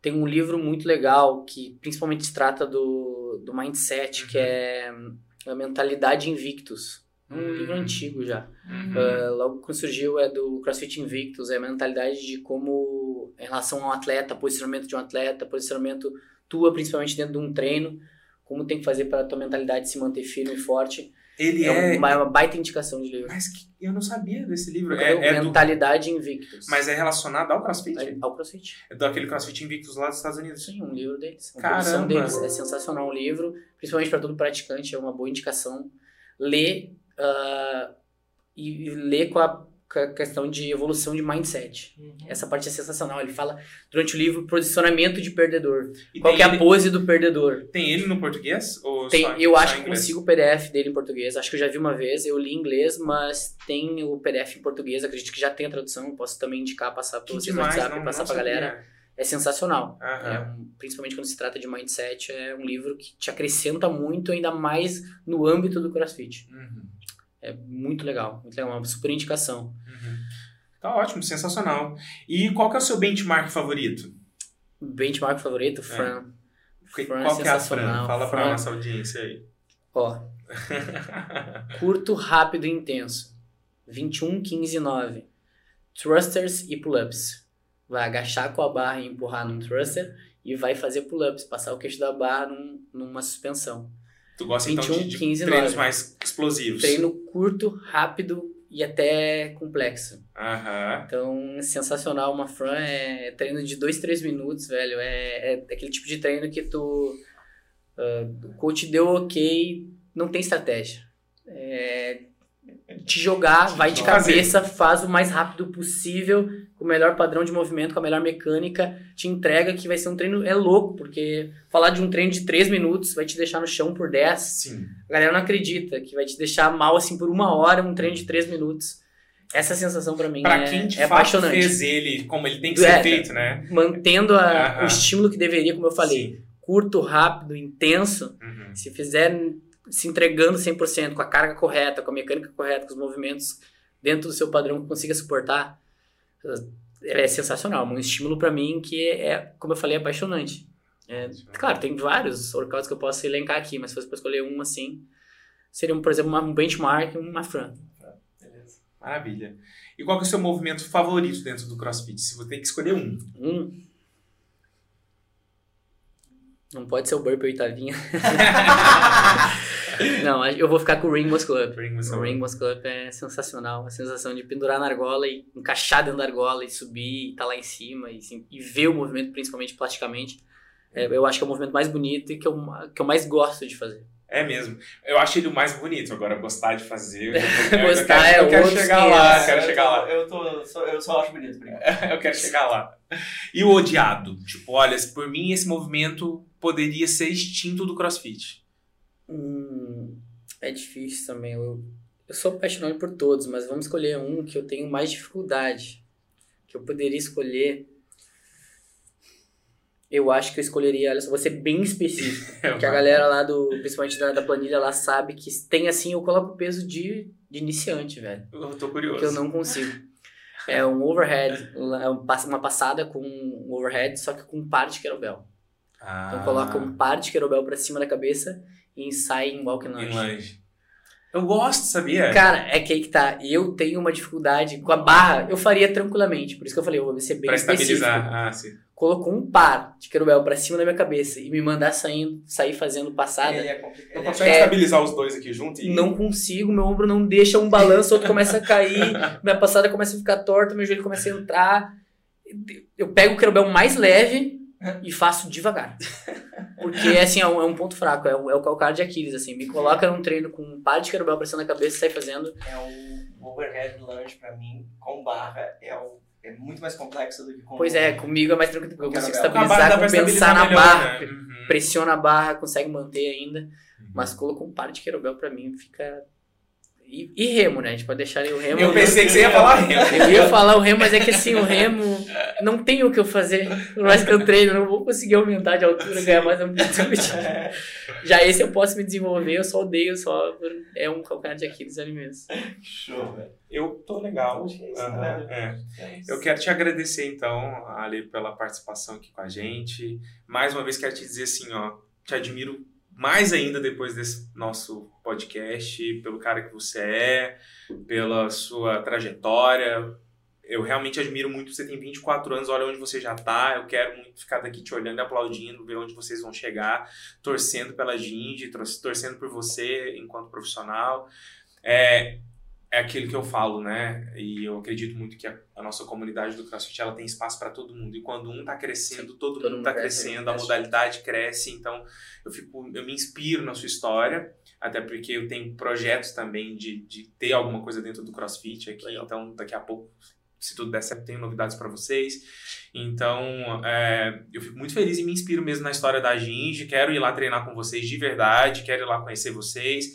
tem um livro muito legal que principalmente trata do, do mindset, que Uhum. é a Mentalidade Invictus. É um Uhum. livro antigo já. Uhum. Ah, logo quando surgiu é do CrossFit Invictus, é a mentalidade de como, em relação ao atleta, posicionamento de um atleta, posicionamento tua, principalmente dentro de um treino, como tem que fazer para a tua mentalidade se manter firme e forte. Ele É, é. uma, é uma baita indicação de livro. Mas que- eu não sabia desse livro. É, é do, mentalidade Invictus. mas é relacionado ao CrossFit? Ao CrossFit. É daquele CrossFit Invictus lá dos Estados Unidos. Sim, um livro deles. Uma Caramba! deles. É sensacional o livro, principalmente para todo praticante, é uma boa indicação. Ler ah, e, e ler com a, com a questão de evolução de mindset. Essa parte é sensacional. Ele fala durante o livro posicionamento de perdedor. E Qual é a pose do perdedor? tem ele no português? Ou Tem, só, eu só acho que consigo o PDF dele em português. Acho que eu já vi uma vez. Eu li em inglês, mas tem o PDF em português. Acredito que já tem a tradução. Posso também indicar, passar para vocês no demais, WhatsApp não, e passar pra sabia. galera. É sensacional. É um- principalmente quando se trata de mindset, é um livro que te acrescenta muito, ainda mais no âmbito do CrossFit. Uhum. É muito legal, muito legal, uma super indicação. Uhum. Tá ótimo, sensacional. E qual que é o seu benchmark favorito? Benchmark favorito, Fran. Que- Fran qual que é a Fran? sensacional. Fala pra Fran. nossa audiência aí. Ó, curto, rápido e intenso. 21, 15 e 9. Thrusters e pull-ups. Vai agachar com a barra e empurrar num thruster e vai fazer pull-ups, passar o queixo da barra num- numa suspensão. Tu gosta então 21, de, de 15, treinos 9. mais explosivos? Treino curto, rápido e até complexo. Aham. Então, sensacional. Uma Fran é treino de 2, 3 minutos, velho. É, é aquele tipo de treino que tu. ah, o coach deu ok, não tem estratégia. É, te jogar, vai de cabeça, faz o mais rápido possível, com o melhor padrão de movimento, com a melhor mecânica, te entrega que vai ser um treino. É louco, porque falar de um treino de 3 minutos vai te deixar no chão por 10. Sim. A galera não acredita que vai te deixar mal assim por uma hora, um treino de 3 minutos. Essa sensação pra mim Pra é, quem de é fato apaixonante. fez ele como ele tem que É, ser feito, né? Mantendo a- Aham. o estímulo que deveria, como eu falei, Sim. curto, rápido, intenso. Uhum. Se fizer se entregando 100%, com a carga correta, com a mecânica correta, com os movimentos dentro do seu padrão que consiga suportar, é sensacional. Um estímulo pra mim que é, como eu falei, é apaixonante. É, claro, tem vários workouts que eu posso elencar aqui, mas se fosse pra escolher um assim, seria, por exemplo, um benchmark, uma Fran. Beleza. Maravilha. E qual é o seu movimento favorito dentro do CrossFit? Se você tem que escolher um. Um. Não pode ser o burpee oitavinha. Não, eu vou ficar com o Ring Muscle Up. Ring Muscle o Up. Ring Muscle Up é sensacional. A sensação de pendurar na argola e encaixar dentro da argola e subir e estar lá em cima e, assim, e ver o movimento, principalmente plasticamente. É, eu acho que é o movimento mais bonito e que eu, que eu mais gosto de fazer. É mesmo. Eu acho ele o mais bonito. Agora, gostar de fazer. Eu, eu, eu Gostar quero, é eu quero outros chegar lá, 500. quero eu chegar tô, lá. Eu, tô, só, eu só acho bonito. Eu quero chegar lá. E o odiado? Tipo, olha, por mim esse movimento poderia ser extinto do crossfit. Hum, é difícil também. Eu, eu sou apaixonado por todos, mas vamos escolher um que eu tenho mais dificuldade. Que eu poderia escolher. Eu acho que eu escolheria, olha só, vou ser bem específico. Que a galera lá do, principalmente da, da planilha lá sabe que tem assim, eu coloco o peso de, de iniciante, velho. Eu tô curioso. Que eu não consigo. É um overhead, é um uma passada com um overhead, só que com um par de kettlebell. Ah, Então coloca um par de kettlebell pra cima da cabeça e sai em walk and em lunge. lunge. Eu gosto, sabia? Cara, é que aí que tá. Eu tenho uma dificuldade com a barra, eu faria tranquilamente. Por isso que eu falei, eu vou ser bem pra específico. estabilizar. Ah, sim. Colocou um par de kettlebell pra cima da minha cabeça e me mandar saindo, sair fazendo passada. Ele é complicado. Não consegue É. estabilizar os dois aqui junto e. Não consigo, meu ombro não deixa um balanço, outro começa a cair, minha passada começa a ficar torta, meu joelho começa a entrar. Eu pego o kettlebell mais leve e faço devagar. Porque, assim, é um, é um ponto fraco, é o, é o calcanhar de Aquiles, assim. Me coloca num treino com um par de kettlebell cima da cabeça e sai fazendo. É o overhead lunge pra mim, com barra, é, o, é muito mais complexo do que com Pois é, comigo é mais tranquilo, porque eu consigo estabilizar, compensar na melhor, barra. né? Uhum. Pressiona a barra, consegue manter ainda. Uhum. Mas colocou um par de kettlebell pra mim, fica... E, e remo, né? A gente pode deixar ali o remo... Eu pensei que você ia falar remo. Eu ia falar o remo, mas é que assim, o remo não tem o que eu fazer. Por mais que eu treine, eu não vou conseguir aumentar de altura, ganhar mais amplitude. Já esse eu posso me desenvolver, eu só odeio, só é um calcanhar de Aquiles ali mesmo. Show, velho. Eu tô legal. Que é é. É. Eu quero te agradecer, então, Ali, pela participação aqui com a gente. Mais uma vez, quero te dizer assim, ó, te admiro mais ainda depois desse nosso podcast, pelo cara que você é, pela sua trajetória. Eu realmente admiro muito, você tem 24 anos, olha onde você já tá. Eu quero muito ficar daqui te olhando e aplaudindo, ver onde vocês vão chegar, torcendo pela tor- torcendo por você enquanto profissional. É, é aquilo que eu falo, né? E eu acredito muito que a, a nossa comunidade do CrossFit ela tem espaço para todo mundo. E quando um tá crescendo, todo, todo mundo tá cresce, crescendo, a modalidade cresce. Então, eu fico, eu me inspiro na sua história, até porque eu tenho projetos também de, de ter alguma coisa dentro do CrossFit aqui. Legal. Então, daqui a pouco, se tudo der certo, tenho novidades para vocês. Então, é, eu fico muito feliz e me inspiro mesmo na história da Ginge. Quero ir lá treinar com vocês de verdade, quero ir lá conhecer vocês.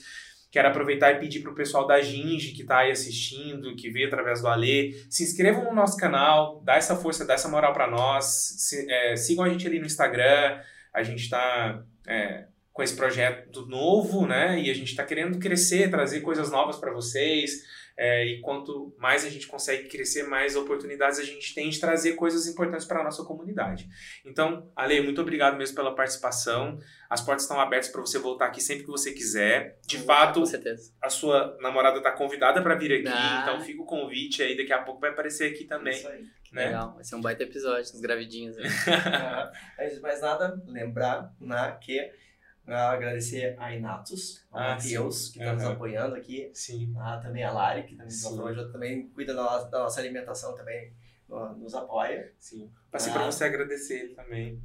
Quero aproveitar e pedir pro pessoal da Ginge que tá aí assistindo, que veio através do Alê, se inscrevam no nosso canal, dá essa força, dá essa moral para nós, se- é, sigam a gente ali no Instagram, a gente tá é, com esse projeto novo, né? E a gente tá querendo crescer, trazer coisas novas para vocês. É, e quanto mais a gente consegue crescer, mais oportunidades a gente tem de trazer coisas importantes para nossa comunidade. Então, Ale, muito obrigado mesmo pela participação. As portas estão abertas para você voltar aqui sempre que você quiser. De fato, a sua namorada tá convidada para vir aqui, Ah. então fica o convite aí, daqui a pouco vai aparecer aqui também, Isso aí. né? Legal, vai ser um baita episódio, uns gravidinhos aí. Ah, Antes de mais nada, lembrar né, que agradecer a Inatus, ao Ah, Matheus, que está nos Aham. apoiando aqui, Sim. ah, também a Lari, que também, nos Sim. apoia, também cuida da nossa, da nossa alimentação, também nos apoia. Sim. Passei Ah. pra você agradecer ele também.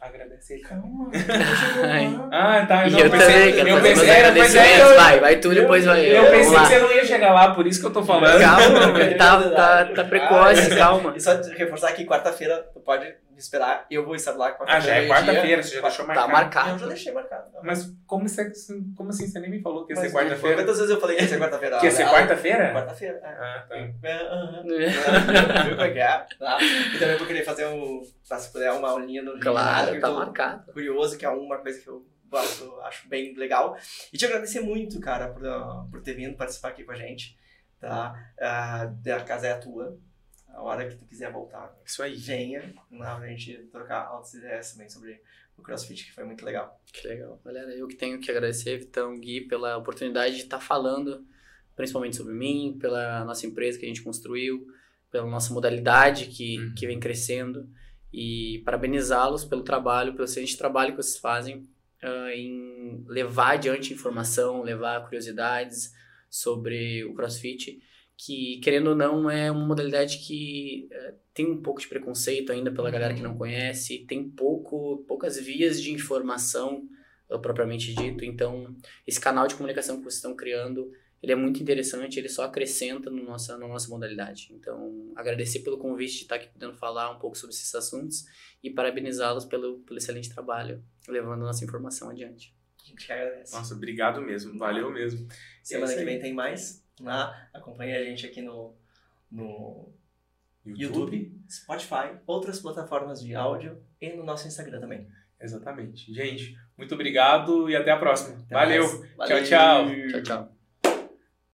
Agradecer. Calma, Ai. Ah, tá. Não, eu pensei- também eu pensei, é, mas é, Vai, vai tu, depois vai eu. Eu pensei que você não ia chegar lá, por isso que eu tô falando. Calma, tá, tá, tá precoce, Ah, calma. E só reforçar que quarta-feira, tu pode esperar, eu vou estar lá Ah, quarta-feira. já é quarta-feira, você já deixou Tá marcado. Eu marcado. já deixei marcado. Mas como, você, como assim? Você nem me falou que ia ser Mas, quarta-feira? Quantas vezes eu falei que ia ser quarta-feira? Que ia ser Ah, quarta-feira? Quarta-feira, é. Ah, tá. É. Viu como é que é? Tá? E também vou querer fazer um, se puder, uma aulinha no Claro, tá eu marcado. curioso, que é uma coisa que eu gosto, acho bem legal. E te agradecer muito, cara, por, ah, por ter vindo participar aqui com a gente, tá? Ah, a casa é a tua, a hora que tu quiser voltar, Isso aí. venha, né, pra gente trocar altas ideias também sobre o CrossFit, que foi muito legal. Que legal. Galera, eu que tenho que agradecer, Vitão, Gui, pela oportunidade de estar falando, principalmente sobre mim, pela nossa empresa que a gente construiu, pela nossa modalidade que, Uhum. que vem crescendo e parabenizá-los pelo trabalho, pelo excelente trabalho que vocês fazem. uh, em levar adiante informação, levar curiosidades sobre o CrossFit, que querendo ou não é uma modalidade que uh, tem um pouco de preconceito ainda pela galera que não conhece, tem pouco, poucas vias de informação uh, propriamente dito, então esse canal de comunicação que vocês estão criando ele é muito interessante, ele só acrescenta no nossa, na nossa modalidade. Então, agradecer pelo convite de estar aqui podendo falar um pouco sobre esses assuntos e parabenizá-los pelo, pelo excelente trabalho, levando nossa informação adiante. A gente agradece. Nossa, obrigado mesmo, valeu mesmo. Semana é que vem tem mais. Né? Acompanhe a gente aqui no, no YouTube. YouTube, Spotify, outras plataformas de áudio e no nosso Instagram também. Exatamente. Gente, muito obrigado e até a próxima. Até Valeu. Valeu. Tchau, tchau. Tchau, tchau.